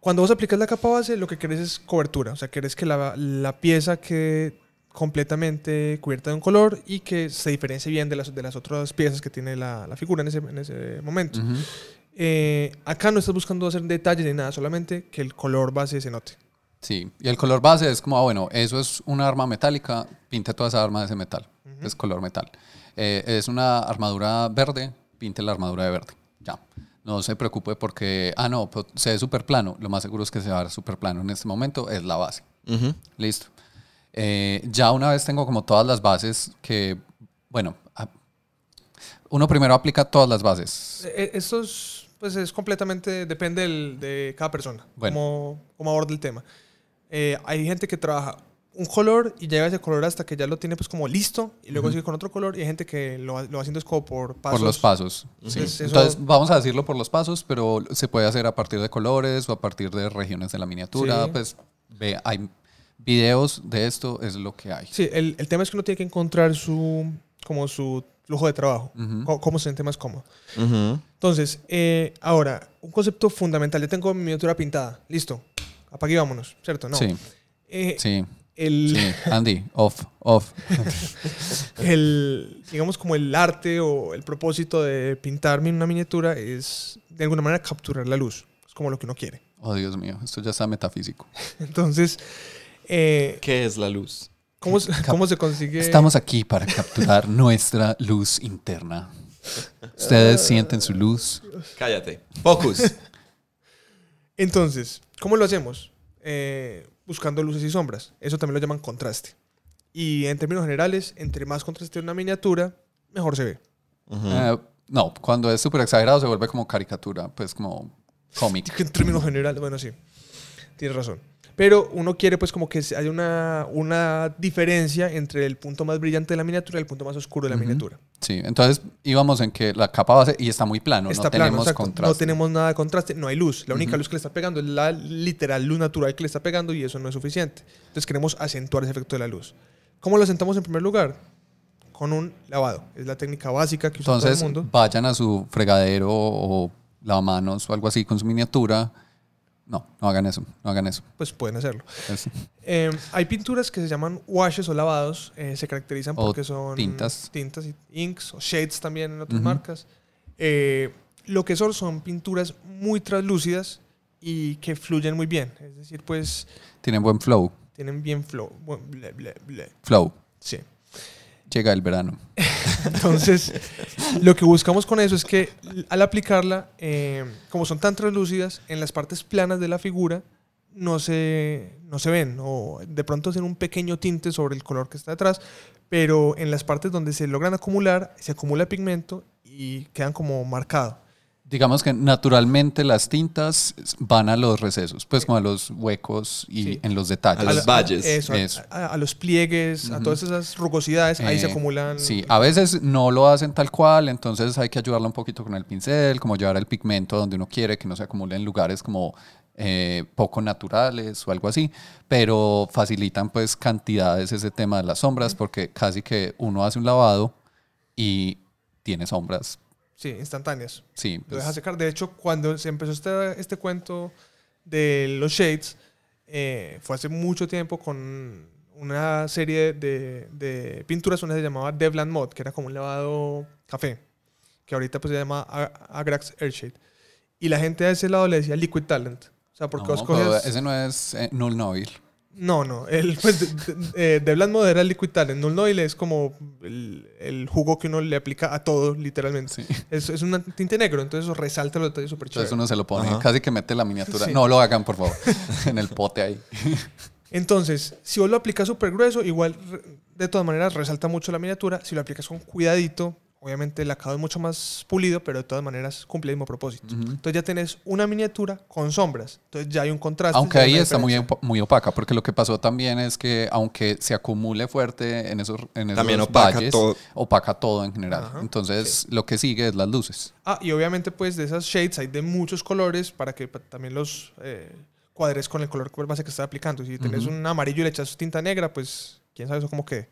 Cuando vos aplicas la capa base, lo que querés es cobertura. O sea, querés que la, la pieza quede completamente cubierta de un color y que se diferencie bien de las, de las otras piezas que tiene la, la figura en ese, en ese momento. Eh, acá no estás buscando hacer detalles ni nada, solamente que el color base se note. Sí, y el color base es como, ah, bueno, eso es una arma metálica, pinte toda esa arma de ese metal, es color metal. Eh, es una armadura verde, pinte la armadura de verde, ya. No se preocupe porque, ah, no, pues, se ve súper plano, lo más seguro es que se va a ver súper plano en este momento, es la base. Listo. Eh, ya una vez tengo como todas las bases que, bueno, uno primero aplica todas las bases. Eh, estos pues es completamente, depende del- de cada persona, Bueno. cómo, cómo aborda el tema. Eh, hay gente que trabaja un color y lleva ese color hasta que ya lo tiene pues como listo y luego Ujú. sigue con otro color y hay gente que lo, lo va haciendo es como por pasos. Por los pasos. sí. Entonces, eso- Entonces, vamos a decirlo por los pasos, pero se puede hacer a partir de colores o a partir de regiones de la miniatura. Sí. Pues ve, hay videos de esto, es lo que hay. Sí, el, el tema es que uno tiene que encontrar su, como su flujo de trabajo, Ujú. cómo, cómo se siente más cómodo. Entonces, eh, ahora, un concepto fundamental. Yo tengo mi miniatura pintada. Listo. Apague y vámonos, ¿cierto? No. Sí, Eh, sí, el, sí. Andy, off, off. el, digamos, como el arte o el propósito de pintarme una miniatura es, de alguna manera, capturar la luz. Es como lo que uno quiere. Oh, Dios mío, esto ya está metafísico. Entonces, eh, ¿Qué es la luz? ¿cómo, se- cómo se consigue? Estamos aquí para capturar nuestra luz interna. Ustedes sienten su luz. Cállate. Focus. Entonces, ¿cómo lo hacemos? Eh, buscando luces y sombras. Eso también lo llaman contraste. Y en términos generales, entre más contraste una miniatura, mejor se ve. Eh, no, cuando es súper exagerado se vuelve como caricatura, pues como cómic. En términos generales, bueno, sí. Tienes razón. Pero uno quiere pues como que haya una, una diferencia entre el punto más brillante de la miniatura y el punto más oscuro de la miniatura. Sí, entonces íbamos en que la capa base y está muy plano, Está no plano, tenemos exacto. contraste. No tenemos nada de contraste, no hay luz. La única luz que le está pegando es la literal luz natural que le está pegando y eso no es suficiente. Entonces queremos acentuar ese efecto de la luz. ¿Cómo lo asentamos en primer lugar? Con un lavado. Es la técnica básica que usa Entonces todo el mundo. vayan a su fregadero o lavamanos o algo así con su miniatura. No, no hagan eso, no hagan eso. Pues pueden hacerlo. Es- Eh, hay pinturas que se llaman washes o lavados. eh, se caracterizan O porque son tintas. tintas y inks o shades también en otras marcas. Eh, lo que son son pinturas muy translúcidas y que fluyen muy bien. Es decir, pues tienen buen flow. tienen bien flow. buen ble, ble, ble. Flow. Sí. Llega el verano. Entonces, lo que buscamos con eso es que al aplicarla, eh, como son tan translúcidas, en las partes planas de la figura no se, no se ven, o de pronto hacen un pequeño tinte sobre el color que está detrás, pero en las partes donde se logran acumular, se acumula pigmento y quedan como marcado. Digamos que naturalmente las tintas van a los recesos, pues como a los huecos y Sí. en los detalles. A los valles. eso, a- Eso. A, a los pliegues, a todas esas rugosidades, ahí se Eh, acumulan. Sí, a veces no lo hacen tal cual, entonces hay que ayudarla un poquito con el pincel, como llevar el pigmento donde uno quiere, que no se acumule en lugares como eh, poco naturales o algo así, pero facilitan pues cantidades ese tema de las sombras porque casi que uno hace un lavado y tiene sombras. Sí, instantáneas. Sí, Lo pues, deja secar. De hecho, cuando se empezó este, este cuento de los shades, eh, fue hace mucho tiempo con una serie de, de pinturas, una se llamaba Devland Mod, que era como un lavado café, que ahorita pues se llama Agrax Airshade. Y la gente de ese lado le decía Liquid Talent. O sea, porque no, vos cogías- ese no es eh, null noil. No, no. El, pues, de- de- eh, Devland Mod era Liquid Talent. Null Noil es como el, el jugo que uno le aplica a todo, literalmente. Sí. Es, es un tinte negro, entonces eso resalta los detalles súper Entonces uno se lo pone, Ajá. casi que mete la miniatura. Sí. No lo hagan, por favor, en el pote ahí. Entonces, si vos lo aplicas súper grueso, igual de todas maneras resalta mucho la miniatura. Si lo aplicas con cuidadito, obviamente el acabado es mucho más pulido, pero de todas maneras cumple el mismo propósito. Ujú. Entonces ya tenés una miniatura con sombras. Entonces ya hay un contraste. Aunque ahí está muy, muy opaca, porque lo que pasó también es que aunque se acumule fuerte en esos, en esos También opaca valles, todo. opaca todo en general. Ajá, Entonces lo que sigue es las luces. Ah, y obviamente pues de esas shades hay de muchos colores para que pa- también los eh, cuadres con el color base que estás aplicando. Si tenés Ujú. un amarillo y le echas tinta negra, pues quién sabe eso cómo quede.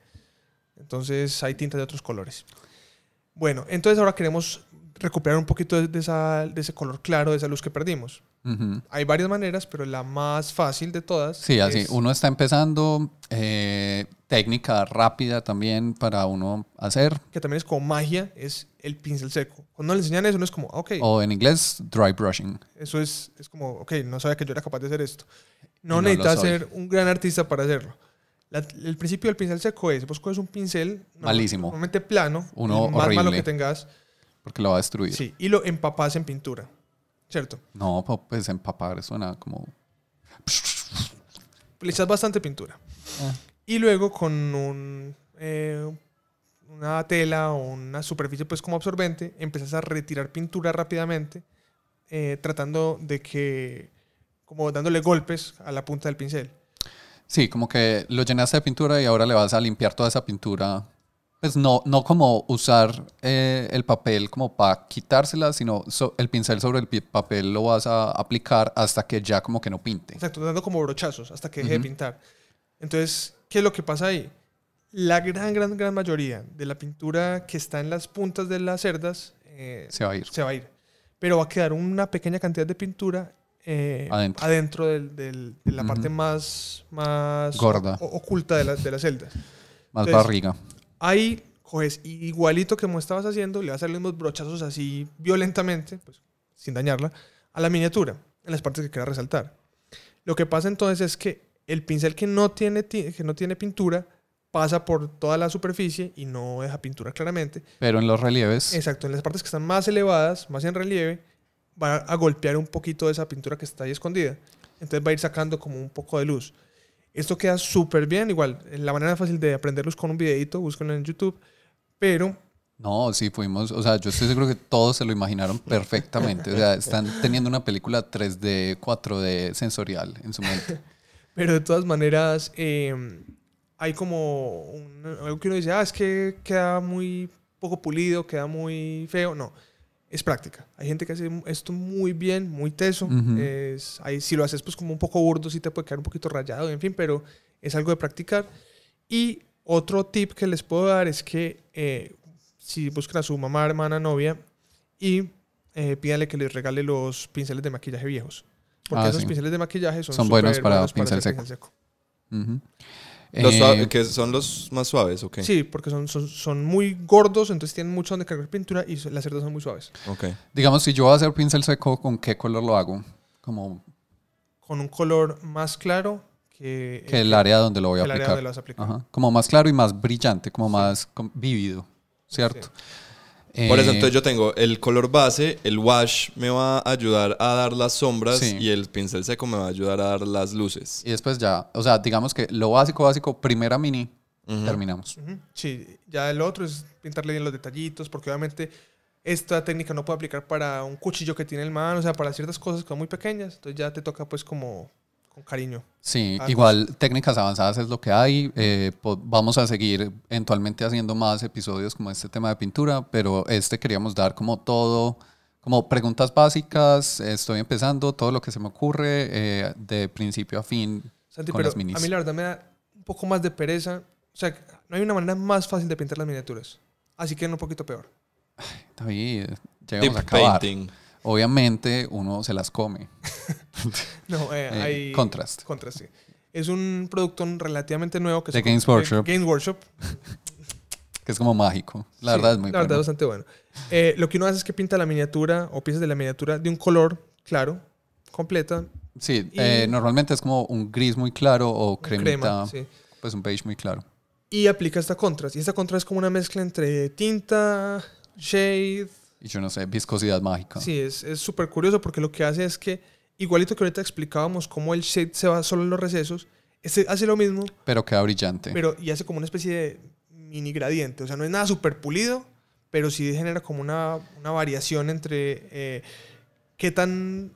Entonces hay tintas de otros colores. Bueno, entonces ahora queremos recuperar un poquito de, de esa- de ese color claro, de esa luz que perdimos. Hay varias maneras, pero la más fácil de todas. Sí, así. es- Uno está empezando, eh, técnica rápida también para uno hacer, que también es como magia, es el pincel seco. Cuando le enseñan eso, no es como, ok, o en inglés, dry brushing. eso es, es como, ok, no sabía que yo era capaz de hacer esto. No, No necesitas ser un gran artista para hacerlo. La- el principio del pincel seco es, vos coges un pincel Malísimo. normalmente plano, Uno más malo horrible. que tengas, Porque lo va a destruir. sí, y lo empapas en pintura, ¿cierto? No, pues empapar suena como... Le echas bastante pintura. Ah. Y luego con un, eh, una tela o una superficie pues como absorbente, empiezas a retirar pintura rápidamente eh, tratando de que, como dándole golpes a la punta del pincel. Sí, como que lo llenaste de pintura y ahora le vas a limpiar toda esa pintura. Pues no, no como usar eh, el papel como para quitársela, sino so- el pincel sobre el papel lo vas a aplicar hasta que ya como que no pinte. Exacto, dando como brochazos hasta que deje de pintar. Entonces, ¿qué es lo que pasa ahí? La gran, gran, gran mayoría de la pintura que está en las puntas de las cerdas eh, Se va a ir. se va a ir. Pero va a quedar una pequeña cantidad de pintura eh, Adentro. adentro del- del- de la parte más, más Gorda. o- oculta de, las de las celdas. Más Entonces, barriga. Ahí coges igualito que como estabas haciendo, le vas a dar los mismos brochazos así violentamente, pues sin dañarla, a la miniatura, en las partes que quieras resaltar. Lo que pasa entonces es que el pincel que no tiene, ti- que no tiene pintura pasa por toda la superficie y no deja pintura claramente. Pero en los relieves, Exacto, en las partes que están más elevadas, más en relieve, va a golpear un poquito de esa pintura que está ahí escondida. Entonces va a ir sacando como un poco de luz. Esto queda súper bien, igual, la manera fácil de aprenderlos con un videito, búsquenlo en YouTube, pero no, sí fuimos, o sea, yo estoy seguro que todos se lo imaginaron perfectamente. O sea, están teniendo una película 3D, 4D sensorial en su mente. Pero de todas maneras, eh, hay como un- algo que uno dice, ah, es que queda muy poco pulido, queda muy feo. No, es práctica. Hay gente que hace esto muy bien, muy teso. Ujú. es, ahí, si lo haces pues como un poco burdo, sí te puede quedar un poquito rayado, en fin, pero es algo de practicar. Y otro tip que les puedo dar es que eh, si buscan a su mamá, hermana, novia y eh, pídanle que les regale los pinceles de maquillaje viejos. Porque Ah, esos sí. pinceles de maquillaje son, Son buenos para pincel hacer seco. Ujú. Los Eh, que son los más suaves, ok. Sí, porque son, son, son muy gordos, entonces tienen mucho donde cargar pintura y las cerdas son muy suaves. Ok. digamos, si yo voy a hacer pincel seco, ¿con qué color lo hago? Como Con un color más claro que, que el área donde lo voy a el área aplicar. donde lo vas a aplicar. Ajá. Como más claro y más brillante, como más com- vívido, ¿cierto? Por eso Eh, entonces yo tengo el color base, el wash me va a ayudar a dar las sombras Sí. y el pincel seco me va a ayudar a dar las luces. Y después ya, o sea, digamos que lo básico, básico, primera mini, terminamos. Sí, ya el otro es pintarle bien los detallitos, porque obviamente esta técnica no puede aplicar para un cuchillo que tiene el mano, o sea, para ciertas cosas que son muy pequeñas, entonces ya te toca pues como con cariño. Sí, igual técnicas avanzadas es lo que hay. eh, vamos a seguir eventualmente haciendo más episodios como este tema de pintura, pero este queríamos dar como todo, como preguntas básicas. Estoy empezando, todo lo que se me ocurre eh, de principio a fin Santi, con pero las minis. a mí la verdad me da un poco más de pereza, o sea, no hay una manera más fácil de pintar las miniaturas, así que un poquito peor. David, Deep llegamos a acabar. painting. Obviamente uno se las come. No, eh, Eh, hay... Contrast. Contrast, sí. Es un producto relativamente nuevo que De se- Games Workshop. Games Workshop. Que es como mágico. La Sí, verdad es muy La verdad es bastante bueno. Eh, lo que uno hace es que pinta la miniatura o piezas de la miniatura de un color claro, completa, Sí, y- eh, normalmente es como un gris muy claro o cremita, crema. sí. pues un beige muy claro. Y aplica esta contrast. Y esta contrast es como una mezcla entre tinta, shade. Y yo no sé, viscosidad mágica. Sí, es es súper curioso porque lo que hace es que, igualito que ahorita explicábamos cómo el shade se va solo en los recesos, este hace lo mismo, Pero queda brillante. pero y hace como una especie de mini gradiente. O sea, no es nada súper pulido, pero sí genera como una, una variación entre eh, qué tan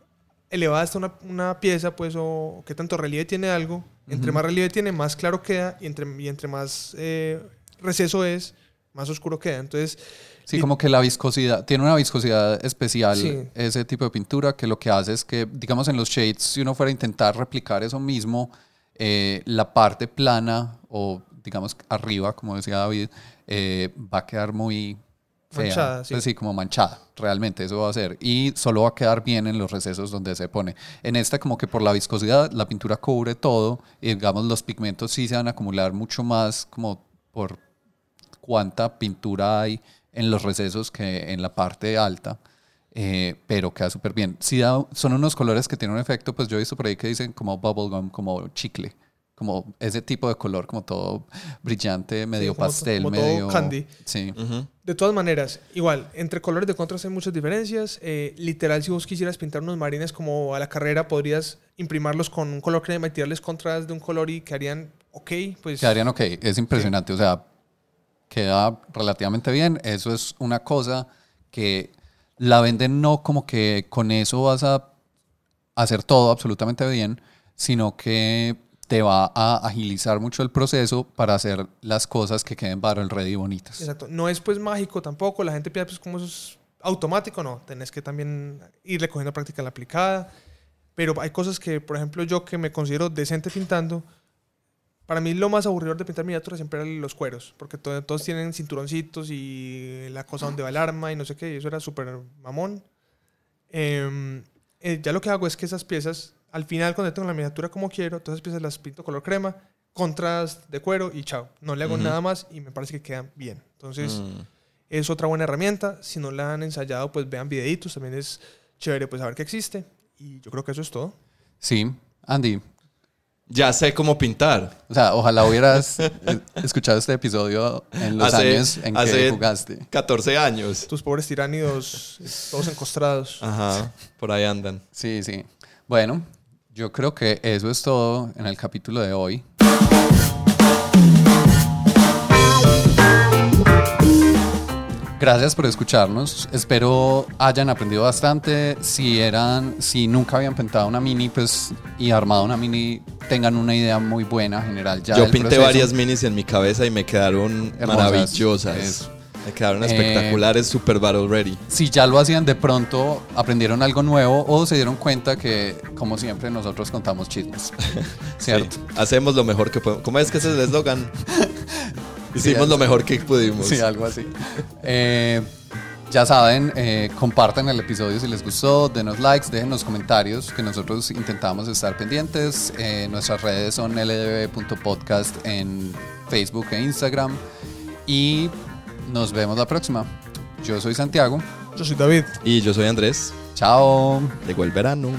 elevada está una, una pieza, pues, o qué tanto relieve tiene algo. Entre Ujú. más relieve tiene, más claro queda, y entre, y entre más eh, receso es, más oscuro queda. Entonces, Sí, como que la viscosidad, tiene una viscosidad especial Sí. ese tipo de pintura que lo que hace es que, digamos, en los shades, si uno fuera a intentar replicar eso mismo, eh, la parte plana o, digamos, arriba, como decía David, eh, va a quedar muy fea. Manchada, sí. Pues sí, como manchada, realmente eso va a ser. Y solo va a quedar bien en los recesos donde se pone. En esta, como que por la viscosidad, la pintura cubre todo y, digamos, los pigmentos sí se van a acumular mucho más como por cuánta pintura hay en los recesos que en la parte alta, eh, pero queda súper bien. Sí da- son unos colores que tienen un efecto, pues yo he visto por ahí que dicen como bubblegum, como chicle, como ese tipo de color, como todo brillante, medio como to- pastel, como todo medio... candy. Sí. Ujú. de todas maneras, igual, entre colores de contrast hay muchas diferencias. Eh, literal, si vos quisieras pintar unos marines como a la carrera, podrías imprimarlos con un color crema y tirarles contrast de un color y quedarían ok. Pues Quedarían ok, es impresionante, o sea, queda relativamente bien. Eso es una cosa que la venden no como que con eso vas a hacer todo absolutamente bien, sino que te va a agilizar mucho el proceso para hacer las cosas que queden barrel ready bonitas. Exacto. No es pues mágico tampoco. La gente piensa pues como eso es automático, no. Tenés que también irle cogiendo práctica en la aplicada. Pero hay cosas que, por ejemplo, yo que me considero decente pintando, para mí lo más aburrido de pintar miniaturas siempre eran los cueros, porque to- todos tienen cinturoncitos y la cosa donde va el arma y no sé qué, y eso era súper mamón. Em, eh, ya lo que hago es que esas piezas, al final cuando tengo la miniatura como quiero, todas esas piezas las pinto color crema, contrast de cuero y chao. No le hago nada más y me parece que quedan bien. Entonces Mm. es otra buena herramienta. Si no la han ensayado, pues vean videitos, también es chévere pues saber que existe. Y yo creo que eso es todo. Sí, Andy, Ya sé cómo pintar. o sea, ojalá hubieras eh, escuchado este episodio en los Hace- años en que jugaste. 14 años. Tus pobres tiránidos, todos encostrados. Ajá, por ahí andan. Sí, sí. Bueno, yo creo que eso es todo en el capítulo de hoy. Gracias por escucharnos. Espero hayan aprendido bastante. Si eran, si nunca habían pintado una mini, pues y armado una mini, tengan una idea muy buena general. Ya Yo pinté proceso. varias minis en mi cabeza y me quedaron Hermosas. maravillosas. Eso. Me quedaron Eh, espectaculares, super battle ready. Si ya lo hacían de pronto, aprendieron algo nuevo o se dieron cuenta que, como siempre, nosotros contamos chismes. ¿Cierto? Sí, hacemos lo mejor que podemos. ¿Cómo es que ese es el eslogan? Hicimos Sí, lo mejor que pudimos. Sí, algo así. Eh, ya saben, eh, compartan el episodio si les gustó, denos likes, déjenos comentarios, que nosotros intentamos estar pendientes. Eh, nuestras redes son ldb.podcast en Facebook e Instagram. Y nos vemos la próxima. Yo soy Santiago. Yo soy David. Y yo soy Andrés. Chao. Llegó el verano.